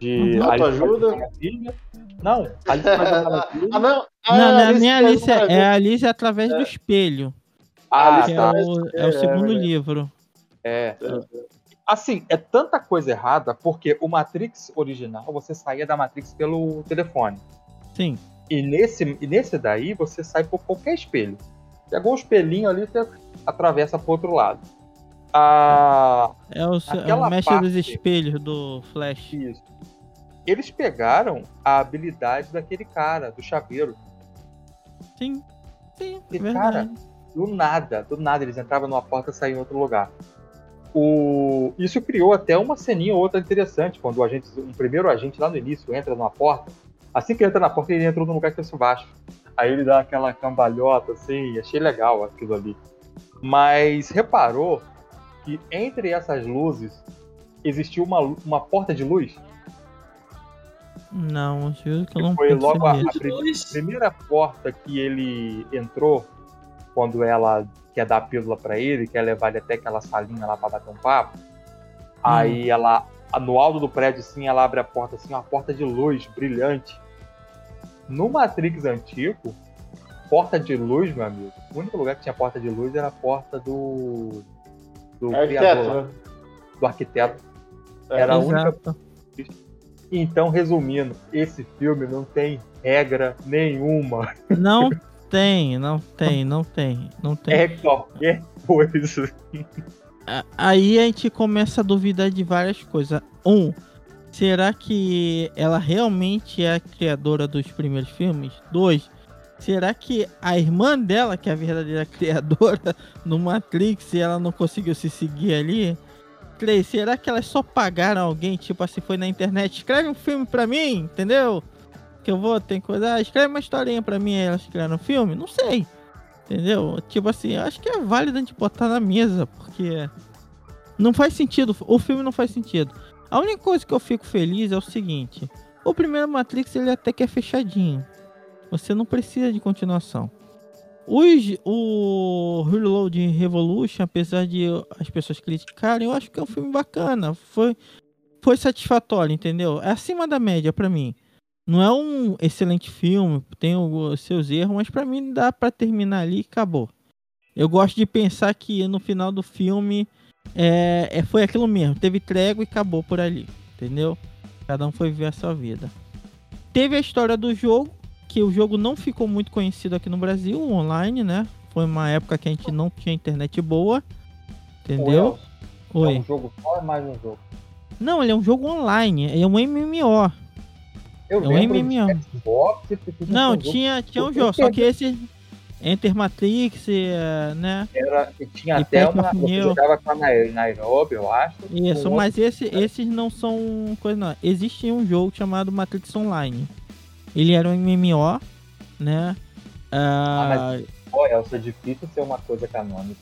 De. Maravilha. Não, Alice Maravilha. Ah, não. Ah, Não, não é Alice nem a Maravilha. Alice, é a Alice através do espelho. Ah, Que é tá. o, é o é, segundo é. livro. É. Assim, é tanta coisa errada, porque o Matrix original, você saía da Matrix pelo telefone. Sim. E nesse, e nesse daí, você sai por qualquer espelho. Pegou um espelhinho ali, você atravessa pro outro lado. Ah, É o, é o mestre dos parte- espelhos do Flash. isso. Eles pegaram a habilidade daquele cara, do chaveiro. Sim. Sim, E, verdade. Do nada, do nada, eles entravam numa porta e saíam em outro lugar. O... Isso criou até uma ceninha ou outra interessante, quando o agente, um primeiro agente lá no início entra numa porta. Assim que entra na porta, ele entrou num lugar que é baixo. Aí ele dá aquela cambalhota assim, achei legal aquilo ali. Mas reparou que entre essas luzes existiu uma, uma porta de luz? Não, juro que eu não foi logo a, a primeira porta que ele entrou, quando ela quer dar a pílula pra ele, quer levar ele até aquela salinha lá pra bater um papo. Aí ela, no alto do prédio, assim, ela abre a porta, assim, uma porta de luz brilhante. No Matrix antigo, porta de luz, meu amigo, o único lugar que tinha porta de luz era a porta do. do criador, Arquiteto, né? do arquiteto. É. Era a única Exato. Então, resumindo, esse filme não tem regra nenhuma. Não tem, não tem, não tem, não tem. É qualquer coisa. Aí a gente começa a duvidar de várias coisas. Um, será que ela realmente é a criadora dos primeiros filmes? Dois, será que a irmã dela, que é a verdadeira criadora no Matrix, e ela não conseguiu se seguir ali? Três, será que elas só pagaram alguém, tipo assim, foi na internet, escreve um filme pra mim, entendeu? Que eu vou, tem coisa, ah, escreve uma historinha pra mim, elas criaram um filme? Não sei. Entendeu? Tipo assim, acho que é válido a gente botar na mesa, porque não faz sentido, o filme não faz sentido. A única coisa que eu fico feliz é o seguinte: o primeiro Matrix ele até que é fechadinho. Você não precisa de continuação. Os, o Reload Revolution, apesar de as pessoas criticarem, eu acho que é um filme bacana. Foi, foi satisfatório, entendeu? É acima da média pra mim. Não é um excelente filme, tem os seus erros, mas pra mim dá pra terminar ali e acabou. Eu gosto de pensar que no final do filme é, é, foi aquilo mesmo. Teve trégua e acabou por ali. Entendeu? Cada um foi viver a sua vida. Teve a história do jogo, que o jogo não ficou muito conhecido aqui no Brasil, online, né? Foi uma época que a gente não tinha internet boa. Entendeu? Oi. É um jogo só ou é mais um jogo? Não, ele é um jogo online, é um MMO. Eu é um MMO. Xbox, não, tinha, tinha um jogo, só que esse Enter Matrix, é, né? Era, tinha e até uma. Você jogava com a Nairobi, eu acho. Isso, mas esse, esses não são coisa não. Existia um jogo chamado Matrix Online. Ele era um MMO, né? Ah, mas uh... pô, é difícil ser uma coisa canônica.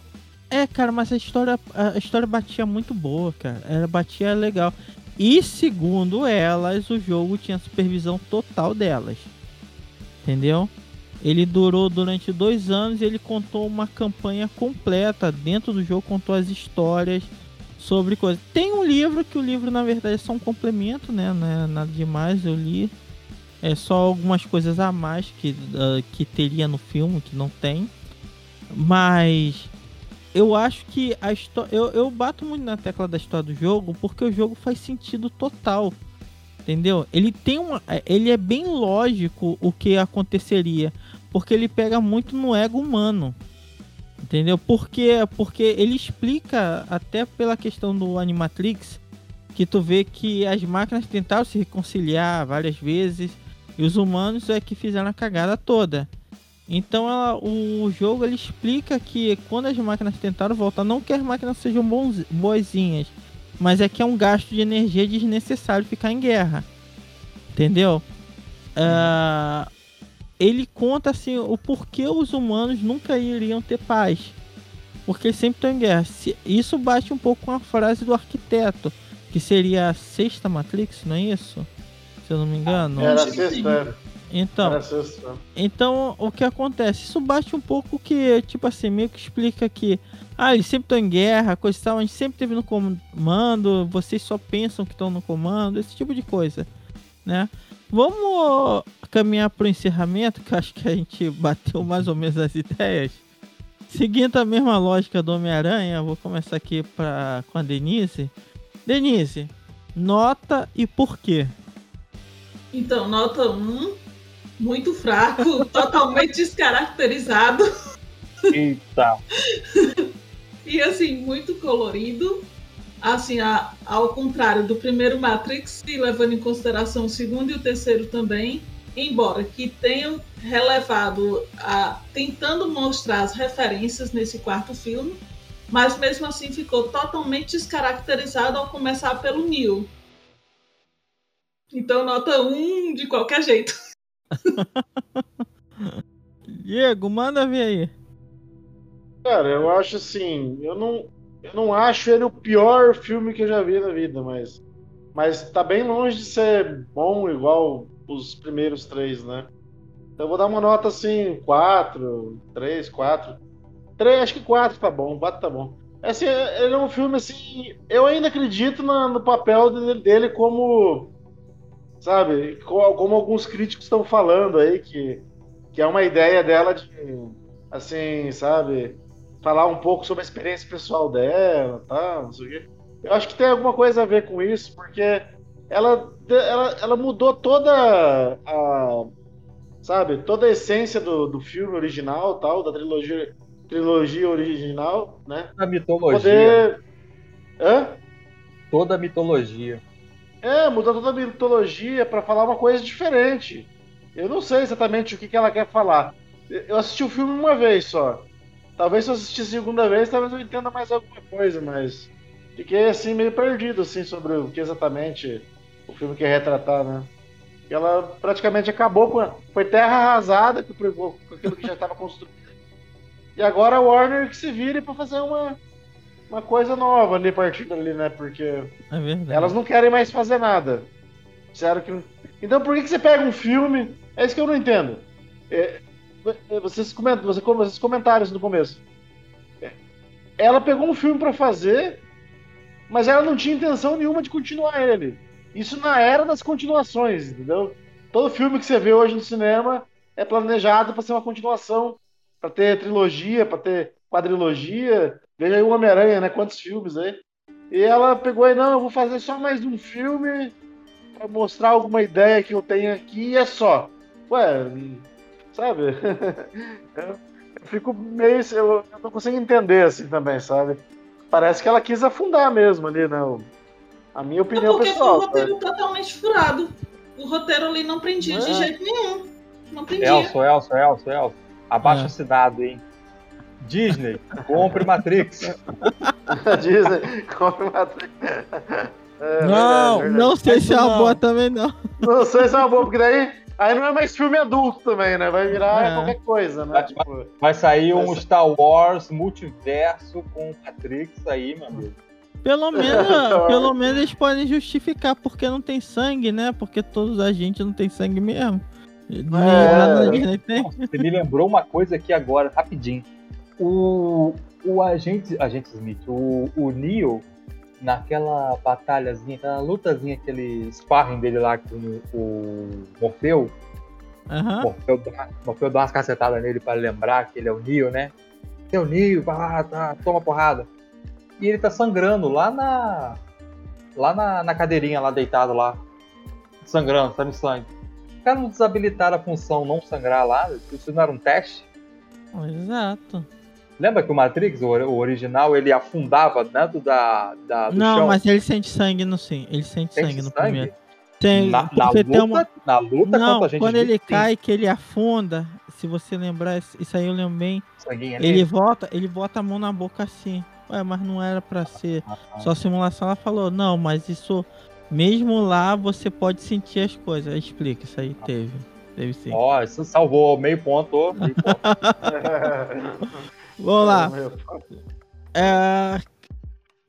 É, cara, mas a história, a história batia muito boa, cara. Ela batia legal. E segundo elas, o jogo tinha supervisão total delas. Entendeu? Ele durou durante dois anos e ele contou uma campanha completa. Dentro do jogo contou as histórias sobre coisas. Tem um livro que o livro na verdade é só um complemento, né? Não é nada demais, eu li. É só algumas coisas a mais que, uh, que teria no filme, que não tem. Mas eu acho que a história. Eu, eu bato muito na tecla da história do jogo porque o jogo faz sentido total. Entendeu? Ele tem uma. Ele é bem lógico o que aconteceria. Porque ele pega muito no ego humano. Entendeu? Porque, porque ele explica, até pela questão do Animatrix, que tu vê que as máquinas tentaram se reconciliar várias vezes. E os humanos é que fizeram a cagada toda. Então ela, o jogo ele explica que quando as máquinas tentaram voltar, não que as máquinas sejam bons, boazinhas, mas é que é um gasto de energia desnecessário ficar em guerra. Entendeu? Uh, ele conta assim o porquê os humanos nunca iriam ter paz. Porque sempre estão em guerra. Isso bate um pouco com a frase do arquiteto, que seria a sexta Matrix, não é isso? Se eu não me engano. Era a sexta, então, então, o que acontece? Isso bate um pouco que, tipo assim, meio que explica que ah, eles sempre estão em guerra, coisa e tal, a gente sempre teve no comando, vocês só pensam que estão no comando, esse tipo de coisa, né? Vamos caminhar para o encerramento, que acho que a gente bateu mais ou menos as ideias. Seguindo a mesma lógica do Homem-Aranha, vou começar aqui pra, com a Denise. Denise, nota e por quê? Então, nota 1, muito fraco, totalmente descaracterizado. Eita! e assim, muito colorido. Assim, a, ao contrário do primeiro Matrix, e levando em consideração o segundo e o terceiro também, embora que tenham relevado, a, tentando mostrar as referências nesse quarto filme, mas mesmo assim ficou totalmente descaracterizado ao começar pelo Neil. Então, nota 1 um de qualquer jeito. Diego, manda ver aí. Cara, eu acho assim, eu não, eu não acho ele o pior filme que eu já vi na vida, mas, mas tá bem longe de ser bom igual os primeiros três, né? Então eu vou dar uma nota assim, 4, 3, 4. 3, acho que 4 tá bom, 4 tá bom. Assim, ele é um filme assim, eu ainda acredito no, no papel dele, dele como sabe? Como alguns críticos estão falando aí, que, que é uma ideia dela de, assim, sabe? Falar um pouco sobre a experiência pessoal dela, tá? Não sei o quê. Eu acho que tem alguma coisa a ver com isso, porque ela, ela, ela mudou toda a, sabe, toda a essência do, do filme original, tal, da trilogia, trilogia original, né? A mitologia. Poder... Hã? Toda a mitologia. É, mudou toda a mitologia para falar uma coisa diferente. Eu não sei exatamente o que, que ela quer falar. Eu assisti o filme uma vez só. Talvez se eu assistir a segunda vez, talvez eu entenda mais alguma coisa, mas fiquei assim meio perdido assim sobre o que exatamente o filme quer retratar, né? Ela praticamente acabou com a... foi terra arrasada com aquilo que já estava construído. E agora a Warner que se vire para fazer uma uma coisa nova ali partindo ali, né? Porque é elas não querem mais fazer nada. Sério que. Então por que, que você pega um filme? É isso que eu não entendo. É, é vocês, comentam, vocês comentaram isso no começo. É, ela pegou um filme para fazer, mas ela não tinha intenção nenhuma de continuar ele. Isso na era das continuações, entendeu? Todo filme que você vê hoje no cinema é planejado para ser uma continuação, para ter trilogia, para ter quadrilogia. Veja aí o Homem-Aranha, né? Quantos filmes aí. E ela pegou aí, não, eu vou fazer só mais um filme pra mostrar alguma ideia que eu tenho aqui e é só. Ué, sabe? eu, eu fico meio. Eu, eu não consigo entender assim também, sabe? Parece que ela quis afundar mesmo ali, né? A minha opinião é porque pessoal. Foi um roteiro totalmente furado. O roteiro ali não prendia de É. jeito nenhum. Não prendia. Elson, Elson, Elson, Elson. Abaixo É. assinado, hein? Disney, compre Matrix. Disney, compre Matrix. É, não, verdade, verdade. não sei se é uma não. boa também, não. Não sei se é uma boa, porque daí aí não é mais filme adulto também, né? Vai virar É. qualquer coisa, né? Tipo, Vai sair um Vai Star Wars multiverso com Matrix aí, meu amigo. Pelo menos, Então, pelo menos eles podem justificar porque não tem sangue, né? Porque todos a gente não tem sangue mesmo. Tem. Nossa, Você me lembrou uma coisa aqui agora, rapidinho. O, o agente, agente Smith, o, o Neo, naquela batalhazinha, aquela lutazinha, aquele sparring dele lá com o Morfeu, Aham. Morfeu dá, Morfeu dá umas cacetadas nele pra lembrar que ele é o Neo, né? É o Neo, vai lá, tá, toma porrada. E ele tá sangrando lá na. Lá na, na cadeirinha, lá deitado lá. Sangrando, saindo sangue. Os caras não desabilitaram a função não sangrar lá? Isso não era um teste? Exato. Lembra que o Matrix, o, o original, ele afundava dentro da, da, do Não, chão? mas ele sente sangue no sim. Ele sente Sente sangue no sangue? primeiro. Tem, na, na luta, tem uma. na luta Não, contra a gente quando ele sim, cai, que ele afunda, se você lembrar, isso aí eu lembro bem. sanguinho ali. Ele volta, ele bota a mão na boca assim. Ué, mas não era pra ser Ah, só simulação. Ela falou, não, mas isso, mesmo lá, você pode sentir as coisas. Explica, isso aí teve. Teve sim. Ó, isso salvou meio ponto. Meio ponto. Vamos lá. É,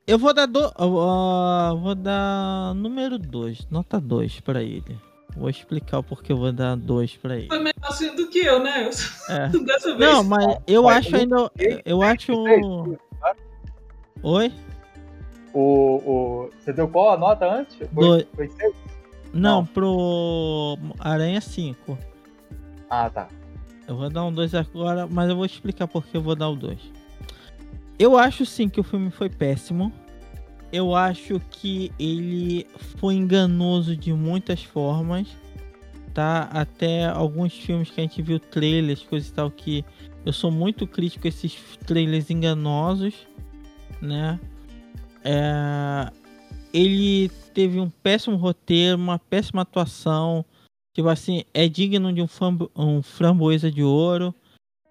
eu vou dar do, ó, vou dar número 2, nota 2 pra ele. Vou explicar o porquê eu vou dar 2 pra ele. Foi melhor assim do que eu, né? É. Dessa vez. Não, mas eu Mas acho ainda. Eu acho. Oi? O, o, você deu qual a nota antes? Foi, Dois. foi seis? Não, Não. pro Aranha 5. Ah, tá. Eu vou dar um 2 agora, mas eu vou explicar por que eu vou dar o 2. Eu acho sim que o filme foi péssimo. Eu acho que ele foi enganoso de muitas formas. Tá? Até alguns filmes que a gente viu trailers, coisas e tal, que eu sou muito crítico a esses trailers enganosos, né? É, Ele teve um péssimo roteiro, uma péssima atuação. Tipo assim, é digno de um, um framboesa de ouro,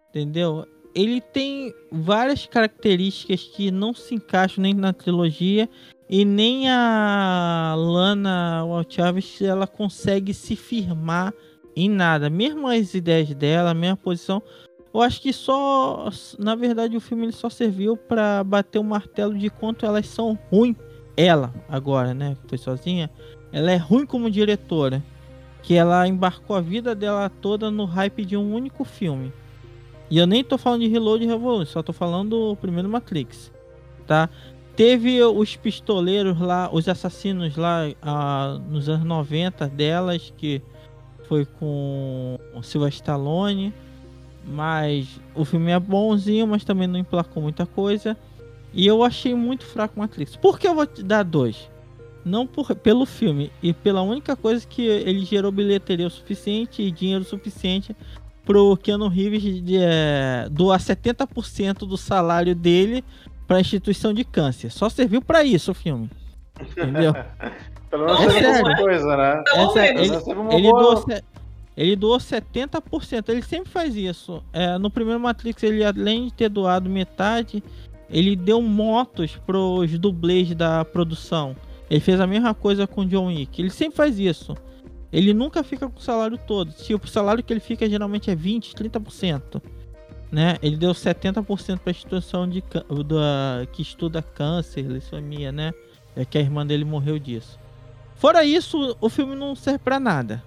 entendeu? Ele tem várias características que não se encaixam nem na trilogia e nem a Lana Wachowicz ela consegue se firmar em nada. Mesmo as ideias dela, a mesma posição, eu acho que só, na verdade, o filme ele só serviu para bater o martelo de quanto elas são ruins. Ela, agora, né? Foi sozinha. Ela é ruim como diretora que ela embarcou a vida dela toda no hype de um único filme. E eu nem tô falando de Reload e Revolution, só tô falando do primeiro Matrix, tá? Teve os pistoleiros lá, os assassinos lá ah, nos anos 90 delas, que foi com o Sylvester Stallone, mas o filme é bonzinho, mas também não emplacou muita coisa. E eu achei muito fraco Matrix. Por que eu vou te dar dois? Não por, pelo filme, e pela única coisa que ele gerou bilheteria o suficiente e dinheiro suficiente pro Keanu Reeves de, é, doar 70% do salário dele pra instituição de câncer. Só serviu pra isso o filme. Entendeu? Pelo menos É teve sério. alguma coisa, né? Essa- menos. ele, ele boa- doou, ele doou 70%. Ele sempre faz isso. É, no primeiro Matrix, ele além de ter doado metade, ele deu motos pros dublês da produção. Ele fez a mesma coisa com o John Wick. Ele sempre faz isso. Ele nunca fica com o salário todo. Tipo, o salário que ele fica geralmente é 20, 30%. Né? Ele deu 70% para a instituição de, que estuda câncer, leucemia, né? É que a irmã dele morreu disso. Fora isso, o filme não serve pra nada.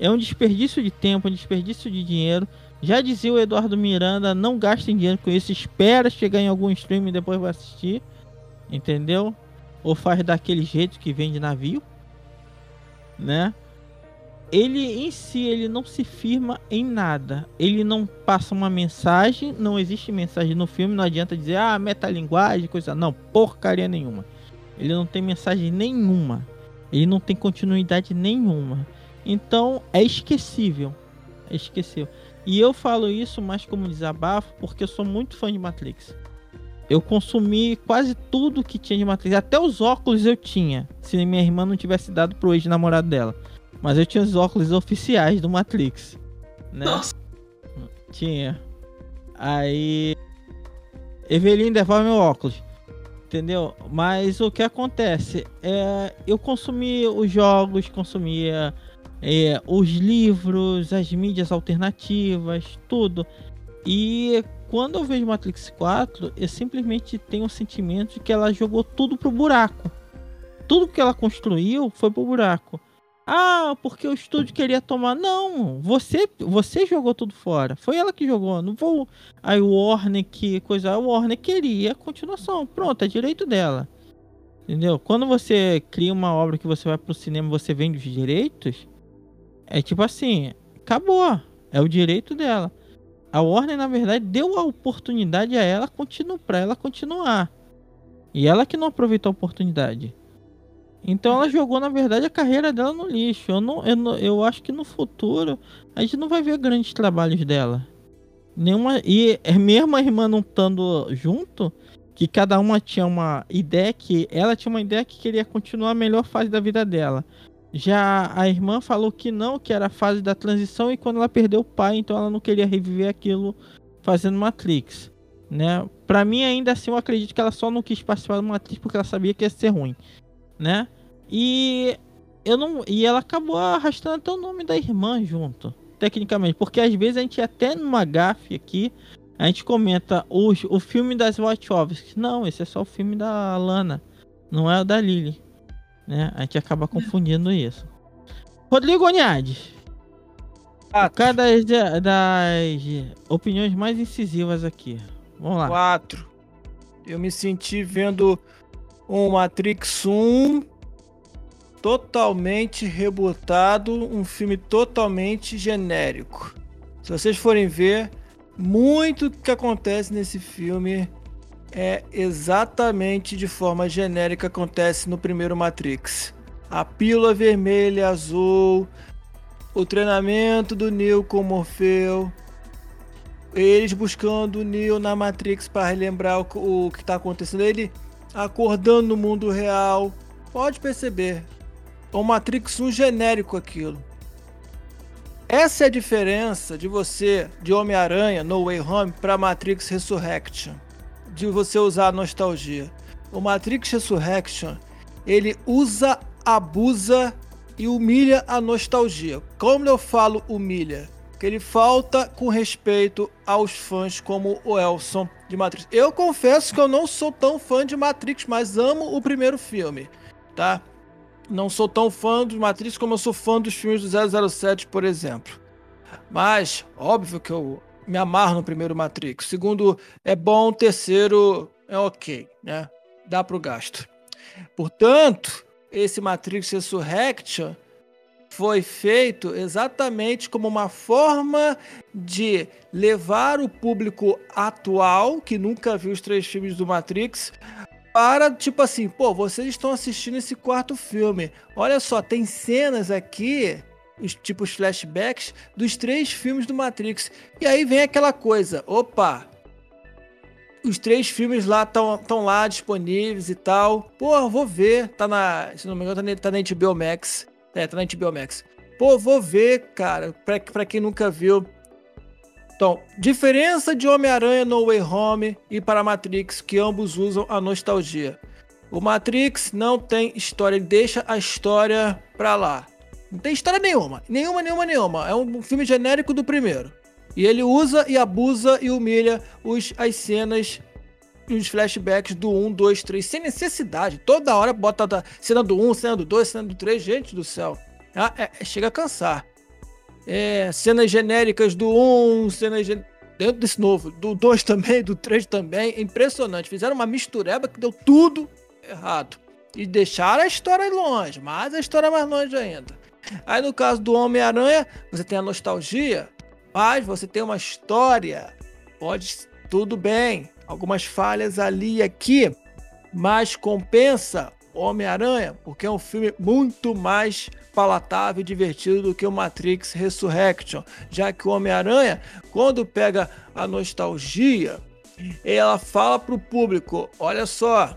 É um desperdício de tempo, um desperdício de dinheiro. Já dizia o Eduardo Miranda, não gastem dinheiro com isso, espera chegar em algum stream e depois vai assistir. Entendeu? Ou faz daquele jeito que vende navio. Né? ele em si ele não se firma em nada. Ele não passa uma mensagem, não existe mensagem no filme, não adianta dizer ah, metalinguagem, coisa não, porcaria nenhuma. Ele não tem mensagem nenhuma. Ele não tem continuidade nenhuma. Então é esquecível. É esquecível. E eu falo isso mais como desabafo porque eu sou muito fã de Matrix. Eu consumi quase tudo que tinha de Matrix. Até os óculos eu tinha. Se minha irmã não tivesse dado pro ex-namorado dela. Mas eu tinha os óculos oficiais do Matrix. Né? Nossa. Tinha. Aí. Evelyn devolve meu óculos. Entendeu? Mas o que acontece? É, eu consumi os jogos, consumia é, os livros, as mídias alternativas, tudo. E quando eu vejo Matrix 4, eu simplesmente tenho o sentimento de que ela jogou tudo pro buraco. Tudo que ela construiu foi pro buraco. Ah, porque o estúdio queria tomar. Não, você você jogou tudo fora. Foi ela que jogou. Não vou. Aí o Warner que coisa. O Warner queria a continuação. Pronto, é direito dela. Entendeu? Quando você cria uma obra que você vai pro cinema, você vende os direitos. É tipo assim, acabou. É o direito dela. A Warner, na verdade, deu a oportunidade a ela continuar para ela continuar. E ela que não aproveitou a oportunidade. Então ela jogou, na verdade, a carreira dela no lixo. Eu, não, eu, não, eu acho que no futuro a gente não vai ver grandes trabalhos dela. Nenhuma, e é mesmo a irmã não estando junto, que cada uma tinha uma ideia que. Ela tinha uma ideia que queria continuar a melhor fase da vida dela. Já a irmã falou que não, que era a fase da transição e quando ela perdeu o pai, então ela não queria reviver aquilo fazendo Matrix. Né? Pra mim, ainda assim, eu acredito que ela só não quis participar do Matrix porque ela sabia que ia ser ruim né? E eu não e ela acabou arrastando até o nome da irmã junto, tecnicamente, porque às vezes a gente até numa gafe aqui, a gente comenta o, o filme das Wachowski. Não, esse é só o filme da Lana, não é o da Lily, né? A gente acaba confundindo isso. Rodrigo Oniades. Cada das, das opiniões mais incisivas aqui. Vamos lá. Quatro. Eu me senti vendo um Matrix 1 totalmente rebutado, um filme totalmente genérico. Se vocês forem ver, muito que acontece nesse filme é exatamente de forma genérica acontece no primeiro Matrix. A pílula vermelha e azul, o treinamento do Neo com Morfeu, eles buscando o Neo na Matrix para relembrar o, o que está acontecendo. Ele acordando no mundo real. Pode perceber. É um Matrix 1 genérico aquilo. Essa é a diferença de você, de Homem-Aranha, No Way Home, para Matrix Resurrection. De você usar a nostalgia. O Matrix Resurrection, ele usa, abusa e humilha a nostalgia. Como eu falo humilha? Que ele falta com respeito aos fãs como o Elson de Matrix. Eu confesso que eu não sou tão fã de Matrix, mas amo o primeiro filme, tá? Não sou tão fã dos Matrix como eu sou fã dos filmes do 007, por exemplo. Mas, óbvio que eu me amarro no primeiro Matrix. O segundo é bom, o terceiro é ok, né? Dá pro gasto. Portanto, esse Matrix Resurrection foi feito exatamente como uma forma de levar o público atual, que nunca viu os três filmes do Matrix, para, tipo assim, pô, vocês estão assistindo esse quarto filme. Olha só, tem cenas aqui, os tipos flashbacks, dos três filmes do Matrix. E aí vem aquela coisa, opa, os três filmes lá estão lá disponíveis e tal. Pô, vou ver. Tá na. Se não me engano, tá na, tá na HBO Max. É, tá na HBO Max. Pô, vou ver, cara, pra, pra quem nunca viu. Então, diferença de Homem-Aranha No Way Home e para Matrix, que ambos usam a nostalgia. O Matrix não tem história, ele deixa a história pra lá. Não tem história nenhuma. Nenhuma, nenhuma, nenhuma. É um filme genérico do primeiro. E ele usa e abusa e humilha os, as cenas e os flashbacks do 1, 2, 3, sem necessidade. Toda hora bota a cena do 1, cena do 2, cena do 3, gente do céu. Ah, é, é, chega a cansar. É, cenas genéricas do 1, cenas gen... dentro desse novo, do 2 também, do 3 também. É impressionante. Fizeram uma mistureba que deu tudo errado. E deixaram a história longe, mas a história mais longe ainda. Aí no caso do Homem-Aranha, você tem a nostalgia, mas você tem uma história. Pode tudo bem, algumas falhas ali e aqui, mas compensa Homem-Aranha, porque é um filme muito mais palatável e divertido do que o Matrix Resurrection, já que o Homem-Aranha, quando pega a nostalgia, ela fala para o público: olha só,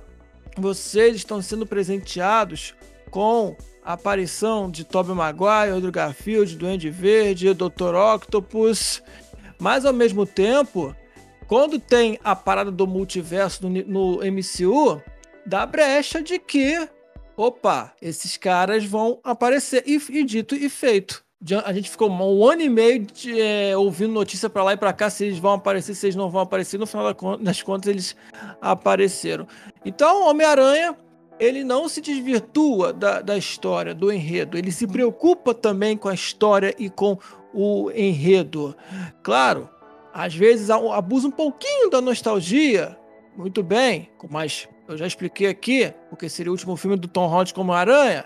vocês estão sendo presenteados com a aparição de Tobey Maguire, Andrew Garfield, Duende Verde, Dr. Octopus, mas ao mesmo tempo, quando tem a parada do multiverso no, no MCU, dá brecha de que, opa, esses caras vão aparecer. E, e dito e feito. A gente ficou um ano e meio de, é, ouvindo notícia para lá e para cá se eles vão aparecer, se eles não vão aparecer. No final das contas, eles apareceram. Então, Homem-Aranha, ele não se desvirtua da, da história, do enredo. Ele se preocupa também com a história e com o enredo. Claro, às vezes abusa um pouquinho da nostalgia, muito bem, mas eu já expliquei aqui, porque seria o último filme do Tom Holland como Aranha.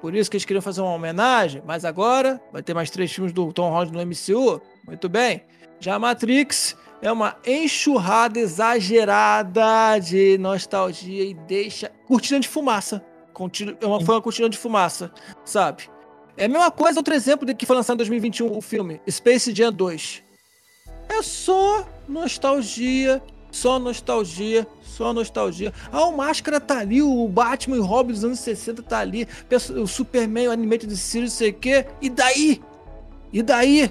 Por isso que eles queriam fazer uma homenagem. Mas agora vai ter mais três filmes do Tom Holland no MCU. Muito bem. Já Matrix é uma enxurrada exagerada de nostalgia e deixa. Cortina de fumaça. É uma, foi uma cortina de fumaça, sabe? É a mesma coisa, outro exemplo de que foi lançado em 2021 o filme Space Jam 2. É só nostalgia, só nostalgia, só nostalgia. Ah, o Máscara tá ali, o Batman e Robin dos anos 60 tá ali, o Superman, o Animated Series, sei o quê. E daí? E daí?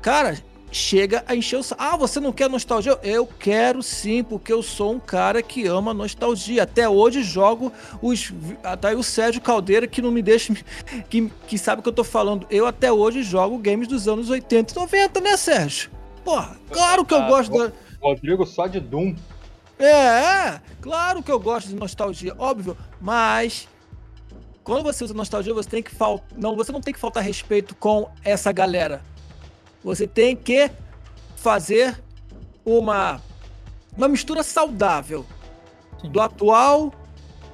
Cara, chega a encher o saco. Ah, você não quer nostalgia? Eu quero sim, porque eu sou um cara que ama nostalgia. Até hoje jogo os. Tá aí o Sérgio Caldeira que não me deixa. Que, que sabe o que eu tô falando. Eu até hoje jogo games dos anos 80 e 90, né, Sérgio? Porra, claro que eu ah, gosto da. Rodrigo só de Doom. É, claro que eu gosto de nostalgia, óbvio, mas quando você usa nostalgia, você tem que faltar, não, você não tem que faltar respeito com essa galera. Você tem que fazer uma uma mistura saudável Sim. do atual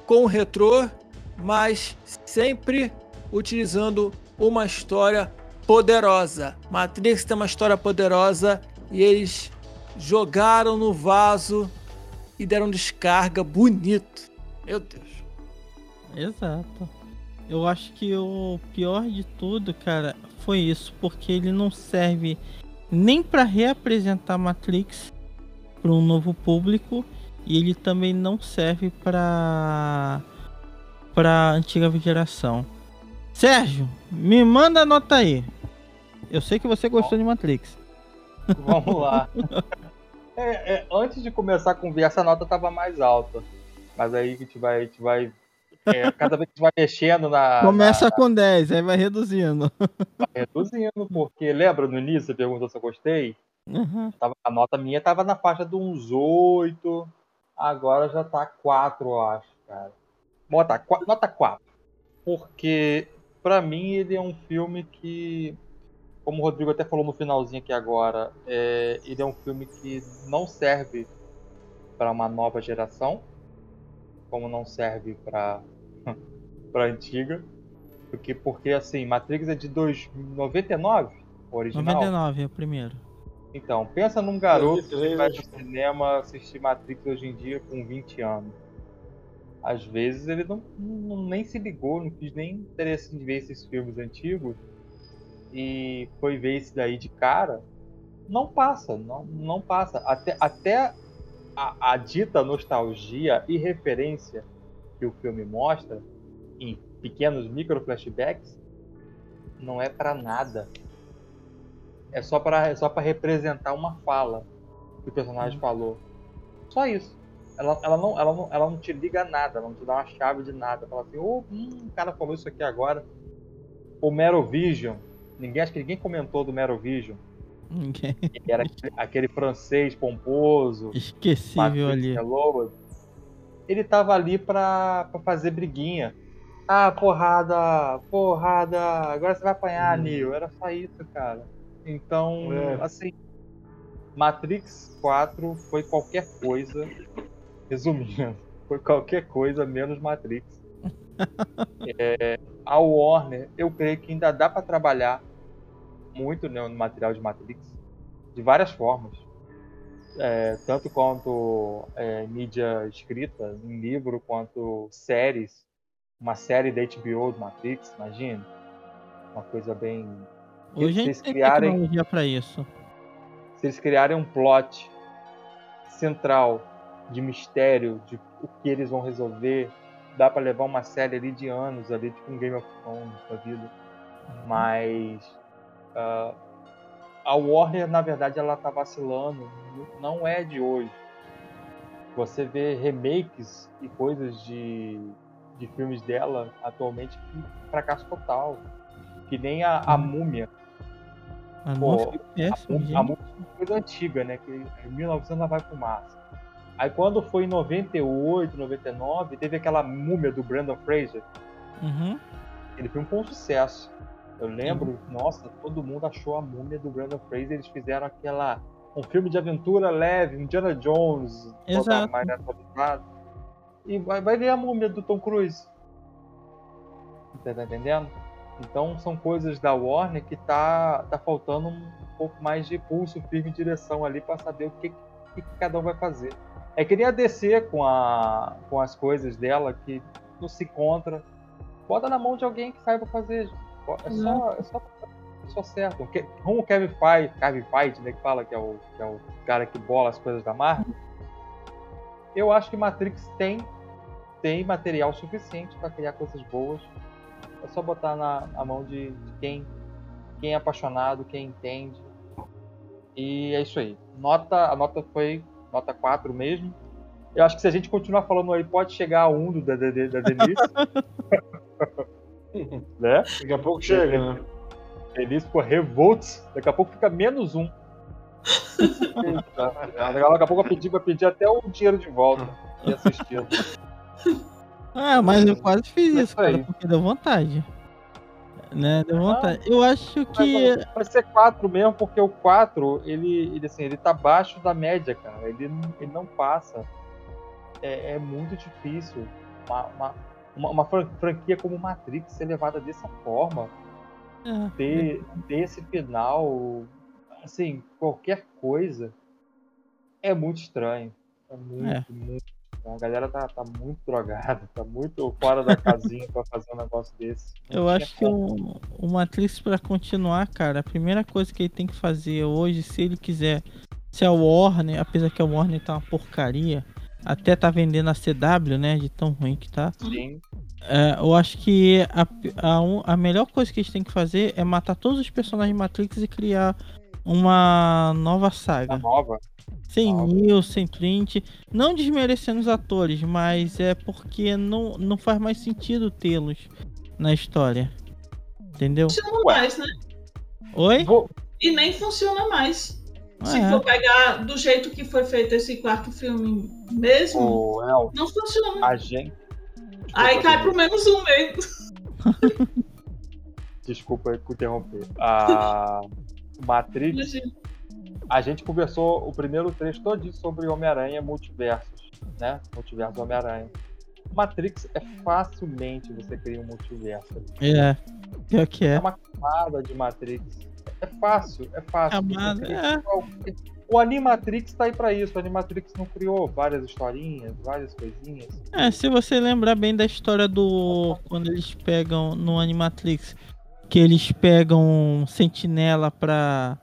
com o retrô, mas sempre utilizando uma história poderosa. Matrix tem uma história poderosa e eles jogaram no vaso e deram descarga bonito. Meu Deus. Exato. Eu acho que o pior de tudo, cara, foi isso, porque ele não serve nem para reapresentar Matrix para um novo público e ele também não serve para para antiga geração. Sérgio, me manda a nota aí. Eu sei que você gostou de Matrix. Vamos lá. É, é, antes de começar a conversa, a nota tava mais alta. Mas aí a gente vai. A gente vai é, cada vez que vai mexendo na. Começa na, com 10, aí vai reduzindo. Vai reduzindo, porque lembra no início você perguntou se eu gostei? Uhum. Tava, a nota minha tava na faixa de uns 8. Agora já tá 4, eu acho, cara. Bota, nota 4. Porque, pra mim, ele é um filme que como o Rodrigo até falou no finalzinho aqui agora, é, ele é um filme que não serve para uma nova geração, como não serve para para antiga, porque porque assim, Matrix é de 99, o original. 99 é o primeiro. Então, pensa num garoto que vai no cinema assistir Matrix hoje em dia com 20 anos. Às vezes ele não, não nem se ligou, não quis nem interesse em ver esses filmes antigos e foi ver esse daí de cara, não passa, não, não passa. Até, até a, a dita nostalgia e referência que o filme mostra, em pequenos micro flashbacks, não é para nada. É só para é só para representar uma fala que o personagem hum. falou. Só isso. Ela, ela, não, ela, não, ela não te liga nada, ela não te dá uma chave de nada. Fala assim, oh, hum, o cara falou isso aqui agora. O Mero Vision, Ninguém, acho que ninguém comentou do Merovision. Ninguém. Era aquele, aquele francês pomposo. Esquecível ali. Ele tava ali pra, pra fazer briguinha. Ah, porrada, porrada, agora você vai apanhar, hum. Neo. Era só isso, cara. Então, é. assim, Matrix 4 foi qualquer coisa, resumindo, foi qualquer coisa menos Matrix. é, a Warner, eu creio que ainda dá para trabalhar muito né, no material de Matrix, de várias formas. É, tanto quanto é, mídia escrita, em livro, quanto séries. Uma série da HBO de Matrix, imagina. Uma coisa bem. Hoje a gente tem criarem, tecnologia para isso. Se eles criarem um plot central de mistério, de o que eles vão resolver, dá para levar uma série ali de anos, ali, tipo um Game of Thrones da vida. Uhum. Mas uh, a Warner, na verdade, ela tá vacilando. Não é de hoje. Você vê remakes e coisas de, de filmes dela atualmente que fracasso total. Que nem a, a uhum. Múmia. A, Pô, péssimo, a, a Múmia é uma coisa antiga, né? Que em 1900 ela vai fumaça. Aí quando foi em 98, 99, teve aquela múmia do Brandon Fraser. Uhum. Filme foi um sucesso. Eu lembro, uhum. nossa, todo mundo achou a múmia do Brandon Fraser. Eles fizeram aquela. um filme de aventura leve, Indiana Jones, Exato. mais atualizado. E vai, vai ver a múmia do Tom Cruise. Você tá entendendo? Então são coisas da Warner que tá, tá faltando um pouco mais de pulso firme direção ali para saber o que, que, que cada um vai fazer. É que nem a DC com, a, com as coisas dela que não se encontra. Bota na mão de alguém que saiba fazer. É só, é só, é só certo. Como o Kevin Feige, Kevin Feige né, que fala que é, o, que é o cara que bola as coisas da Marvel, eu acho que Matrix tem, tem material suficiente para criar coisas boas. É só botar na, na mão de, de quem, quem é apaixonado, quem entende. E é isso aí. Nota, a nota foi nota 4 mesmo. Eu acho que se a gente continuar falando aí, pode chegar a 1 do, da, da, da Denise. né? Daqui a pouco chega, né? Denise ficou revolts, daqui a pouco fica menos 1. daqui a pouco eu pedi, vai pedir até o dinheiro de volta e assistindo. Ah, mas eu quase fiz isso, cara, porque deu vontade. Né, deu vontade. Ah, eu acho que. Vai ser 4 mesmo, porque o 4, ele, ele, assim, ele tá abaixo da média, cara. Ele, ele não passa. É, é muito difícil uma, uma, uma, uma, franquia como Matrix ser levada dessa forma. É. Ter, ter esse final. Assim, qualquer coisa. É muito estranho. É muito, é. muito a galera tá, tá muito drogada, tá muito fora da casinha pra fazer um negócio desse. Eu acho que o, o Matrix, pra continuar, cara, a primeira coisa que ele tem que fazer hoje, se ele quiser, se a Warner, apesar que a Warner tá uma porcaria, até tá vendendo a CW, né? De tão ruim que tá. Sim. É, eu acho que a, a, a melhor coisa que eles têm que fazer é matar todos os personagens de Matrix e criar uma nova saga. Uma nova? Sem Neo, sem Trint. Não desmerecendo os atores, mas é porque não, não faz mais sentido tê-los na história. Entendeu? Funciona mais, né? Oi? E nem funciona mais. Se é. for pegar do jeito que foi feito esse quarto filme mesmo, oh, El, não funciona. A gente. Aí cai pro menos um mesmo. Desculpa interromper. A Matrix a gente conversou o primeiro trecho todo sobre Homem-Aranha multiversos, né? Multiverso Homem-Aranha. Matrix é facilmente você cria um multiverso. É, pior que é. É uma camada de Matrix. É fácil, é fácil. Camada, é. O Animatrix tá aí pra isso. O Animatrix não criou várias historinhas, várias coisinhas. É, se você lembrar bem da história do. Quando eles pegam no Animatrix, que eles pegam Sentinela pra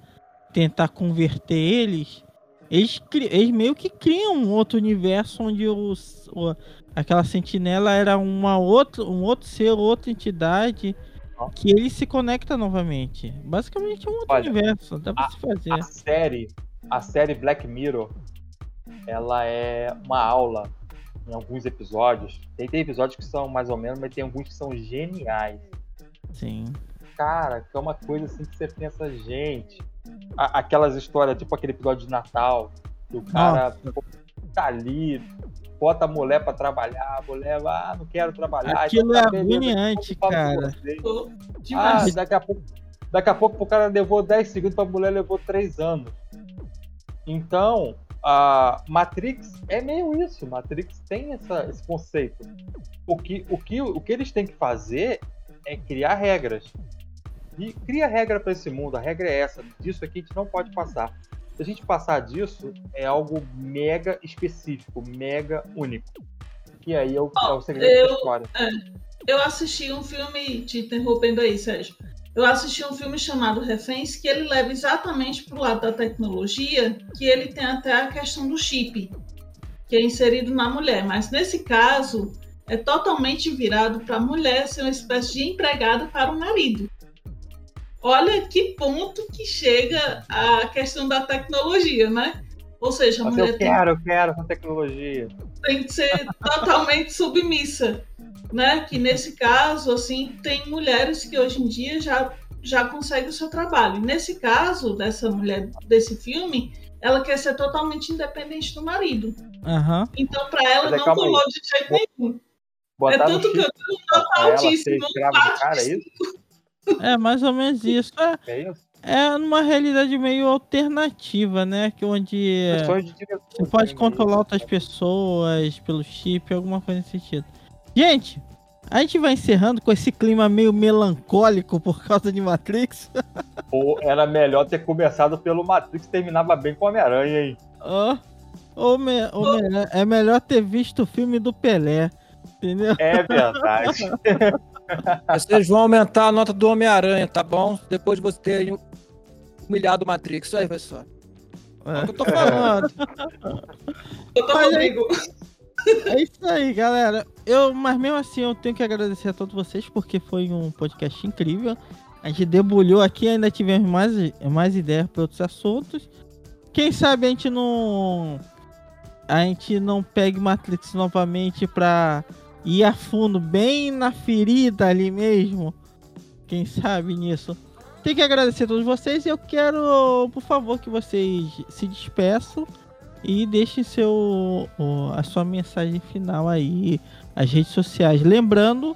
tentar converter eles, eles, eles meio que criam um outro universo onde os, o, aquela sentinela era uma outra, um outro ser, outra entidade que ele se conecta novamente. Basicamente é um outro Olha, universo, dá pra a, se fazer. A série, a série Black Mirror, ela é uma aula em alguns episódios. Tem, tem episódios que são mais ou menos, mas tem alguns que são geniais. Sim. Cara, que é uma coisa assim que você pensa, gente, a, aquelas histórias, tipo aquele episódio de Natal, que o cara tá ali, bota a mulher pra trabalhar, a mulher vai, ah, não quero trabalhar. Aquilo então, tá é agoniante, cara. Ah, daqui a pouco, daqui a pouco pro cara levou 10 segundos, pra mulher levou 3 anos. Então, a Matrix é meio isso. Matrix tem essa, esse conceito. O que, o, que, o que eles têm que fazer é criar regras. E cria regra para esse mundo. A regra é essa. Disso aqui a gente não pode passar. Se a gente passar disso, é algo mega específico, mega único. E aí é o, oh, é o segredo eu, da história. É, eu assisti um filme, te interrompendo aí, Sérgio. Eu assisti um filme chamado Reféns, que ele leva exatamente para o lado da tecnologia, que ele tem até a questão do chip, que é inserido na mulher. Mas nesse caso, é totalmente virado para a mulher ser uma espécie de empregada para o marido. Olha que ponto que chega a questão da tecnologia, né? Ou seja, a Mas mulher eu quero, tem, eu quero essa tecnologia. Tem que ser totalmente submissa, né? Que nesse caso, assim, tem mulheres que hoje em dia já já conseguem o seu trabalho. Nesse caso dessa mulher desse filme, ela quer ser totalmente independente do marido. Uhum. Então, para ela, não colou de jeito nenhum. é tanto que eu tenho um nota altíssimo. Cara, é isso? É mais ou menos isso. É, é, é numa realidade meio alternativa, né? Que onde você pode controlar outras pessoas pelo chip, alguma coisa nesse sentido. Gente, a gente vai encerrando com esse clima meio melancólico por causa de Matrix. Pô, era melhor ter começado pelo Matrix e terminava bem com Homem-Aranha, hein? Oh, ou me, ou melhor, é melhor ter visto o filme do Pelé. Entendeu? É verdade. Vocês vão aumentar a nota do Homem-Aranha, tá bom? Depois de você ter humilhado o Matrix. Isso aí, pessoal. É, é o que eu tô falando. eu tô comigo. É isso aí, galera. Eu, mas mesmo assim, eu tenho que agradecer a todos vocês porque foi um podcast incrível. A gente debulhou aqui, ainda tivemos mais, mais ideias para outros assuntos. Quem sabe a gente não. A gente não pegue Matrix novamente pra ir a fundo, bem na ferida ali mesmo. Quem sabe nisso. Tem que agradecer a todos vocês e eu quero, por favor, que vocês se despeçam e deixem seu, a sua mensagem final aí, as redes sociais. Lembrando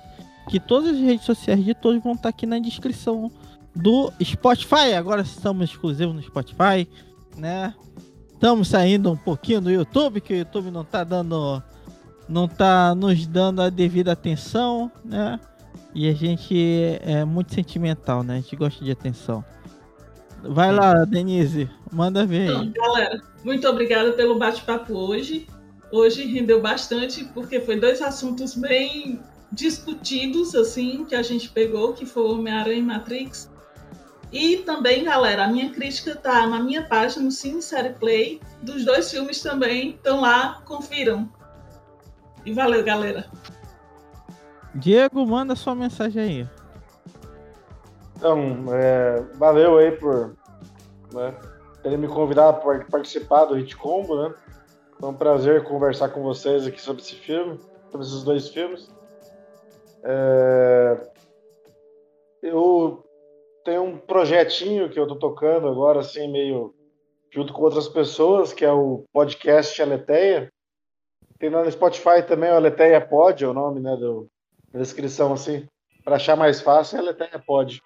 que todas as redes sociais de todos vão estar aqui na descrição do Spotify. Agora estamos exclusivos no Spotify, né? Estamos saindo um pouquinho do YouTube, que o YouTube não está dando não tá nos dando a devida atenção, né? E a gente é muito sentimental, né? A gente gosta de atenção. Vai Sim. lá, Denise, manda ver. Então, galera, muito obrigada pelo bate-papo hoje. Hoje rendeu bastante, porque foi dois assuntos bem discutidos, assim, que a gente pegou, que foi Homem-Aranha e Matrix. E também, galera, a minha crítica tá na minha página, no Cine Série Play, dos dois filmes também. Estão lá, confiram. E valeu, galera. Diego, manda sua mensagem aí. Então, é, valeu aí por né, terem me convidado para participar do Hit Combo, né? Foi um prazer conversar com vocês aqui sobre esse filme, sobre esses dois filmes. É, eu tenho um projetinho que eu tô tocando agora, assim, meio junto com outras pessoas, que é o podcast Aleteia. Tem lá no Spotify também o Aleteia Pod, é o nome, né, do, da descrição, assim. Para achar mais fácil, é Aleteia Pod.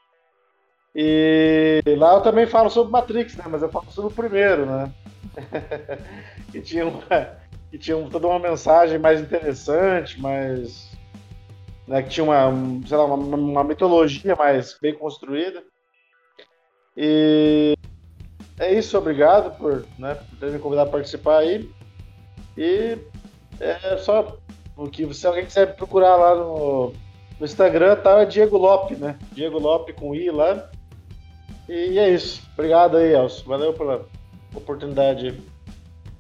E lá eu também falo sobre Matrix, né, mas eu falo sobre o primeiro, né. que tinha, uma, que tinha toda uma mensagem mais interessante, mais... Né, que tinha uma, sei lá, uma, uma mitologia mais bem construída. E é isso, obrigado por, né, por ter me convidado a participar aí. E é só porque se alguém quiser procurar lá no, no Instagram, tá Diego Lope, né? Diego Lope com I lá. E é isso. Obrigado aí, Elcio. Valeu pela oportunidade.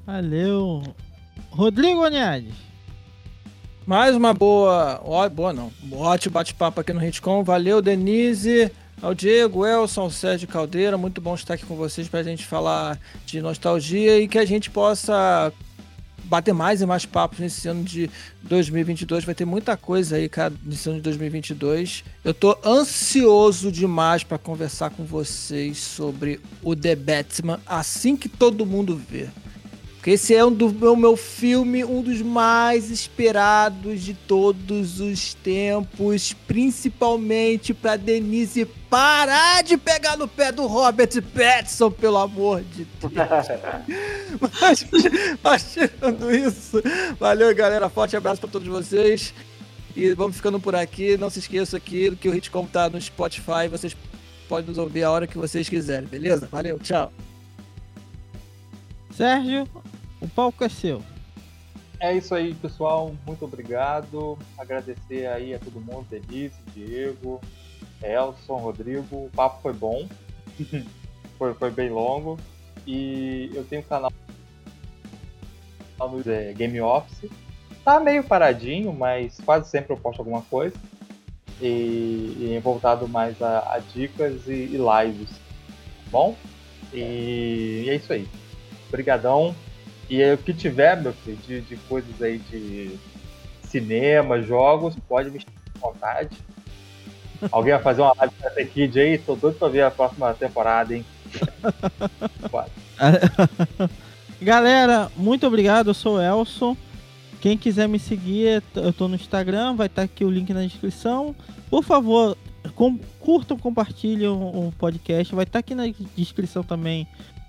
Valeu. Rodrigo Aniades. Mais uma boa. Ó, boa não. ótimo bate-papo aqui no Hitcom. Valeu, Denise. Ao Diego, Elson, ao Sérgio Caldeira, muito bom estar aqui com vocês para a gente falar de nostalgia e que a gente possa bater mais e mais papos nesse ano de 2022. Vai ter muita coisa aí, cara, nesse ano de 2022. Eu tô ansioso demais para conversar com vocês sobre o The Batman assim que todo mundo ver. Porque esse é um do meu, meu filme, um dos mais esperados de todos os tempos, principalmente para Denise parar de pegar no pé do Robert Pattinson, pelo amor de Deus. mas, mas tirando isso, valeu galera, forte abraço para todos vocês. E vamos ficando por aqui. Não se esqueça aqui que o Hitcom tá no Spotify. Vocês podem nos ouvir a hora que vocês quiserem, beleza? Valeu, tchau. Sérgio, o palco é seu. É isso aí, pessoal. Muito obrigado. Agradecer aí a todo mundo, Denise, Diego, Elson, Rodrigo. O papo foi bom. foi, foi bem longo. E eu tenho um canal no é, Game Office. Tá meio paradinho, mas quase sempre eu posto alguma coisa. E, e voltado mais a, a dicas e, e, lives. Tá bom? E, e é isso aí. Obrigadão. E o que tiver, meu filho, de, de coisas aí de cinema, jogos, pode me à vontade. Alguém vai fazer uma live pra The Kid aí? Tô doido pra ver a próxima temporada, hein? Galera, muito obrigado. Eu sou o Elson. Quem quiser me seguir, eu tô no Instagram, vai estar tá aqui o link na descrição. Por favor, com, curtam, compartilhem o, o podcast. Vai estar tá aqui na descrição também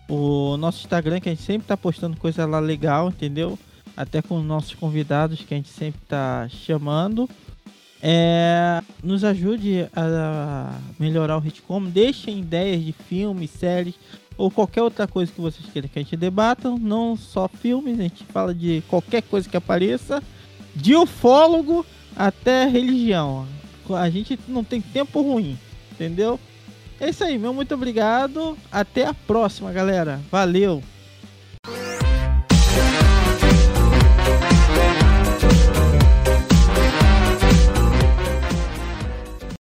o nosso Instagram, que a gente sempre tá postando coisa lá legal, entendeu? Até com nossos convidados que a gente sempre tá chamando. É, nos ajude a melhorar o Hitcom. Deixem ideias de filmes, séries ou qualquer outra coisa que vocês queiram que a gente debata. Não só filmes, a gente fala de qualquer coisa que apareça, de ufólogo até religião. A gente não tem tempo ruim, entendeu? É isso aí, meu muito obrigado. Até a próxima, galera. Valeu!